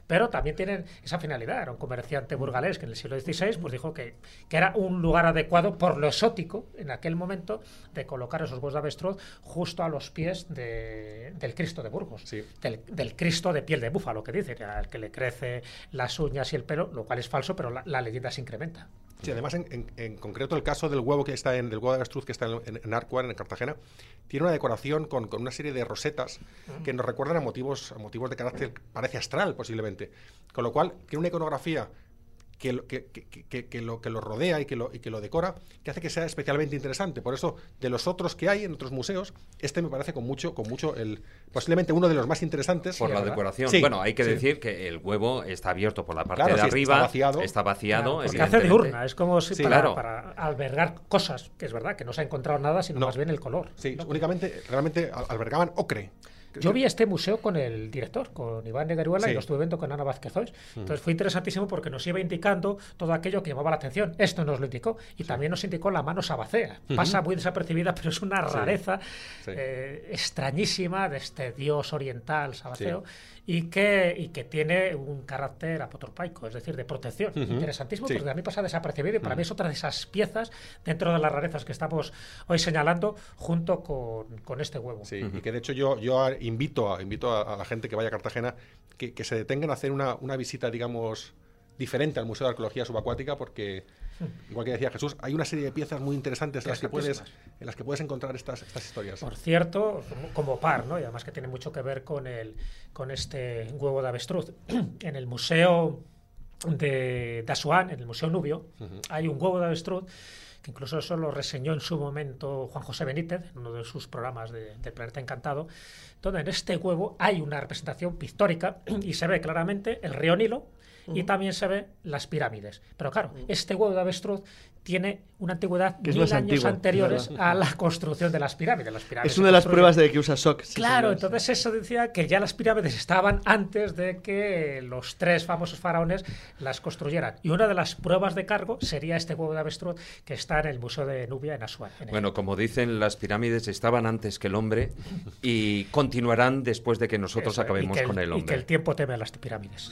pero también tienen esa finalidad. Era un comerciante burgalés que en el siglo XVI pues dijo que, que era un lugar adecuado por lo exótico en aquel momento de colocar esos huevos de avestruz justo a los pies del Cristo de Burgos, del, Cristo de piel de búfalo, que dice, al que le crece las uñas y el pelo, lo cual es falso, pero la, la leyenda se incrementa. Sí, además, en, concreto, el caso del huevo que está en el huevo de que está en, en en Cartagena, tiene una decoración con, una serie de rosetas que nos recuerdan a motivos, a motivos de carácter, parece astral posiblemente. Con lo cual, tiene una iconografía que, lo, que, que, lo, que lo rodea y que lo, y que lo decora, que hace que sea especialmente interesante. Por eso, de los otros que hay en otros museos, este me parece con mucho, con mucho el, posiblemente uno de los más interesantes. Por la decoración. bueno, hay que decir que el huevo está abierto por la parte de arriba, está vaciado. Está vaciado porque hace diurna, es como si para, para, albergar cosas, que es verdad, que no se ha encontrado nada, sino más bien el color. Sí, únicamente, realmente albergaban ocre. Yo vi este museo con el director, con Iván Negaruela, y lo estuve viendo con Ana Vázquez mm. Entonces fue interesantísimo porque nos iba indicando todo aquello que llamaba la atención. Esto nos lo indicó. Y también nos indicó la mano sabacea. Pasa muy desapercibida, pero es una rareza eh, extrañísima de este dios oriental sabaceo y que, y que tiene un carácter apotropaico, es decir, de protección. Interesantísimo, porque a mí pasa desapercibido y para mí es otra de esas piezas dentro de las rarezas que estamos hoy señalando junto con, con este huevo. Sí, y que de hecho yo, yo invito, a, invito a, la gente que vaya a Cartagena que, que se detengan a hacer una, una visita, digamos, diferente al Museo de Arqueología Subacuática porque Igual que decía Jesús, hay una serie de piezas muy interesantes en las que puedes, en las que puedes encontrar estas, estas historias. Por cierto, como par, ¿no? y además que tiene mucho que ver con, el, con este huevo de avestruz. en el Museo de, Asuán, en el Museo Nubio, hay un huevo de avestruz que incluso eso lo reseñó en su momento Juan José Benítez, en uno de sus programas de, del Planeta Encantado, donde en este huevo hay una representación pictórica y se ve claramente el río Nilo, y también se ve las pirámides. Pero claro, este huevo de avestruz tiene una antigüedad mil años anteriores a la construcción de las pirámides. Las pirámides es una de las pruebas de que usa SOC. Claro, entonces eso decía que ya las pirámides estaban antes de que los tres famosos faraones las construyeran. Y una de las pruebas de cargo sería este huevo de avestruz que está en el Museo de Nubia en Asuán. bueno, como dicen, las pirámides estaban antes que el hombre y continuarán después de que nosotros acabemos con el hombre. Y que el tiempo teme a las pirámides.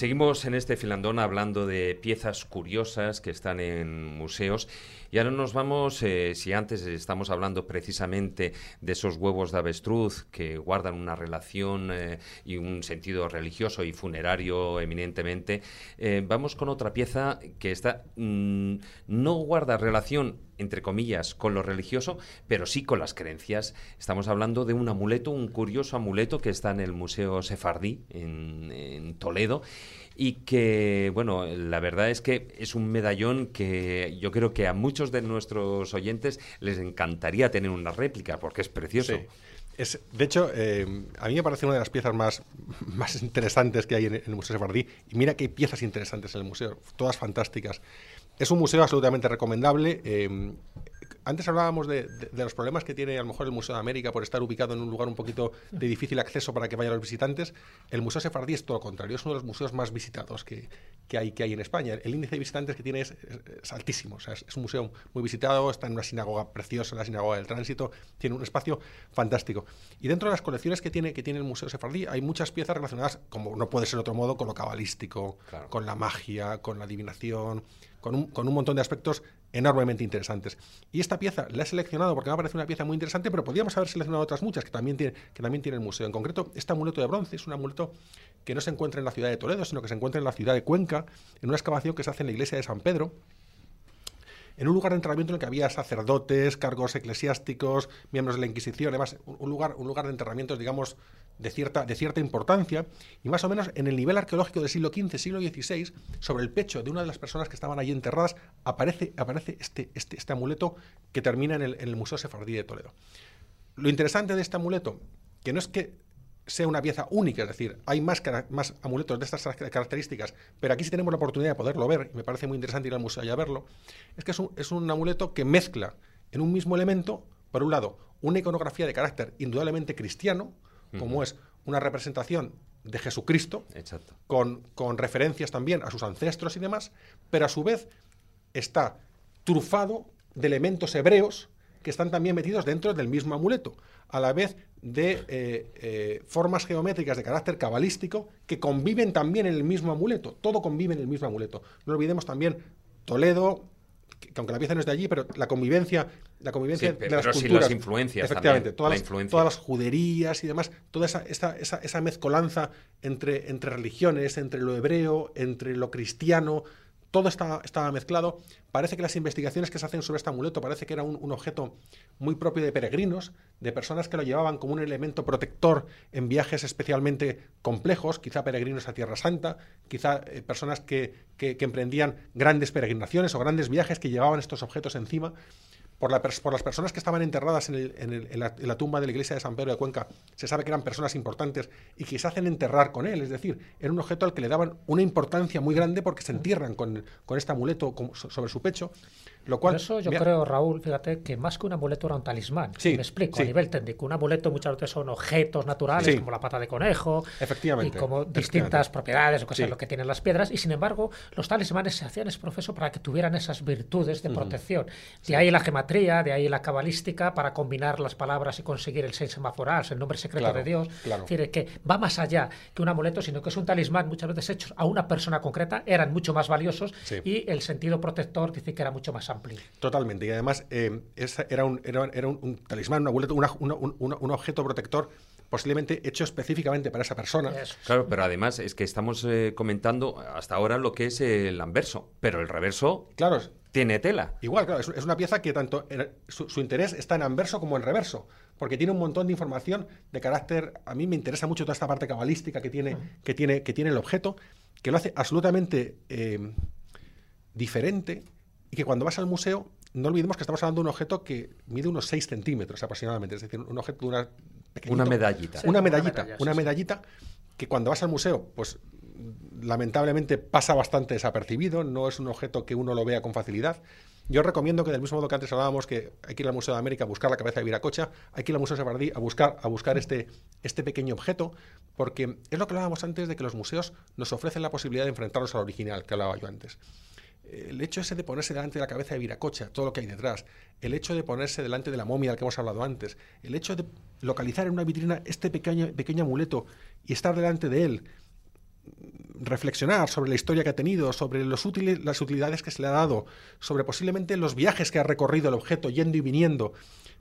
seguimos en este filandón hablando de piezas curiosas que están en museos. Y ahora nos vamos, eh, si antes estamos hablando precisamente de esos huevos de avestruz que guardan una relación eh, y un sentido religioso y funerario eminentemente, eh, vamos con otra pieza que está mm, no guarda relación entre comillas, con lo religioso, pero sí con las creencias. Estamos hablando de un amuleto, un curioso amuleto que está en el Museo Sefardí, en, Toledo, y que, bueno, la verdad es que es un medallón que yo creo que a muchos de nuestros oyentes les encantaría tener una réplica, porque es precioso. Es, de hecho, eh, a mí me parece una de las piezas más, más interesantes que hay en, el Museo Sefardí. Y mira hay piezas interesantes en el museo, todas fantásticas. Es un museo absolutamente recomendable. Eh, antes hablábamos de, los problemas que tiene a lo mejor el Museo de América por estar ubicado en un lugar un poquito de difícil acceso para que vayan los visitantes. El Museo Sefardí es todo lo contrario, es uno de los museos más visitados que, hay, que hay en España. El índice de visitantes que tiene es, altísimo, es, un museo muy visitado, está en una sinagoga preciosa, la sinagoga del tránsito, tiene un espacio fantástico. Y dentro de las colecciones que tiene, que tiene el Museo Sefardí hay muchas piezas relacionadas, como no puede ser de otro modo, con lo cabalístico, con la magia, con la adivinación, con un, con un montón de aspectos enormemente interesantes. Y esta pieza la he seleccionado porque me parece una pieza muy interesante, pero podríamos haber seleccionado otras muchas que también, tiene, que también tiene el museo. En concreto, este amuleto de bronce es un amuleto que no se encuentra en la ciudad de Toledo, sino que se encuentra en la ciudad de Cuenca, en una excavación que se hace en la iglesia de San Pedro, en un lugar de enterramiento en el que había sacerdotes, cargos eclesiásticos, miembros de la Inquisición, además un lugar, un lugar de enterramientos, digamos, de cierta, de cierta importancia, y más o menos en el nivel arqueológico del siglo XV, siglo XVI, sobre el pecho de una de las personas que estaban allí enterradas, aparece, aparece este, este, este amuleto que termina en el, en el Museo Sefardí de Toledo. lo interesante de este amuleto, que no es que sea una pieza única, es decir, hay más, más amuletos de estas características, pero aquí sí tenemos la oportunidad de poderlo ver, y me parece muy interesante ir al museo y a verlo, es que es un, es un amuleto que mezcla en un mismo elemento, por un lado, una iconografía de carácter indudablemente cristiano, como es una representación de Jesucristo, Con, con referencias también a sus ancestros y demás, pero a su vez está trufado de elementos hebreos que están también metidos dentro del mismo amuleto, a la vez de eh, eh, formas geométricas de carácter cabalístico que conviven también en el mismo amuleto. Todo convive en el mismo amuleto. No olvidemos también Toledo, que, aunque la pieza no es de allí, pero la convivencia, la convivencia de las culturas, las influencias efectivamente, todas, las, todas las juderías y demás, toda esa, esa, esa, mezcolanza entre, entre religiones, entre lo hebreo, entre lo cristiano, todo estaba, estaba, mezclado. Parece que las investigaciones que se hacen sobre este amuleto parece que era un, objeto muy propio de peregrinos, de personas que lo llevaban como un elemento protector en viajes especialmente complejos, quizá peregrinos a Tierra Santa, quizá eh, personas que, que emprendían grandes peregrinaciones o grandes viajes que llevaban estos objetos encima por, las personas que estaban enterradas en, la, tumba de la iglesia de San Pedro de Cuenca, se sabe que eran personas importantes y que se hacen enterrar con él. Es decir, era un objeto al que le daban una importancia muy grande porque se entierran con, este amuleto sobre su pecho. Lo cual, Por eso yo creo, Raúl, fíjate, que más que un amuleto era un talismán. Sí, me explico, a nivel técnico. Un amuleto muchas veces son objetos naturales, como la pata de conejo, efectivamente, y como distintas propiedades o cosas lo que tienen las piedras. Y sin embargo, los talismanes se hacían es profeso para que tuvieran esas virtudes de protección. De ahí la gematría, de ahí la cabalística, para combinar las palabras y conseguir el seis semaforal, el nombre secreto de Dios. Es decir, que va más allá que un amuleto, sino que es un talismán muchas veces hechos a una persona concreta, eran mucho más valiosos y el sentido protector dice que era mucho más Totalmente. Y además eh, era, un, era, un, talismán, un, objeto protector posiblemente hecho específicamente para esa persona. Claro, pero además es que estamos eh, comentando hasta ahora lo que es el anverso, pero el reverso claro, tiene tela. Igual, claro, es, una pieza que tanto su, interés está en anverso como en reverso, porque tiene un montón de información de carácter, a mí me interesa mucho toda esta parte cabalística que tiene, que tiene, que tiene el objeto, que lo hace absolutamente eh, diferente y que cuando vas al museo, no olvidemos que estamos hablando de un objeto que mide unos 6 centímetros aproximadamente, es decir, un objeto de una Una medallita. una medallita, una medallita que cuando vas al museo, pues lamentablemente pasa bastante desapercibido, no es un objeto que uno lo vea con facilidad. Yo recomiendo que del mismo modo que antes hablábamos que hay que ir al Museo de América a buscar la cabeza de Viracocha, hay que ir al Museo de Sefardí a buscar, a buscar este, este pequeño objeto, porque es lo que hablábamos antes de que los museos nos ofrecen la posibilidad de enfrentarnos al original, que hablaba yo antes el hecho ese de ponerse delante de la cabeza de Viracocha, todo lo que hay detrás, el hecho de ponerse delante de la momia del que hemos hablado antes, el hecho de localizar en una vitrina este pequeño, pequeño amuleto y estar delante de él, reflexionar sobre la historia que ha tenido, sobre los útiles, las utilidades que se le ha dado, sobre posiblemente los viajes que ha recorrido el objeto yendo y viniendo,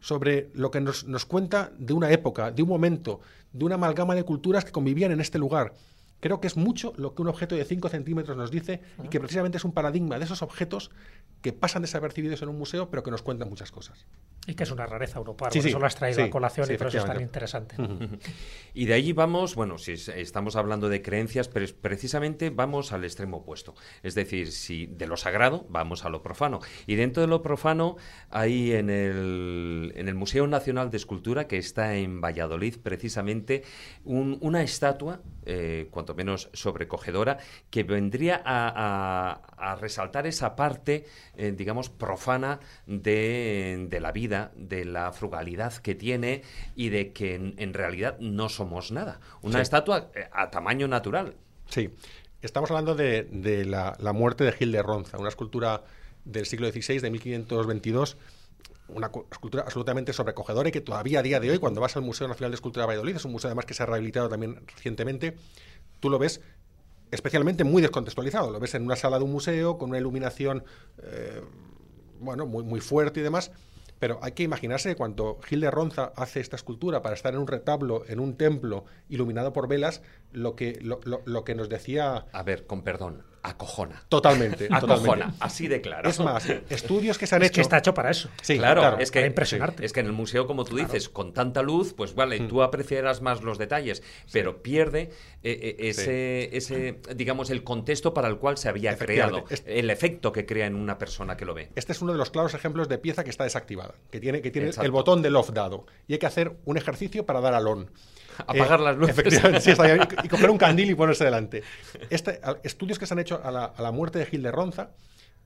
sobre lo que nos, nos cuenta de una época, de un momento, de una amalgama de culturas que convivían en este lugar. Creo que es mucho lo que un objeto de 5 centímetros nos dice y que precisamente es un paradigma de esos objetos que pasan desapercibidos en un museo, pero que nos cuentan muchas cosas. Y que es una rareza europea, sí, por eso lo has traído a colación y por eso es tan interesante. Y de allí vamos, bueno, si estamos hablando de creencias, pero precisamente vamos al extremo opuesto. Es decir, si de lo sagrado vamos a lo profano. Y dentro de lo profano, hay en el, en el Museo Nacional de Escultura, que está en Valladolid, precisamente, una estatua, eh, cuanto menos sobrecogedora, que vendría a resaltar esa parte eh, digamos, profana de, la vida, de la frugalidad que tiene y de que en, realidad no somos nada. Una estatua eh, a tamaño natural. Sí, estamos hablando de, la, muerte de Gil de Ronza, una escultura del siglo XVI, de 1522 una escultura absolutamente sobrecogedora y que todavía a día de hoy, cuando vas al Museo Nacional de Escultura de Valladolid, es un museo además que se ha rehabilitado también recientemente, tú lo ves especialmente muy descontextualizado. Lo ves en una sala de un museo con una iluminación eh, bueno, muy, muy fuerte y demás. Pero hay que imaginarse cuando Gil de Ronza hace esta escultura para estar en un retablo, en un templo iluminado por velas, lo que, lo, lo, que nos decía... A ver, con perdón, acojona. Totalmente, Acojona, totalmente. así de claro. Es más, estudios que se han Es hecho. que está hecho para eso. Sí, claro, es que para impresionarte. Es que en el museo, como tú dices, con tanta luz, pues vale, tú apreciarás más los detalles, pero pierde eh, eh, ese, ese, digamos, el contexto para el cual se había creado, el efecto que crea en una persona que lo ve. Este es uno de los claros ejemplos de pieza que está desactivada, que tiene, que tiene Exacto. el botón del off dado. Y hay que hacer un ejercicio para dar al on. Apagar las luces. Efectivamente, sí, está bien. y, y coger un candil y ponerse delante. Este, a- estudios que se han hecho a la, a la muerte de Gil de Ronza,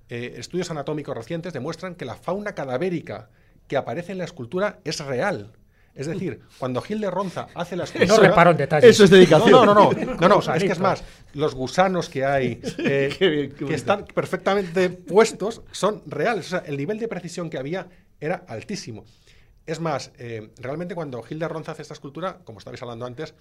eh, estudios anatómicos recientes, demuestran que la fauna cadavérica que aparece en la escultura es real. Es decir, cuando Gil de Ronza hace la escultura... No reparo en detalles. Eso es dedicación. No, no, no, no, no, no, es que es más, los gusanos que hay, eh, Qué bien, qué que están perfectamente puestos, son reales. O sea, el nivel de precisión que había era altísimo. Es más, eh, realmente cuando Gil de Ronza hace esta escultura, como estabais hablando antes,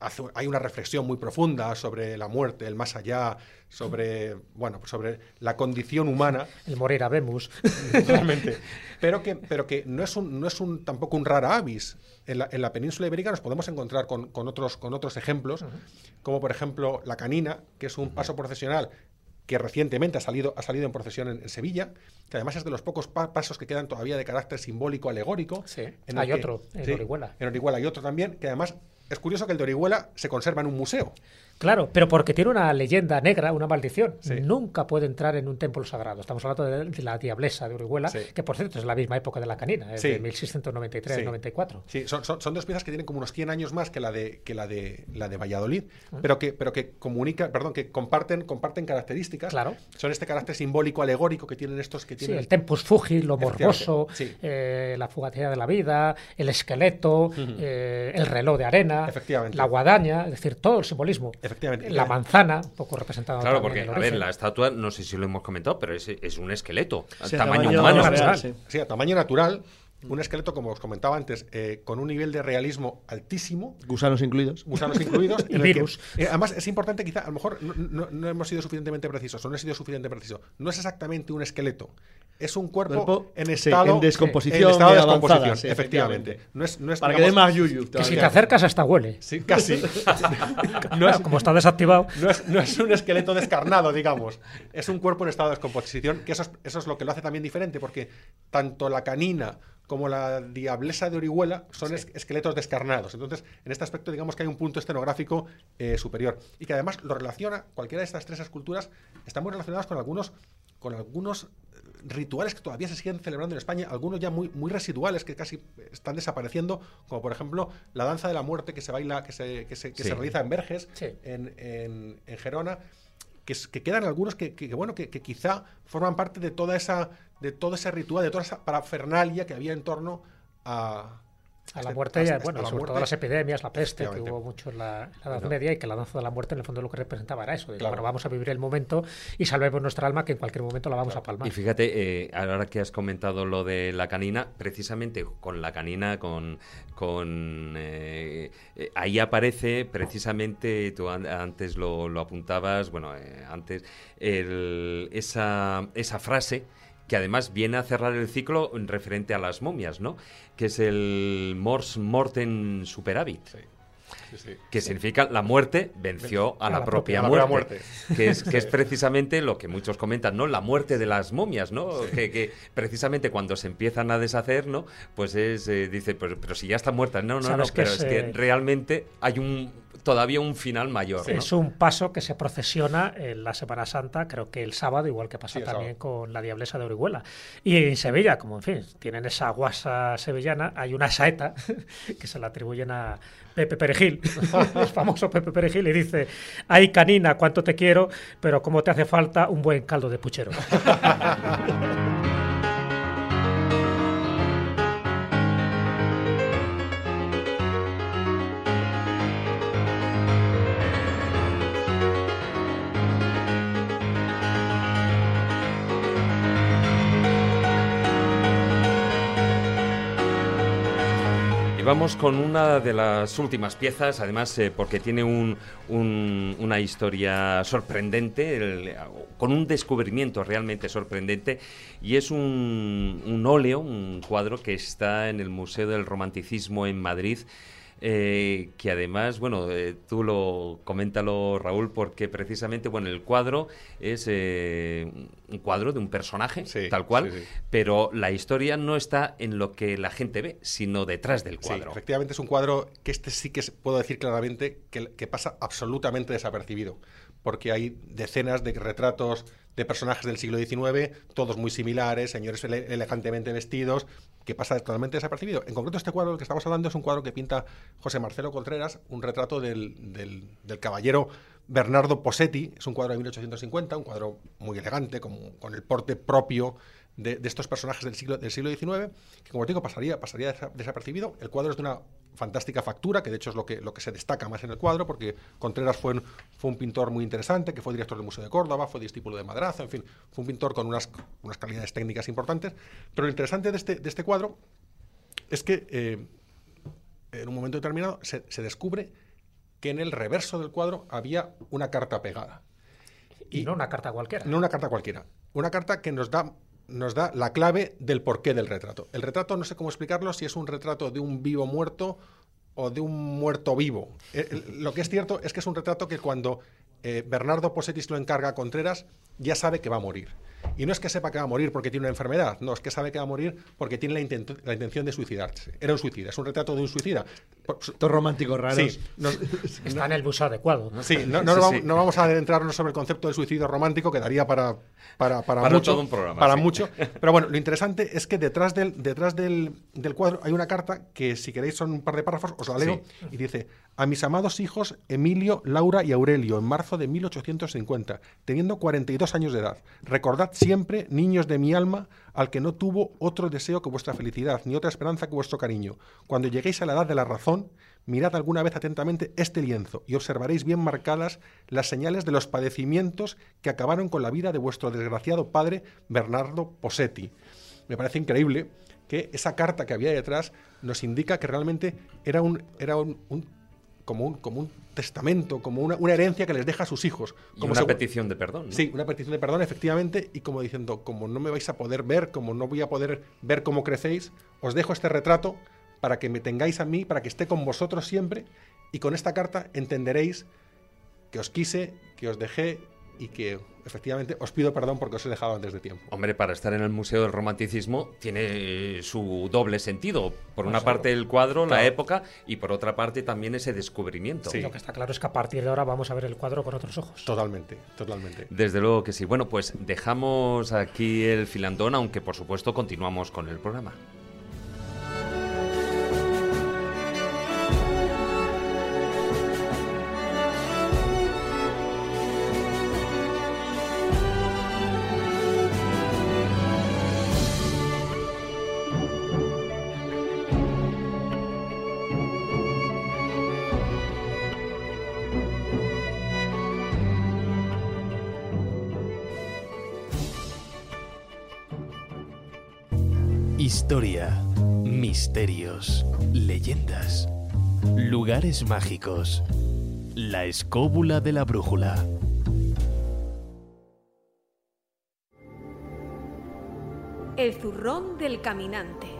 hace- hay una reflexión muy profunda sobre la muerte, el más allá, sobre, bueno, pues sobre la condición humana El morir a Vemos. realmente. Pero que, pero que no es un, no es un tampoco un rara avis. En la, en la península ibérica nos podemos encontrar con, con otros, con otros ejemplos, como por ejemplo la canina, que es un paso procesional que recientemente ha salido, ha salido en procesión en, en Sevilla, que además es de los pocos pa- pasos que quedan todavía de carácter simbólico alegórico. Sí. en Hay que- otro, en Orihuela. En Orihuela hay otro también, que además es curioso que el de Orihuela se conserva en un museo. Claro, pero porque tiene una leyenda negra, una maldición. Sí. Nunca puede entrar en un templo sagrado. Estamos hablando de, de la diablesa de Orihuela, Sí. que por cierto es la misma época de la canina, es Sí. de 1693-94. Sí, son, son, son dos piezas que tienen como unos 100 años más que la de, que la de, la de Valladolid, pero que, pero que comunica, perdón, que comparten, comparten características. Claro. Son este carácter simbólico alegórico que tienen estos que Sí, tienen. el tempus fugit, lo morboso, sí. eh, la fugacidad de la vida, el esqueleto, eh, el reloj de arena, la guadaña, es decir, todo el simbolismo. Efectivamente. La manzana, poco representada Claro, porque, en el a ver, la estatua, no sé si lo hemos comentado, pero es, es un esqueleto, Sí, a tamaño, tamaño humano. real, sí. Sí, a tamaño natural, un esqueleto, como os comentaba antes, eh, con un nivel de realismo altísimo, Gusanos incluidos. Y gusanos incluidos. que- virus. eh, además, es importante, quizá, a lo mejor no, no- no hemos sido suficientemente precisos, o no he sido suficientemente preciso. No es exactamente un esqueleto, es un cuerpo, Cuerpo, en estado, en descomposición en estado de avanzada, descomposición, sí, efectivamente. efectivamente. No es, no es, Para que dé digamos, más yuyu. Que si te acercas hasta huele. Sí, casi. Claro, como está desactivado. No es, no es un esqueleto descarnado, digamos. Es un cuerpo en estado de descomposición, que eso es, eso es lo que lo hace también diferente, porque tanto la canina como la diablesa de Orihuela son es- esqueletos descarnados. Entonces, en este aspecto, digamos que hay un punto escenográfico eh, superior. Y que además lo relaciona, cualquiera de estas tres esculturas, están muy relacionadas con algunos, con algunos rituales que todavía se siguen celebrando en España, algunos ya muy, muy residuales que casi están desapareciendo, como por ejemplo la danza de la muerte que se baila, que se, que se, que Sí. se realiza en Verges, Sí. en, en- en Gerona, que, quedan algunos que, bueno, que, que quizá forman parte de toda esa, de todo ese ritual, de toda esa parafernalia que había en torno a, A la este- muerte, a- y, a- bueno, a y la sobre todo las epidemias, la peste, que hubo mucho en la, en la Edad. Media, y que la danza de la muerte, en el fondo, lo que representaba era eso. de, Claro. Bueno, vamos a vivir el momento y salvemos nuestra alma, que en cualquier momento la vamos a palmar. Y fíjate, eh, ahora que has comentado lo de la canina, precisamente con la canina, con, con eh, eh, ahí aparece precisamente, tú an- antes lo, lo apuntabas, bueno, eh, antes, el- esa, esa frase que además viene a cerrar el ciclo en referente a las momias, ¿no? Que es el mors mortem superavit. Sí, sí. Que significa la muerte venció a, la, propia, propia muerte, muerte. Que, es, que es precisamente lo que muchos comentan, ¿no? La muerte de las momias, ¿no? Que, que precisamente cuando se empiezan a deshacer, ¿no? Pues es, eh, dice, pero, pero si ya están muertas, no, no, no, pero es, es, que realmente hay un todavía un final mayor, ¿no? Es un paso que se procesiona en la Semana Santa, creo que el sábado, igual que pasó Sí, también sábado. con la Diablesa de Orihuela. Y en Sevilla, como en fin, tienen esa guasa sevillana, hay una saeta que se la atribuyen a Pepe Perejil, el famoso Pepe Perejil, y dice, ay canina, cuánto te quiero, pero cómo te hace falta un buen caldo de puchero. vamos con una de las últimas piezas, además eh, porque tiene un- un- una historia sorprendente, con un descubrimiento realmente sorprendente, y es un, un óleo, un cuadro que está en el Museo del Romanticismo en Madrid, eh, que además, bueno, eh, tú lo coméntalo, Raúl, porque precisamente, bueno, el cuadro es eh, un cuadro de un personaje, tal cual, pero la historia no está en lo que la gente ve, sino detrás del cuadro. efectivamente es un cuadro que este sí que puedo decir claramente que, que pasa absolutamente desapercibido, porque hay decenas de retratos de personajes del siglo XIX, todos muy similares, señores elegantemente vestidos, que pasa totalmente desapercibido. En concreto, este cuadro del que estamos hablando es un cuadro que pinta José Marcelo Contreras, un retrato del, del, caballero Bernardo Posetti, es un cuadro de 1850, un cuadro muy elegante, con, con el porte propio de, estos personajes del siglo, del siglo XIX, que como os digo, pasaría, pasaría desapercibido. El cuadro es de una fantástica factura, que de hecho es lo que, lo que se destaca más en el cuadro, porque Contreras fue un, fue un pintor muy interesante, que fue director del Museo de Córdoba, fue discípulo de Madrazo, en fin, fue un pintor con unas, unas calidades técnicas importantes. Pero lo interesante de este, de este cuadro es que eh, en un momento determinado se, se descubre que en el reverso del cuadro había una carta pegada. Y, no una carta cualquiera. No una carta cualquiera. Una carta que nos da nos da la clave del porqué del retrato. El retrato no sé cómo explicarlo, si es un retrato de un vivo muerto o de un muerto vivo. Eh, lo que es cierto es que es un retrato que cuando eh, Bernardo Posetis lo encarga a Contreras, ya sabe que va a morir. Y no es que sepa que va a morir porque tiene una enfermedad, no, es que sabe que va a morir porque tiene la, intención de suicidarse. Era un suicida, es un retrato de un suicida. Todos románticos raros. Sí, Está en el bus adecuado. Sí, no, vamos, a adentrarnos sobre el concepto del suicidio romántico, que daría para, para, para, mucho. un programa, para mucho. Pero bueno, lo interesante es que detrás, del, detrás del, del, cuadro hay una carta que, si queréis, son un par de párrafos, os la leo, y dice: A mis amados hijos Emilio, Laura y Aurelio, en marzo de 1850, teniendo 42 años de edad, recordad siempre, niños de mi alma, al que no tuvo otro deseo que vuestra felicidad, ni otra esperanza que vuestro cariño. Cuando lleguéis a la edad de la razón, mirad alguna vez atentamente este lienzo y observaréis bien marcadas las señales de los padecimientos que acabaron con la vida de vuestro desgraciado padre Bernardo Posetti. Me parece increíble que esa carta que había detrás nos indica que realmente era un, era un, como un, como un testamento, como una, herencia que les deja a sus hijos. Como una petición de perdón. Sí, una petición de perdón, efectivamente, y como diciendo, como no me vais a poder ver, como no voy a poder ver cómo crecéis, os dejo este retrato para que me tengáis a mí, para que esté con vosotros siempre, y con esta carta entenderéis que os quise, que os dejé y que efectivamente os pido perdón porque os he dejado antes de tiempo. Hombre, para estar en el Museo del Romanticismo tiene su doble sentido. Por una parte el cuadro, la época, y por otra parte también ese descubrimiento. Sí. Lo que está claro es que a partir de ahora vamos a ver el cuadro con otros ojos. Totalmente, totalmente. Desde luego que sí. Bueno, pues dejamos aquí el filandón, aunque por supuesto continuamos con el programa. Historia, misterios, leyendas, lugares mágicos. La escóbula de la brújula. El zurrón del caminante.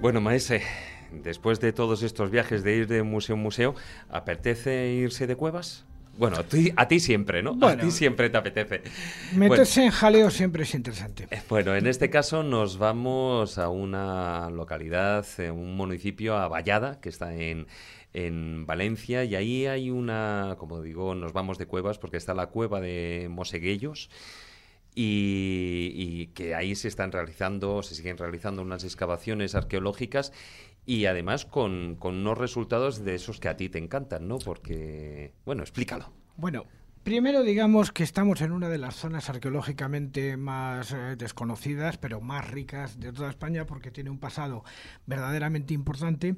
Bueno, maese, después de todos estos viajes de ir de museo en museo, ¿apetece irse de cuevas? Bueno, a ti, siempre, ¿no? a ti siempre te apetece. Meterse en jaleo siempre es interesante. Eh, bueno, en este caso nos vamos a una localidad, eh, un municipio, a Vallada, que está en, en Valencia, y ahí hay una, como digo, nos vamos de cuevas porque está la cueva de Moseguellos y, que ahí se están realizando, se siguen realizando unas excavaciones arqueológicas y además con, con unos resultados de esos que a ti te encantan, ¿no? Porque, bueno, explícalo. Bueno, Primero digamos que estamos en una de las zonas arqueológicamente más eh, desconocidas, pero más ricas de toda España porque tiene un pasado verdaderamente importante.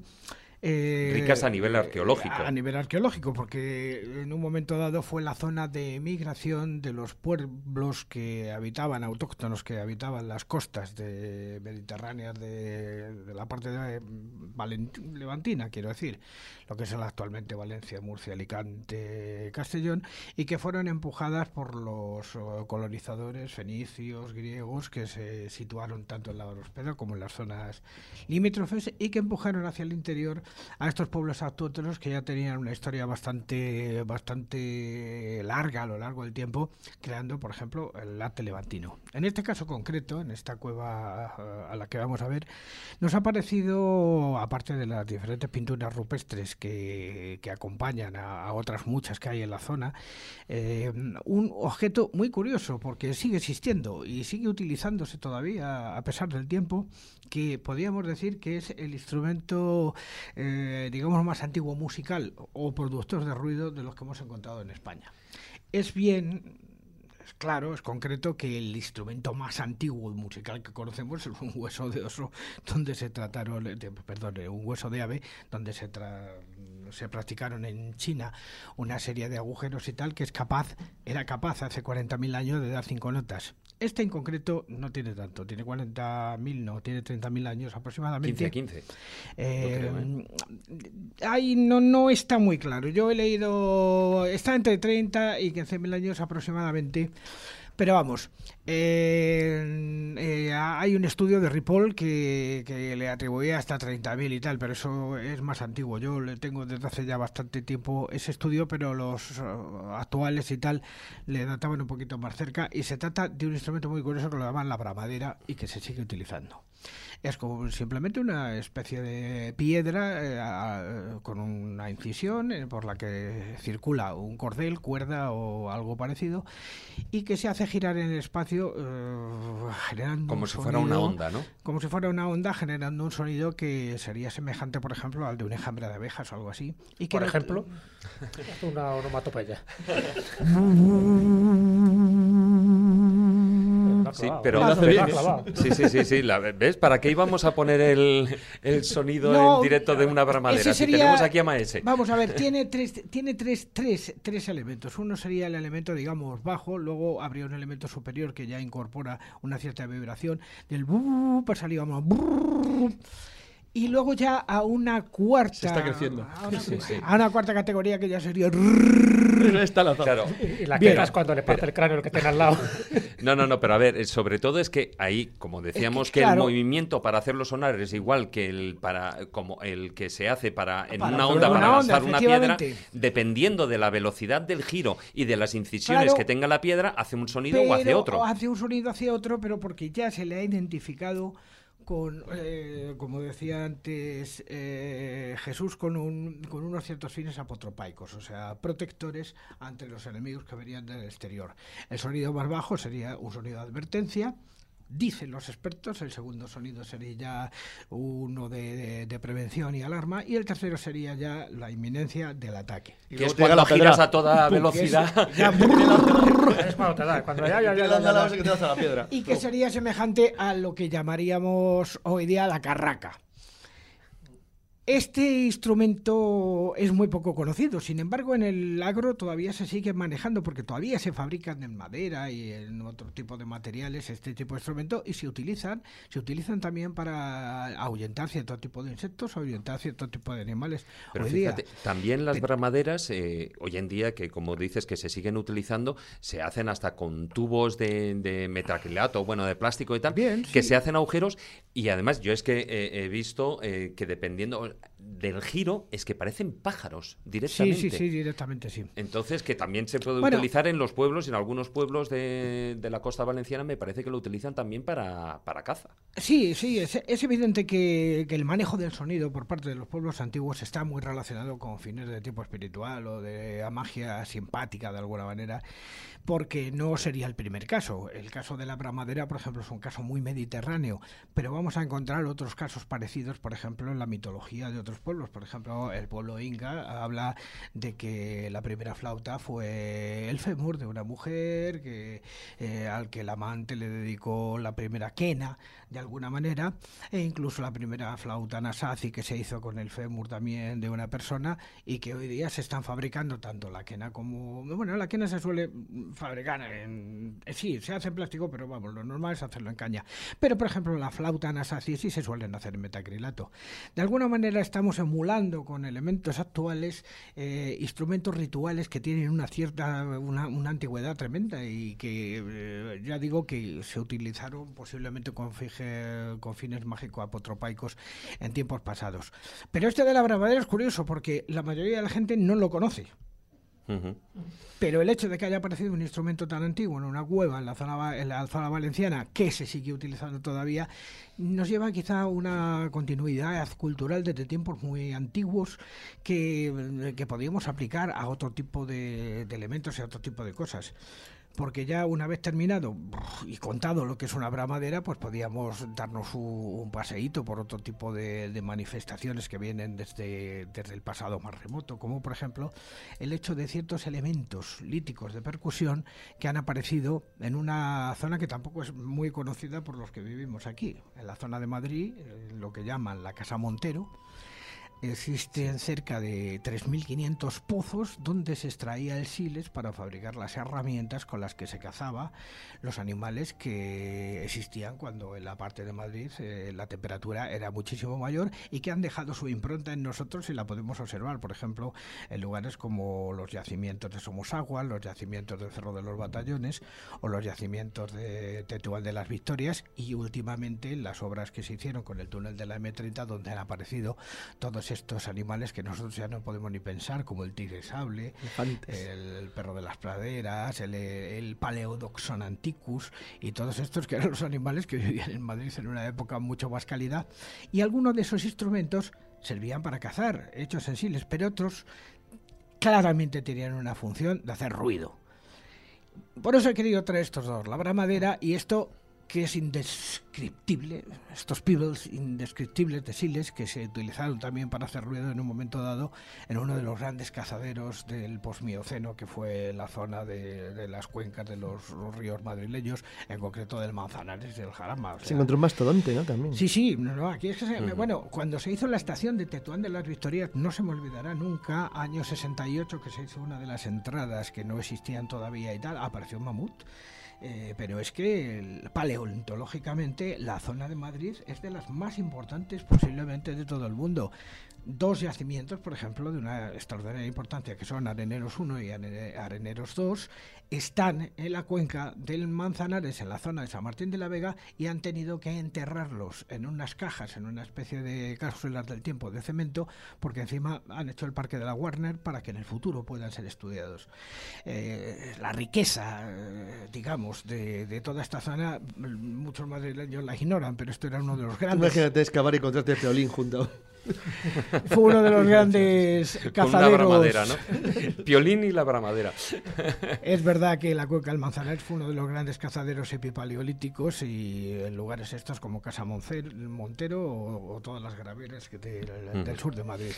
Eh, Ricas a nivel arqueológico. A nivel arqueológico, porque en un momento dado fue la zona de migración de los pueblos que habitaban, autóctonos que habitaban las costas de mediterráneas de, de la parte de Valent- levantina, quiero decir, lo que es el actualmente Valencia, Murcia, Alicante, Castellón, y que fueron empujadas por los eh, colonizadores fenicios, griegos, que se situaron tanto en la Orospeda como en las zonas limítrofes y que empujaron hacia el interior a estos pueblos autóctonos que ya tenían una historia bastante, bastante larga a lo largo del tiempo, creando, por ejemplo, el arte levantino. En este caso concreto, en esta cueva eh, a la que vamos a ver, nos ha parecido, aparte de las diferentes pinturas rupestres que, que acompañan a, a otras muchas que hay en la zona, eh, un objeto muy curioso porque sigue existiendo y sigue utilizándose todavía a pesar del tiempo, que podríamos decir que es el instrumento, eh, digamos, más antiguo musical o productor de ruido de los que hemos encontrado en España. Es bien, es claro, es concreto que el instrumento más antiguo musical que conocemos es un hueso de oso donde se trataron, perdón, un hueso de ave donde se tra- se practicaron en China una serie de agujeros y tal que es capaz, era capaz hace 40.000 años de dar cinco notas. Este en concreto no tiene tanto, tiene 40.000, no, tiene 30.000 años aproximadamente. 15 a 15. Eh, creo, ¿eh? ahí no, no está muy claro. Yo he leído. Está entre 30 y 15.000 años aproximadamente. Pero vamos, eh, eh, hay un estudio de Ripoll que, que le atribuía hasta 30.000 y tal, pero eso es más antiguo. Yo le tengo desde hace ya bastante tiempo ese estudio, pero los eh, actuales y tal le databan un poquito más cerca. Y se trata de un instrumento muy curioso que lo llaman la bramadera y que se sigue utilizando. Es como simplemente una especie de piedra eh, a- con una incisión eh, por la que circula un cordel, cuerda o algo parecido y que se hace girar en el espacio eh, generando Como un si fuera una sonido- onda, ¿no? Como si fuera una onda generando un sonido que sería semejante, por ejemplo, al de un enjambre de abejas o algo así. Y que Por ejemplo, una onomatopeya. Sí, pero. Sí, sí, sí, sí. la- ¿Ves? ¿Para qué íbamos a poner el, el sonido No, en directo de una bramadera? ese Si sería- tenemos aquí a Maese. Vamos a ver, tiene tres, tiene tres, tres, tres elementos. Uno sería el elemento, digamos, bajo, luego habría un elemento superior que ya incorpora una cierta vibración. Del bu, pues salíamos brrr, y luego ya a una cuarta. Se está creciendo. A una, Sí, sí. a una cuarta categoría que ya sería. Está lanzado. Claro. Y la cuando le parte el cráneo el que tiene al lado. No, no, no, pero a ver, eh, sobre todo es que ahí, como decíamos, que, el claro. movimiento para hacerlo sonar es igual que el para como el que se hace para en Para una onda una para onda, lanzar una piedra, dependiendo de la velocidad del giro y de las incisiones Claro. que tenga la piedra, hace un sonido o hace otro. o hace un sonido hacia otro, pero porque ya se le ha identificado con, eh, como decía antes eh, Jesús, con, un, con unos ciertos fines apotropaicos, o sea, protectores ante los enemigos que venían del exterior. El sonido más bajo sería un sonido de advertencia. Dicen los expertos, el segundo sonido sería ya uno de, de- de prevención y alarma, y el tercero sería ya la inminencia del ataque. Y que es cuando la giras a toda es- velocidad. ya, es cuando te da. Ya, ya, ya, ya, la piedra. y que sería semejante a lo que llamaríamos hoy día la carraca. Este instrumento es muy poco conocido, sin embargo en el agro todavía se sigue manejando porque todavía se fabrican en madera y en otro tipo de materiales este tipo de instrumento y se utilizan, se utilizan también para ahuyentar cierto tipo de insectos, ahuyentar cierto tipo de animales. Pero hoy día. fíjate, también las bramaderas, eh, hoy en día, que como dices que se siguen utilizando, se hacen hasta con tubos de, de metacrilato, bueno, de plástico y tal, Bien, que sí. se hacen agujeros y además yo es que eh, he visto eh, que dependiendo del giro, es que parecen pájaros Sí, directamente. sí, sí, directamente sí. Entonces, que también se puede Bueno. utilizar en los pueblos, en algunos pueblos de, de la costa valenciana, me parece que lo utilizan también para, para caza. Sí, sí, es, es evidente que, que el manejo del sonido por parte de los pueblos antiguos está muy relacionado con fines de tipo espiritual o de magia simpática de alguna manera, porque no sería el primer caso. El caso de la bramadera, por ejemplo, es un caso muy mediterráneo, pero vamos a encontrar otros casos parecidos, por ejemplo, en la mitología de otros pueblos. Por ejemplo, el pueblo inca habla de que la primera flauta fue el fémur de una mujer que, eh, al que el amante le dedicó la primera quena, de alguna manera, e incluso la primera flauta nasazi que se hizo con el fémur también de una persona y que hoy día se están fabricando tanto la quena como... Bueno, la quena se suele fabricar en... Eh, sí, se hace en plástico, pero vamos, lo normal es hacerlo en caña. Pero, por ejemplo, la flauta nasazi sí se suelen hacer en metacrilato. De alguna manera estamos emulando con elementos actuales eh, instrumentos rituales que tienen una cierta, una, antigüedad tremenda y que eh, ya digo que se utilizaron posiblemente con, con fines mágico-apotropaicos en tiempos pasados. Pero este de la bravadera es curioso porque la mayoría de la gente no lo conoce. Pero el hecho de que haya aparecido un instrumento tan antiguo en una cueva en la zona, en la zona valenciana, que se sigue utilizando todavía, nos lleva quizá a una continuidad cultural desde tiempos muy antiguos que, que podríamos aplicar a otro tipo de, de elementos y a otro tipo de cosas porque ya una vez terminado y contado lo que es una bramadera, pues podíamos darnos un, paseíto por otro tipo de, manifestaciones que vienen desde, desde el pasado más remoto, como por ejemplo el hecho de ciertos elementos líticos de percusión que han aparecido en una zona que tampoco es muy conocida por los que vivimos aquí, en la zona de Madrid, lo que llaman la Casa Montero, Existen cerca de 3.500 pozos donde se extraía el siles para fabricar las herramientas con las que se cazaba los animales que existían cuando en la parte de Madrid eh, la temperatura era muchísimo mayor y que han dejado su impronta en nosotros y la podemos observar, por ejemplo, en lugares como los yacimientos de Somosagua, los yacimientos del Cerro de los Batallones o los yacimientos de Tetuán de las Victorias y últimamente las obras que se hicieron con el túnel de la M30 donde han aparecido todos estos animales que nosotros ya no podemos ni pensar, como el tigre sable, el, perro de las praderas, el, el Paleodoxon anticus y todos estos que eran los animales que vivían en Madrid en una época mucho más calidad. Y algunos de esos instrumentos servían para cazar, hechos sensibles, pero otros claramente tenían una función de hacer ruido. Por eso he querido traer estos dos, la bramadera y esto que es indescriptible, estos pibbles indescriptibles de Siles que se utilizaron también para hacer ruido en un momento dado en uno de los grandes cazaderos del posmioceno que fue la zona de, las cuencas de los, ríos madrileños, en concreto del Manzanares y del Jarama. se encontró un mastodonte, ¿no? También. Sí, sí, no, aquí es que bueno, cuando se hizo la estación de Tetuán de las Victorias, no se me olvidará nunca, año 68, que se hizo una de las entradas que no existían todavía y tal, apareció un mamut. Eh, pero es que paleontológicamente la zona de Madrid es de las más importantes posiblemente de todo el mundo dos yacimientos, por ejemplo, de una extraordinaria importancia, que son Areneros 1 y Areneros 2, están en la cuenca del Manzanares, en la zona de San Martín de la Vega, y han tenido que enterrarlos en unas cajas, en una especie de cápsulas del tiempo de cemento, porque encima han hecho el parque de la Warner para que en el futuro puedan ser estudiados. Eh, la riqueza, eh, digamos, de, toda esta zona, muchos madrileños la ignoran, pero esto era uno de los grandes. Imagínate excavar y encontrarte violín junto. Fue uno de los grandes cazaderos. bramadera, ¿no? Piolín y la bramadera. Es verdad que la cuenca del Manzanares fue uno de los grandes cazaderos epipaleolíticos y en lugares estos como Casa Montero o, todas las graveras que del sur de Madrid.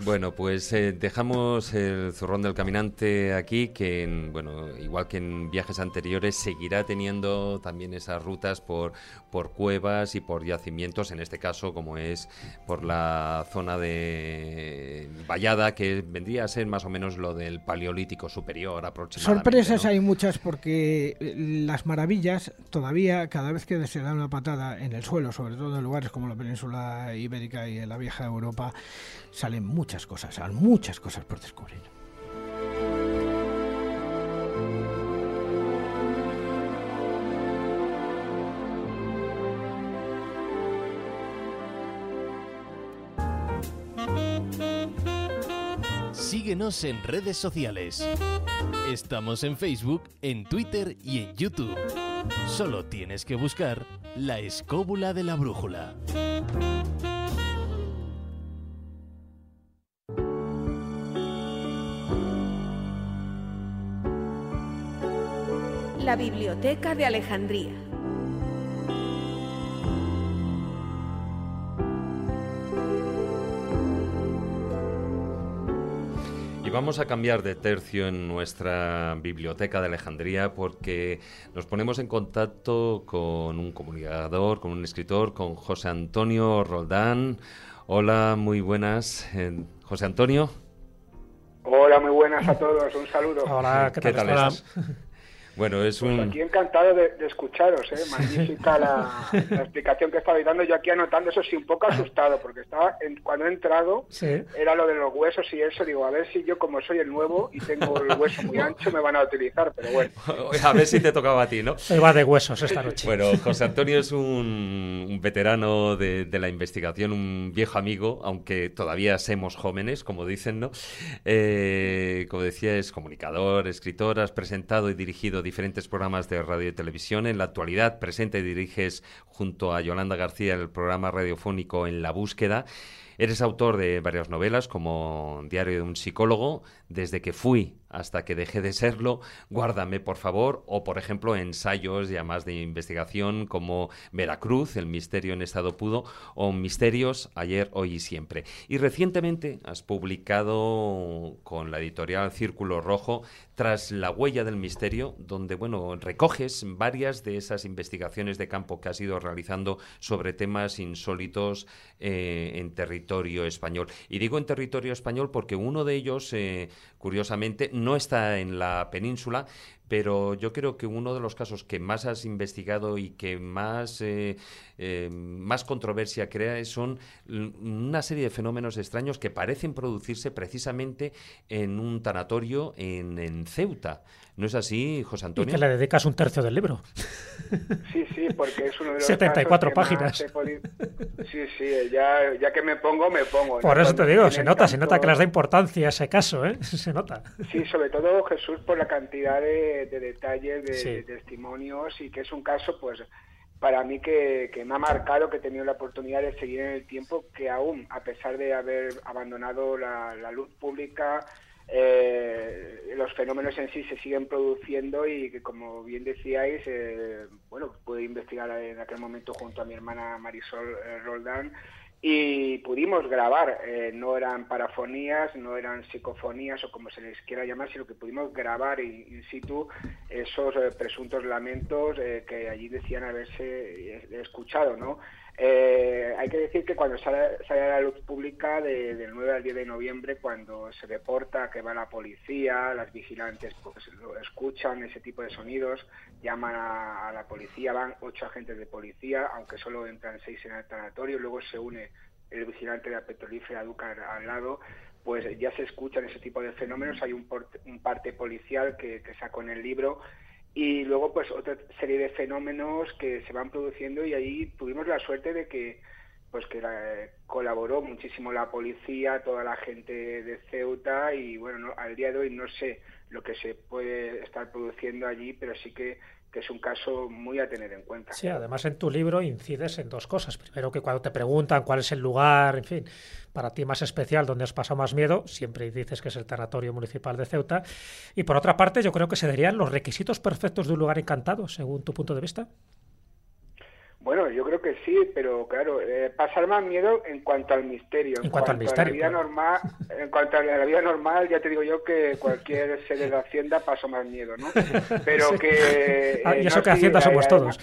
Bueno, pues eh, dejamos el zurrón del caminante aquí, que bueno, igual que en viajes anteriores seguirá teniendo también esas rutas por, por cuevas y por yacimientos, en este caso como es por la zona de Vallada, que vendría a ser más o menos lo del Paleolítico Superior aproximadamente. Sorpresas hay muchas porque eh, las maravillas todavía, cada vez que se da una patada en el suelo, sobre todo en lugares como la península ibérica y en la vieja Europa, salen muchas cosas, hay muchas cosas por descubrir. Síguenos en redes sociales. Estamos en Facebook, en Twitter y en YouTube. Solo tienes que buscar la escóbula de la brújula. La Biblioteca de Alejandría. Vamos a cambiar de tercio en nuestra biblioteca de Alejandría porque nos ponemos en contacto con un comunicador, con un escritor, con José Antonio Roldán. Hola, muy buenas. Eh, José Antonio. Hola, muy buenas a todos. Un saludo. Hola, ¿qué tal, estás? Bueno, es Pues un... aquí encantado de, de escucharos, ¿eh? magnífica la, la explicación que estabais dando. Yo aquí anotando eso sí, un poco asustado, porque estaba en- cuando he entrado Sí. era lo de los huesos y eso. Digo, a ver si yo, como soy el nuevo y tengo el hueso muy ancho, me van a utilizar, pero bueno. A ver si te tocaba a ti, ¿no? Hoy va de huesos esta noche. Bueno, José Antonio es un, un veterano de, de la investigación, un viejo amigo, aunque todavía somos jóvenes, como dicen, ¿no? Eh, como decía, es comunicador, escritor, has presentado y dirigido diferentes programas de radio y televisión. En la actualidad presenta y diriges junto a Yolanda García el programa radiofónico En la Búsqueda. Eres autor de varias novelas como Diario de un psicólogo, Desde que fui hasta que dejé de serlo, Guárdame por favor, o por ejemplo ensayos ya más de investigación como Veracruz, El misterio en estado puro, o Misterios, ayer, hoy y siempre. Y recientemente has publicado con la editorial Círculo Rojo Tras la huella del misterio, donde bueno, recoges varias de esas investigaciones de campo que has ido realizando sobre temas insólitos eh, en territorio español. Y digo en territorio español porque uno de ellos, eh, curiosamente, no está en la península, pero yo creo que uno de los casos que más has investigado y que más, eh, eh, más controversia crea son l- una serie de fenómenos extraños que parecen producirse precisamente en un tanatorio en, en Ceuta. ¿No es así, José Y Antonio? que le dedicas un tercio del libro. Sí, sí, porque es uno de los 74 casos que más páginas. Sí, sí, ya, ya que me pongo, me pongo. ¿no? Por eso te digo, se nota, se nota que les da importancia a ese caso, ¿eh? Se nota. Sí, sobre todo Jesús por la cantidad de, de detalles, de, Sí. de testimonios y que es un caso, pues, para mí que, que me ha marcado, que he tenido la oportunidad de seguir en el tiempo, que aún, a pesar de haber abandonado la, la luz pública, eh, los fenómenos en sí se siguen produciendo y que, como bien decíais, eh, bueno, pude investigar en aquel momento junto a mi hermana Marisol eh, Roldán y pudimos grabar, eh, no eran parafonías, no eran psicofonías o como se les quiera llamar, sino que pudimos grabar in, situ esos eh, presuntos lamentos eh, que allí decían haberse escuchado, ¿no? Eh, hay que decir que cuando sale, sale a la luz pública de- del 9 al 10 de noviembre, cuando se reporta que va la policía, las vigilantes pues escuchan ese tipo de sonidos, llaman a, la policía, van ocho agentes de policía, aunque solo entran seis en el tanatorio, luego se une el vigilante de la petrolífera Ducar al lado, pues ya se escuchan ese tipo de fenómenos, hay un, porte- un parte policial que, que saco en el libro y luego pues otra serie de fenómenos que se van produciendo y ahí tuvimos la suerte de que pues que la- colaboró muchísimo la policía, toda la gente de Ceuta y bueno, no- al día de hoy no sé lo que se puede estar produciendo allí, pero sí que, que es un caso muy a tener en cuenta. Sí, además en tu libro incides en dos cosas. Primero que cuando te preguntan cuál es el lugar, en fin, para ti más especial, donde has pasado más miedo, siempre dices que es el Tanatorio Municipal de Ceuta. Y por otra parte, yo creo que se darían los requisitos perfectos de un lugar encantado, según tu punto de vista. Bueno, yo creo que sí, pero claro, eh, pasar más miedo en cuanto al misterio. En cuanto al misterio, a la vida claro. normal, en cuanto a la vida normal, ya te digo yo que cualquier sede de Hacienda pasó más miedo, ¿no? Pero que Ah, y eh, eso no, que Hacienda somos ahí- todos.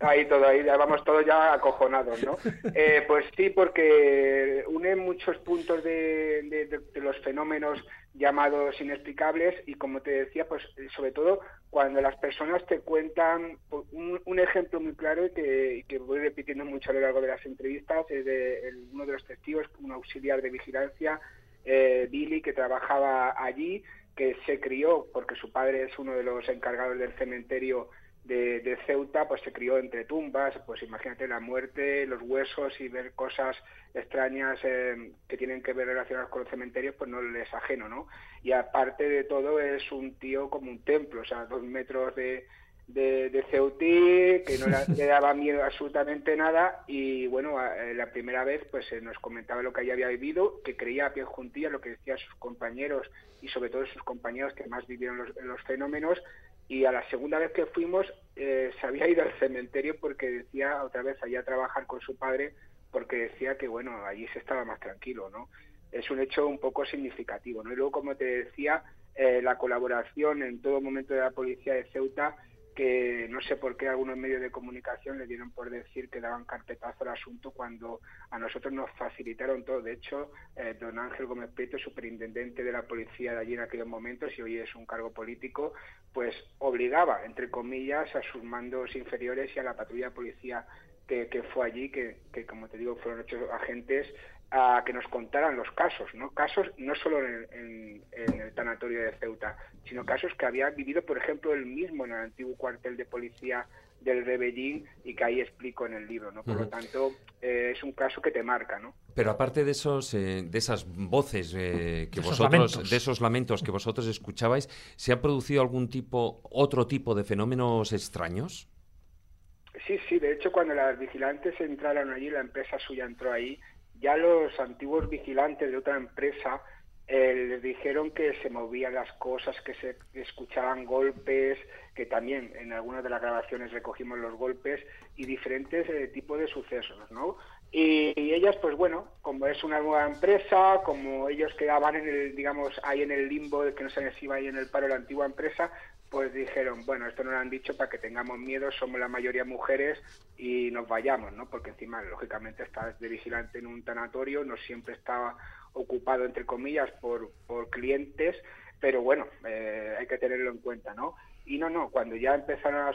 Ahí todo, ahí vamos todos ya acojonados, ¿no? Eh, pues sí, porque une muchos puntos de, de- de- de los fenómenos llamados inexplicables y como te decía, pues eh, sobre todo cuando las personas te cuentan pues, un, ejemplo muy claro y que, voy repitiendo mucho a lo largo de las entrevistas es de uno de los testigos, un auxiliar de vigilancia, eh, Billy, que trabajaba allí, que se crió porque su padre es uno de los encargados del cementerio de, de Ceuta, pues se crió entre tumbas, pues imagínate la muerte, los huesos y ver cosas extrañas eh, que tienen que ver relacionadas con los cementerios, pues no le es ajeno, ¿no? Y aparte de todo es un tío como un templo, o sea, dos metros de, de, de Ceutí, que no la- le daba miedo absolutamente nada y bueno, a- eh, la primera vez pues eh, nos comentaba lo que ella había vivido, que creía a pie juntilla lo que decían sus compañeros y sobre todo sus compañeros que más vivieron los, los fenómenos y a la segunda vez que fuimos eh, se había ido al cementerio porque decía otra vez allá a trabajar con su padre porque decía que bueno allí se estaba más tranquilo no es un hecho un poco significativo. ¿no? Y luego, como te decía, eh, la colaboración en todo momento de la policía de Ceuta que no sé por qué algunos medios de comunicación le dieron por decir que daban carpetazo al asunto cuando a nosotros nos facilitaron todo. De hecho, eh, don Ángel Gómez Prieto, superintendente de la policía de allí en aquellos momentos, y hoy es un cargo político, pues obligaba, entre comillas, a sus mandos inferiores y a la patrulla de policía que, fue allí, que, que, como te digo fueron ocho agentes, a que nos contaran los casos, ¿no? Casos no solo en, el tanatorio de Ceuta, sino casos que había vivido, por ejemplo, él mismo en el antiguo cuartel de policía del Rebellín y que ahí explico en el libro, ¿no? Por lo tanto, eh, es un caso que te marca, ¿no? Pero aparte de esos, eh, de esas voces eh, que vosotros, de esos lamentos que vosotros escuchabais, ¿se ha producido algún tipo, otro tipo de fenómenos extraños? Sí, sí. De hecho, cuando las vigilantes entraron allí, la empresa suya entró ahí ya los antiguos vigilantes de otra empresa eh, les dijeron que se movían las cosas, que se escuchaban golpes, que también en algunas de las grabaciones recogimos los golpes y diferentes eh, tipos de sucesos, ¿no? Y, ellas, pues bueno, como es una nueva empresa, como ellos quedaban en el, digamos, ahí en el limbo de que no se les iba ahí en el paro la antigua empresa, pues dijeron, bueno, esto no lo han dicho para que tengamos miedo, somos la mayoría mujeres y nos vayamos, ¿no? Porque encima, lógicamente, estás de vigilante en un tanatorio, no siempre estaba ocupado, entre comillas, por, por clientes, pero bueno, eh, hay que tenerlo en cuenta, ¿no? Y no, no, cuando ya empezaron a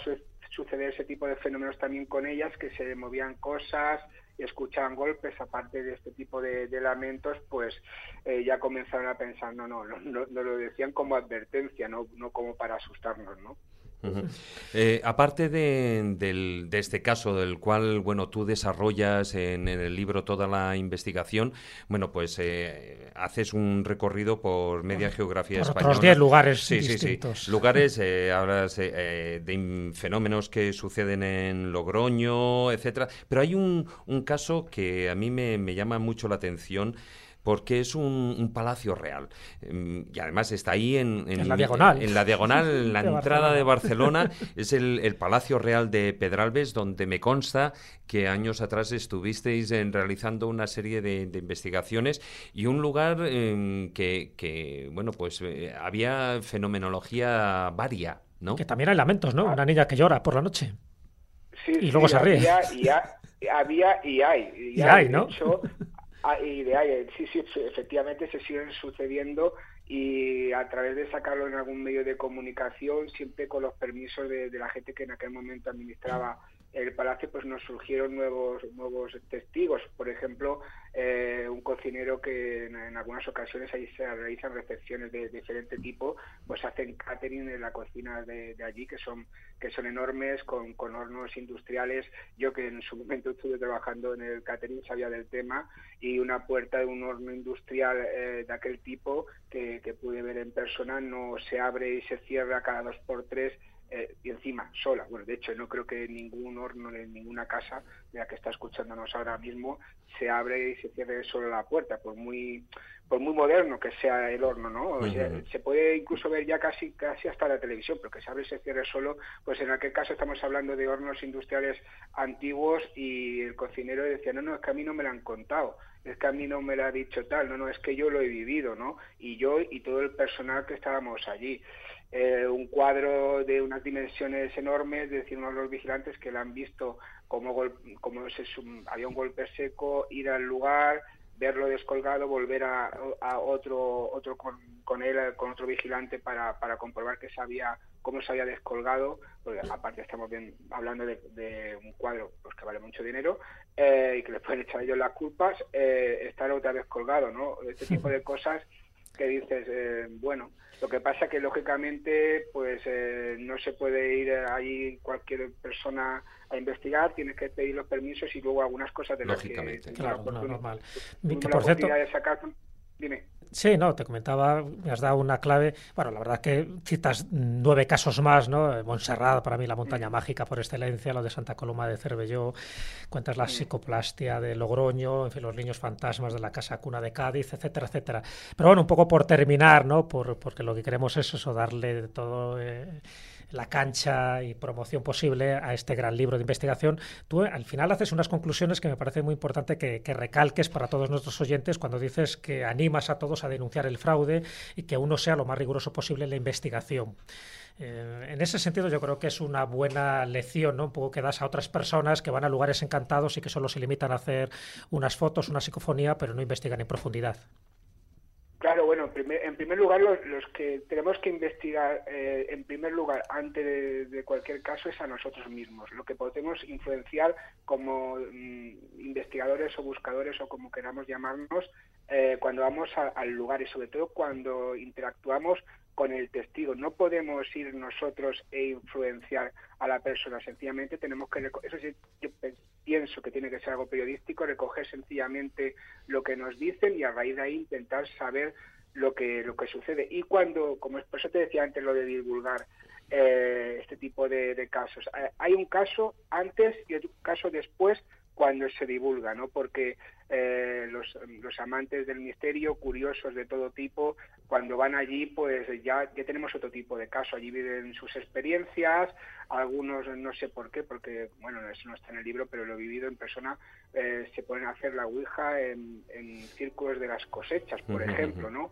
suceder ese tipo de fenómenos también con ellas, que se movían cosas, escuchaban golpes, aparte de este tipo de, lamentos, pues eh, ya comenzaron a pensar, no, no, no, no, lo decían como advertencia, no, no como para asustarnos, ¿no? Eh, aparte de, este caso del cual bueno tú desarrollas en, el libro toda la investigación, bueno pues eh, haces un recorrido por media geografía por española. Otros 10 lugares sí, distintos. Sí, sí. Lugares, eh, hablas de fenómenos que suceden en Logroño, etcétera. Pero hay un, un caso que a mí me, me llama mucho la atención porque es un, palacio real. Em, y además está ahí en, la diagonal. En, la diagonal, en la entrada de Barcelona. es el, Palacio Real de Pedralbes, donde me consta que años atrás estuvisteis realizando una serie de, investigaciones y un lugar em, que, bueno, pues eh, había fenomenología varia, ¿no? Que también hay lamentos, ¿no? Una niña que llora por la noche. Sí, y luego se ríe. Había y, hay. Y, hay, ¿no? Y de ahí, sí, sí, efectivamente se siguen sucediendo y a través de sacarlo en algún medio de comunicación, siempre con los permisos de la gente que en aquel momento administraba el palacio pues nos surgieron nuevos nuevos testigos. Por ejemplo eh, un cocinero que en, algunas ocasiones ahí se realizan recepciones de, diferente tipo pues hacen catering en la cocina de, allí que son que son enormes con, con, hornos industriales. Yo que en su momento estuve trabajando en el catering sabía del tema y una puerta de un horno industrial eh, de aquel tipo que, que pude ver en persona no se abre y se cierra cada dos por tres eh, y encima sola. Bueno, de hecho no creo que ningún horno en ninguna casa, ya que está escuchándonos ahora mismo, se abre y se cierre solo la puerta, por muy por muy moderno que sea el horno, ¿no? Se puede incluso ver ya casi casi hasta la televisión, pero que se abre y se cierre solo, pues en aquel caso estamos hablando de hornos industriales antiguos y el cocinero decía, no, no, es que a mí no me lo han contado, es que a mí no me lo ha dicho tal, no, no, es que yo lo he vivido, ¿no? Y yo y todo el personal que estábamos allí. Eh, un cuadro de unas dimensiones enormes, decir, uno de los vigilantes que lo han visto como, como se, había un golpe seco, ir al lugar, verlo descolgado, volver a, otro, otro con, él, con otro vigilante para, para comprobar que sabía cómo se había descolgado, porque aparte estamos bien hablando de, un cuadro pues, que vale mucho dinero eh, y que le pueden echar ellos las culpas, eh, estar otra vez colgado, ¿no? Este tipo de cosas que dices, eh, bueno, lo que pasa que lógicamente pues eh, no se puede ir ahí cualquier persona a investigar, tienes que pedir los permisos y luego algunas cosas de Lógicamente, que, claro, normal. Que por cierto, de sacar, dime. Sí, no, te comentaba, me has dado una clave. Bueno, la verdad es que citas nueve casos más, ¿no? Montserrat, para mí la montaña mm. mágica por excelencia, lo de Santa Coloma de Cervelló, cuentas la mm. psicoplastia de Logroño, en fin, los niños fantasmas de la Casa Cuna de Cádiz, etcétera, etcétera. Pero bueno, un poco por terminar, ¿no? Por, porque lo que queremos es eso, darle todo. Eh, la cancha y promoción posible a este gran libro de investigación, tú al final haces unas conclusiones que me parece muy importante que, recalques para todos nuestros oyentes cuando dices que animas a todos a denunciar el fraude y que uno sea lo más riguroso posible en la investigación. Eh, en ese sentido, yo creo que es una buena lección, ¿no? Un poco que das a otras personas que van a lugares encantados y que solo se limitan a hacer unas fotos, una psicofonía, pero no investigan en profundidad. Claro, bueno, en primer, lugar, los, que tenemos que investigar, eh, en primer lugar, antes de, cualquier caso, es a nosotros mismos. Lo que podemos influenciar como mm, investigadores o buscadores o como queramos llamarnos, eh, cuando vamos al lugar y sobre todo cuando interactuamos con el testigo. No podemos ir nosotros e influenciar a la persona, sencillamente tenemos que, eso sí, yo pienso que tiene que ser algo periodístico, recoger sencillamente lo que nos dicen y a raíz de ahí intentar saber lo que, lo que sucede. Y cuando, como por eso te decía antes lo de divulgar eh, este tipo de, casos, eh, hay un caso antes y otro caso después cuando se divulga, ¿no? Porque eh, los, los, amantes del misterio, curiosos de todo tipo, cuando van allí, pues ya, ya tenemos otro tipo de caso. Allí viven sus experiencias, algunos no sé por qué, porque, bueno, eso no está en el libro, pero lo he vivido en persona, eh, se pueden hacer la Ouija en, en círculos de las cosechas, por ejemplo, ¿no?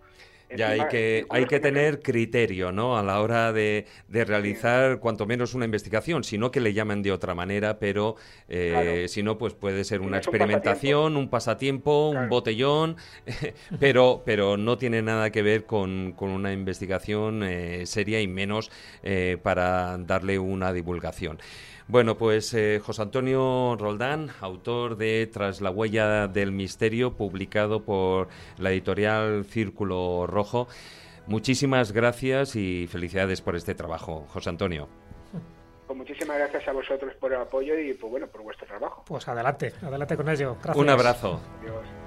Ya hay que, hay que tener criterio, ¿no? A la hora de, de realizar cuanto menos una investigación, sino que le llamen de otra manera, pero eh, si no, pues puede ser una experimentación, un pasatiempo, un, botellón, pero, pero no tiene nada que ver con, con una investigación eh, seria y menos eh, para darle una divulgación. Bueno, pues eh, José Antonio Roldán, autor de Tras la huella del misterio, publicado por la editorial Círculo Rojo. Muchísimas gracias y felicidades por este trabajo, José Antonio. Pues muchísimas gracias a vosotros por el apoyo y pues bueno, por vuestro trabajo. Pues adelante, adelante con ello. Gracias. Un abrazo. Adiós.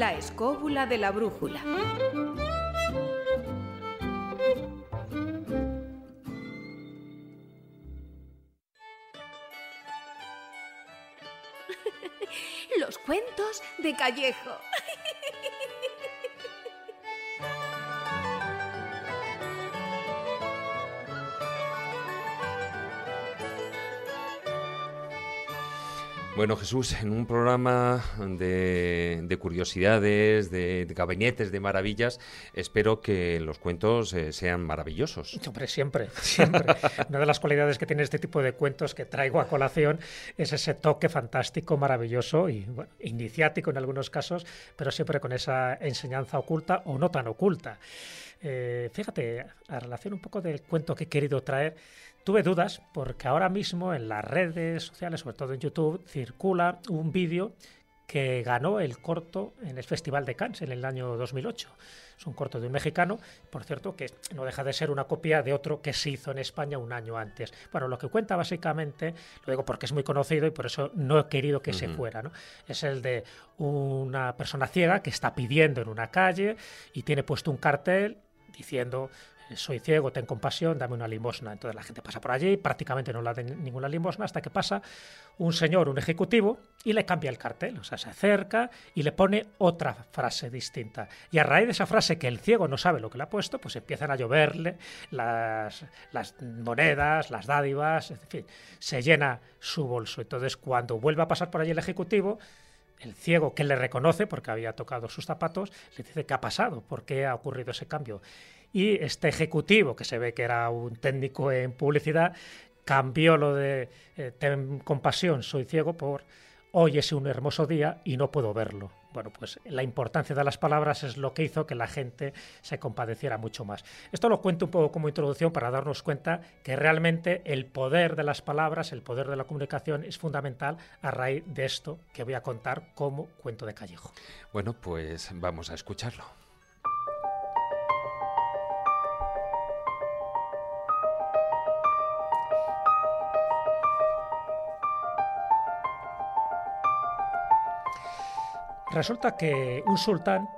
La escóbula de la brújula. Los cuentos de Callejo. Bueno, Jesús, en un programa de, curiosidades, de, gabinetes, de maravillas, espero que los cuentos eh, sean maravillosos. Hombre, siempre, siempre. Una de las cualidades que tiene este tipo de cuentos que traigo a colación es ese toque fantástico, maravilloso y iniciático en algunos casos, pero siempre con esa enseñanza oculta o no tan oculta. Eh, fíjate, a relación un poco del cuento que he querido traer, Tuve dudas porque ahora mismo en las redes sociales, sobre todo en YouTube, circula un vídeo que ganó el corto en el Festival de Cannes en el año 2008. Es un corto de un mexicano, por cierto, que no deja de ser una copia de otro que se hizo en España un año antes. Bueno, lo que cuenta básicamente, lo digo porque es muy conocido y por eso no he querido que se fuera, ¿no? Es el de una persona ciega que está pidiendo en una calle y tiene puesto un cartel diciendo soy ciego, ten compasión, dame una limosna. Entonces la gente pasa por allí, prácticamente no le da ninguna limosna, hasta que pasa un señor, un ejecutivo, y le cambia el cartel. O sea, se acerca y le pone otra frase distinta. Y a raíz de esa frase que el ciego no sabe lo que le ha puesto, pues empiezan a lloverle las, las monedas, las dádivas, en fin, se llena su bolso. Entonces cuando vuelve a pasar por allí el ejecutivo, el ciego que le reconoce porque había tocado sus zapatos, le dice qué ha pasado, por qué ha ocurrido ese cambio. Y este ejecutivo, que se ve que era un técnico en publicidad, cambió lo de eh, ten compasión, soy ciego por hoy es un hermoso día y no puedo verlo. Bueno, pues la importancia de las palabras es lo que hizo que la gente se compadeciera mucho más. Esto lo cuento un poco como introducción para darnos cuenta que realmente el poder de las palabras, el poder de la comunicación es fundamental a raíz de esto que voy a contar como cuento de callejo. Bueno, pues vamos a escucharlo. Resulta que un sultán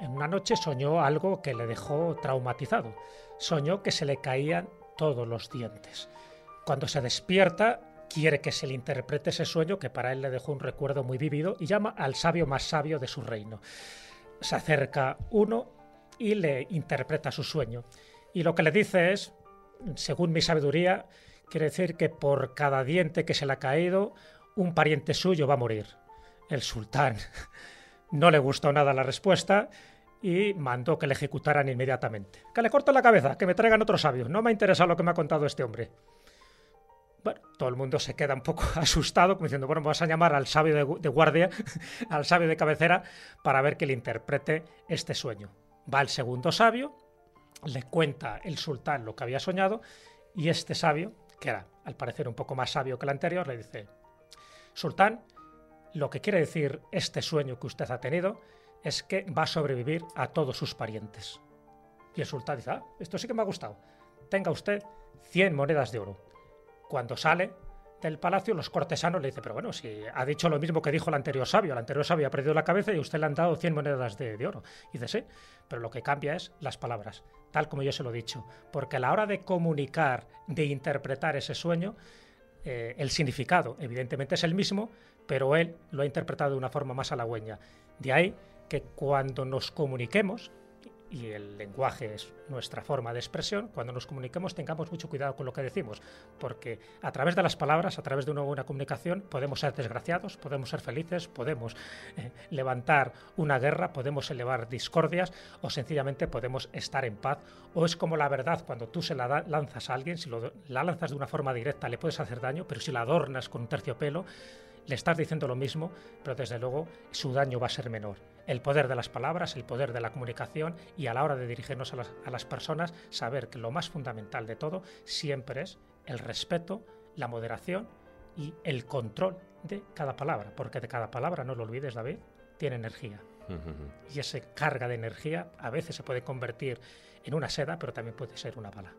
en una noche soñó algo que le dejó traumatizado. Soñó que se le caían todos los dientes. Cuando se despierta, quiere que se le interprete ese sueño que para él le dejó un recuerdo muy vívido y llama al sabio más sabio de su reino. Se acerca uno y le interpreta su sueño. Y lo que le dice es, según mi sabiduría, quiere decir que por cada diente que se le ha caído, un pariente suyo va a morir. El sultán no le gustó nada la respuesta y mandó que le ejecutaran inmediatamente. Que le corten la cabeza, que me traigan otro sabio. No me interesa lo que me ha contado este hombre. Bueno, todo el mundo se queda un poco asustado, como diciendo, bueno, vamos a llamar al sabio de, de guardia, al sabio de cabecera, para ver que le interprete este sueño. Va el segundo sabio, le cuenta el sultán lo que había soñado, y este sabio, que era al parecer un poco más sabio que el anterior, le dice, Sultán, lo que quiere decir este sueño que usted ha tenido es que va a sobrevivir a todos sus parientes. Y el sultán dice, ah, esto sí que me ha gustado. Tenga usted 100 monedas de oro. Cuando sale del palacio, los cortesanos le dicen, pero bueno, si ha dicho lo mismo que dijo el anterior sabio, el anterior sabio ha perdido la cabeza y usted le han dado 100 monedas de, oro. Dice, sí, pero lo que cambia es las palabras, tal como yo se lo he dicho, porque a la hora de comunicar, de interpretar ese sueño, eh, el significado evidentemente es el mismo, pero él lo ha interpretado de una forma más halagüeña. De ahí que cuando nos comuniquemos, y el lenguaje es nuestra forma de expresión, cuando nos comuniquemos tengamos mucho cuidado con lo que decimos, porque a través de las palabras, a través de una buena comunicación, podemos ser desgraciados, podemos ser felices, podemos eh, levantar una guerra, podemos elevar discordias o sencillamente podemos estar en paz. O es como la verdad, cuando tú se la lanzas a alguien, si la lanzas de una forma directa le puedes hacer daño, pero si la adornas con un terciopelo, le estás diciendo lo mismo, pero desde luego su daño va a ser menor. El poder de las palabras, el poder de la comunicación y a la hora de dirigirnos a las, a las personas, saber que lo más fundamental de todo siempre es el respeto, la moderación y el control de cada palabra, porque de cada palabra, no lo olvides David, tiene energía. Y esa carga de energía a veces se puede convertir en una seda, pero también puede ser una bala.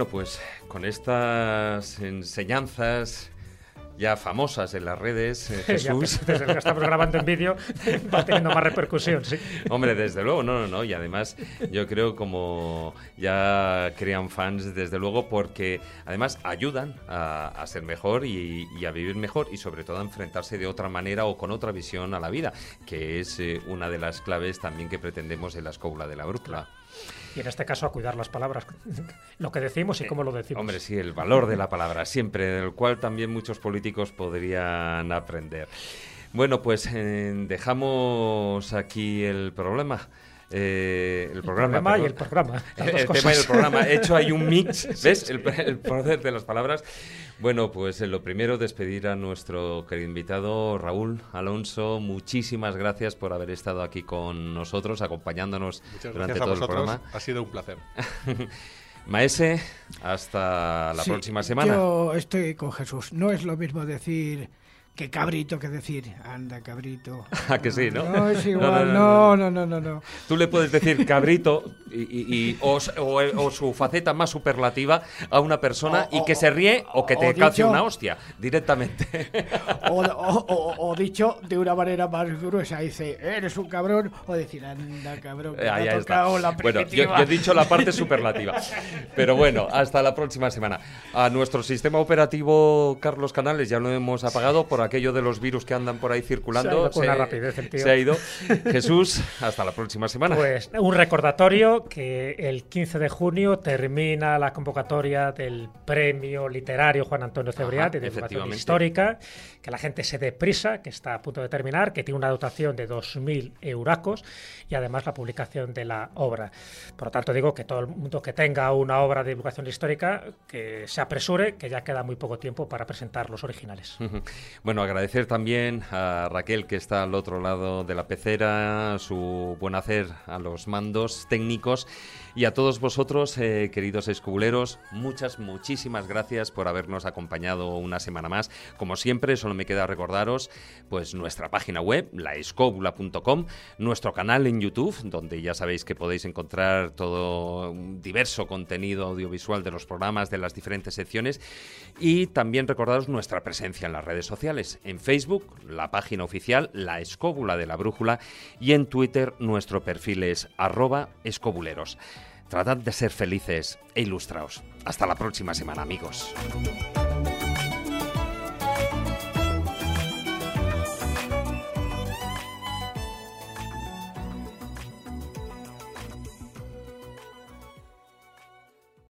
Bueno, pues con estas enseñanzas ya famosas en las redes, eh, Ya, Jesús. desde que estamos grabando en vídeo va teniendo más repercusión, sí. Hombre, desde luego, no, no, no. Y además, yo creo como ya crean fans, desde luego, porque además ayudan a, a ser mejor y, y a vivir mejor y sobre todo a enfrentarse de otra manera o con otra visión a la vida, que es eh, una de las claves también que pretendemos en la escóbula de la brújula. Y en este caso a cuidar las palabras, lo que decimos y cómo lo decimos. Hombre, sí, el valor de la palabra, siempre, del cual también muchos políticos podrían aprender. Bueno, pues eh, dejamos aquí el problema. Eh, el programa. y perdón. el programa, las El, dos el tema y el programa. He hecho ahí un mix, ¿ves? El, el poder de las palabras. Bueno, pues eh, lo primero, despedir a nuestro querido invitado, Raúl Alonso. Muchísimas gracias por haber estado aquí con nosotros, acompañándonos Muchas durante gracias a todo el vosotros. programa. Ha sido un placer. Maese, hasta la Sí, próxima semana. Yo estoy con Jesús. No es lo mismo decir que cabrito que decir anda cabrito. ¿A que sí, no? No es No, igual. no, No, no, no, no. Tú le puedes decir cabrito y, o, su faceta más superlativa a una persona y que se ríe o que te calce una hostia directamente. O, dicho de una manera más gruesa, dice, eres un cabrón, o decir, anda cabrón, que Ahí te ha está. tocado la Bueno, yo, primitiva". yo he dicho la parte superlativa. Pero bueno, hasta la próxima semana. A nuestro sistema operativo, Carlos Canales, ya lo hemos apagado por aquello de los virus que andan por ahí circulando. Se ha ido una rapidez el tío. se ha ido. Jesús, hasta la próxima semana. Pues un recordatorio que el 15 de junio termina la convocatoria del premio literario Juan Antonio Cebrián de efectivamente. histórica, que la gente se dé prisa, que está a punto de terminar, que tiene una dotación de 2.000 euracos y además la publicación de la obra. Por lo tanto, digo que todo el mundo que tenga una obra de divulgación histórica, que se apresure, que ya queda muy poco tiempo para presentar los originales. Bueno, Bueno, agradecer también a Raquel que está al otro lado de la pecera, su buen hacer a los mandos técnicos y a todos vosotros, eh, queridos escobuleros, muchas, muchísimas gracias por habernos acompañado una semana más. Como siempre, solo me queda recordaros pues nuestra página web, laescóbula.com, nuestro canal en YouTube, donde ya sabéis que podéis encontrar todo diverso contenido audiovisual de los programas de las diferentes secciones y también recordaros nuestra presencia en las redes sociales, en Facebook, la página oficial La Escóbula de la Brújula y en Twitter nuestro perfil es arroba escobuleros. Tratad de ser felices e ilustraos. Hasta la próxima semana, amigos.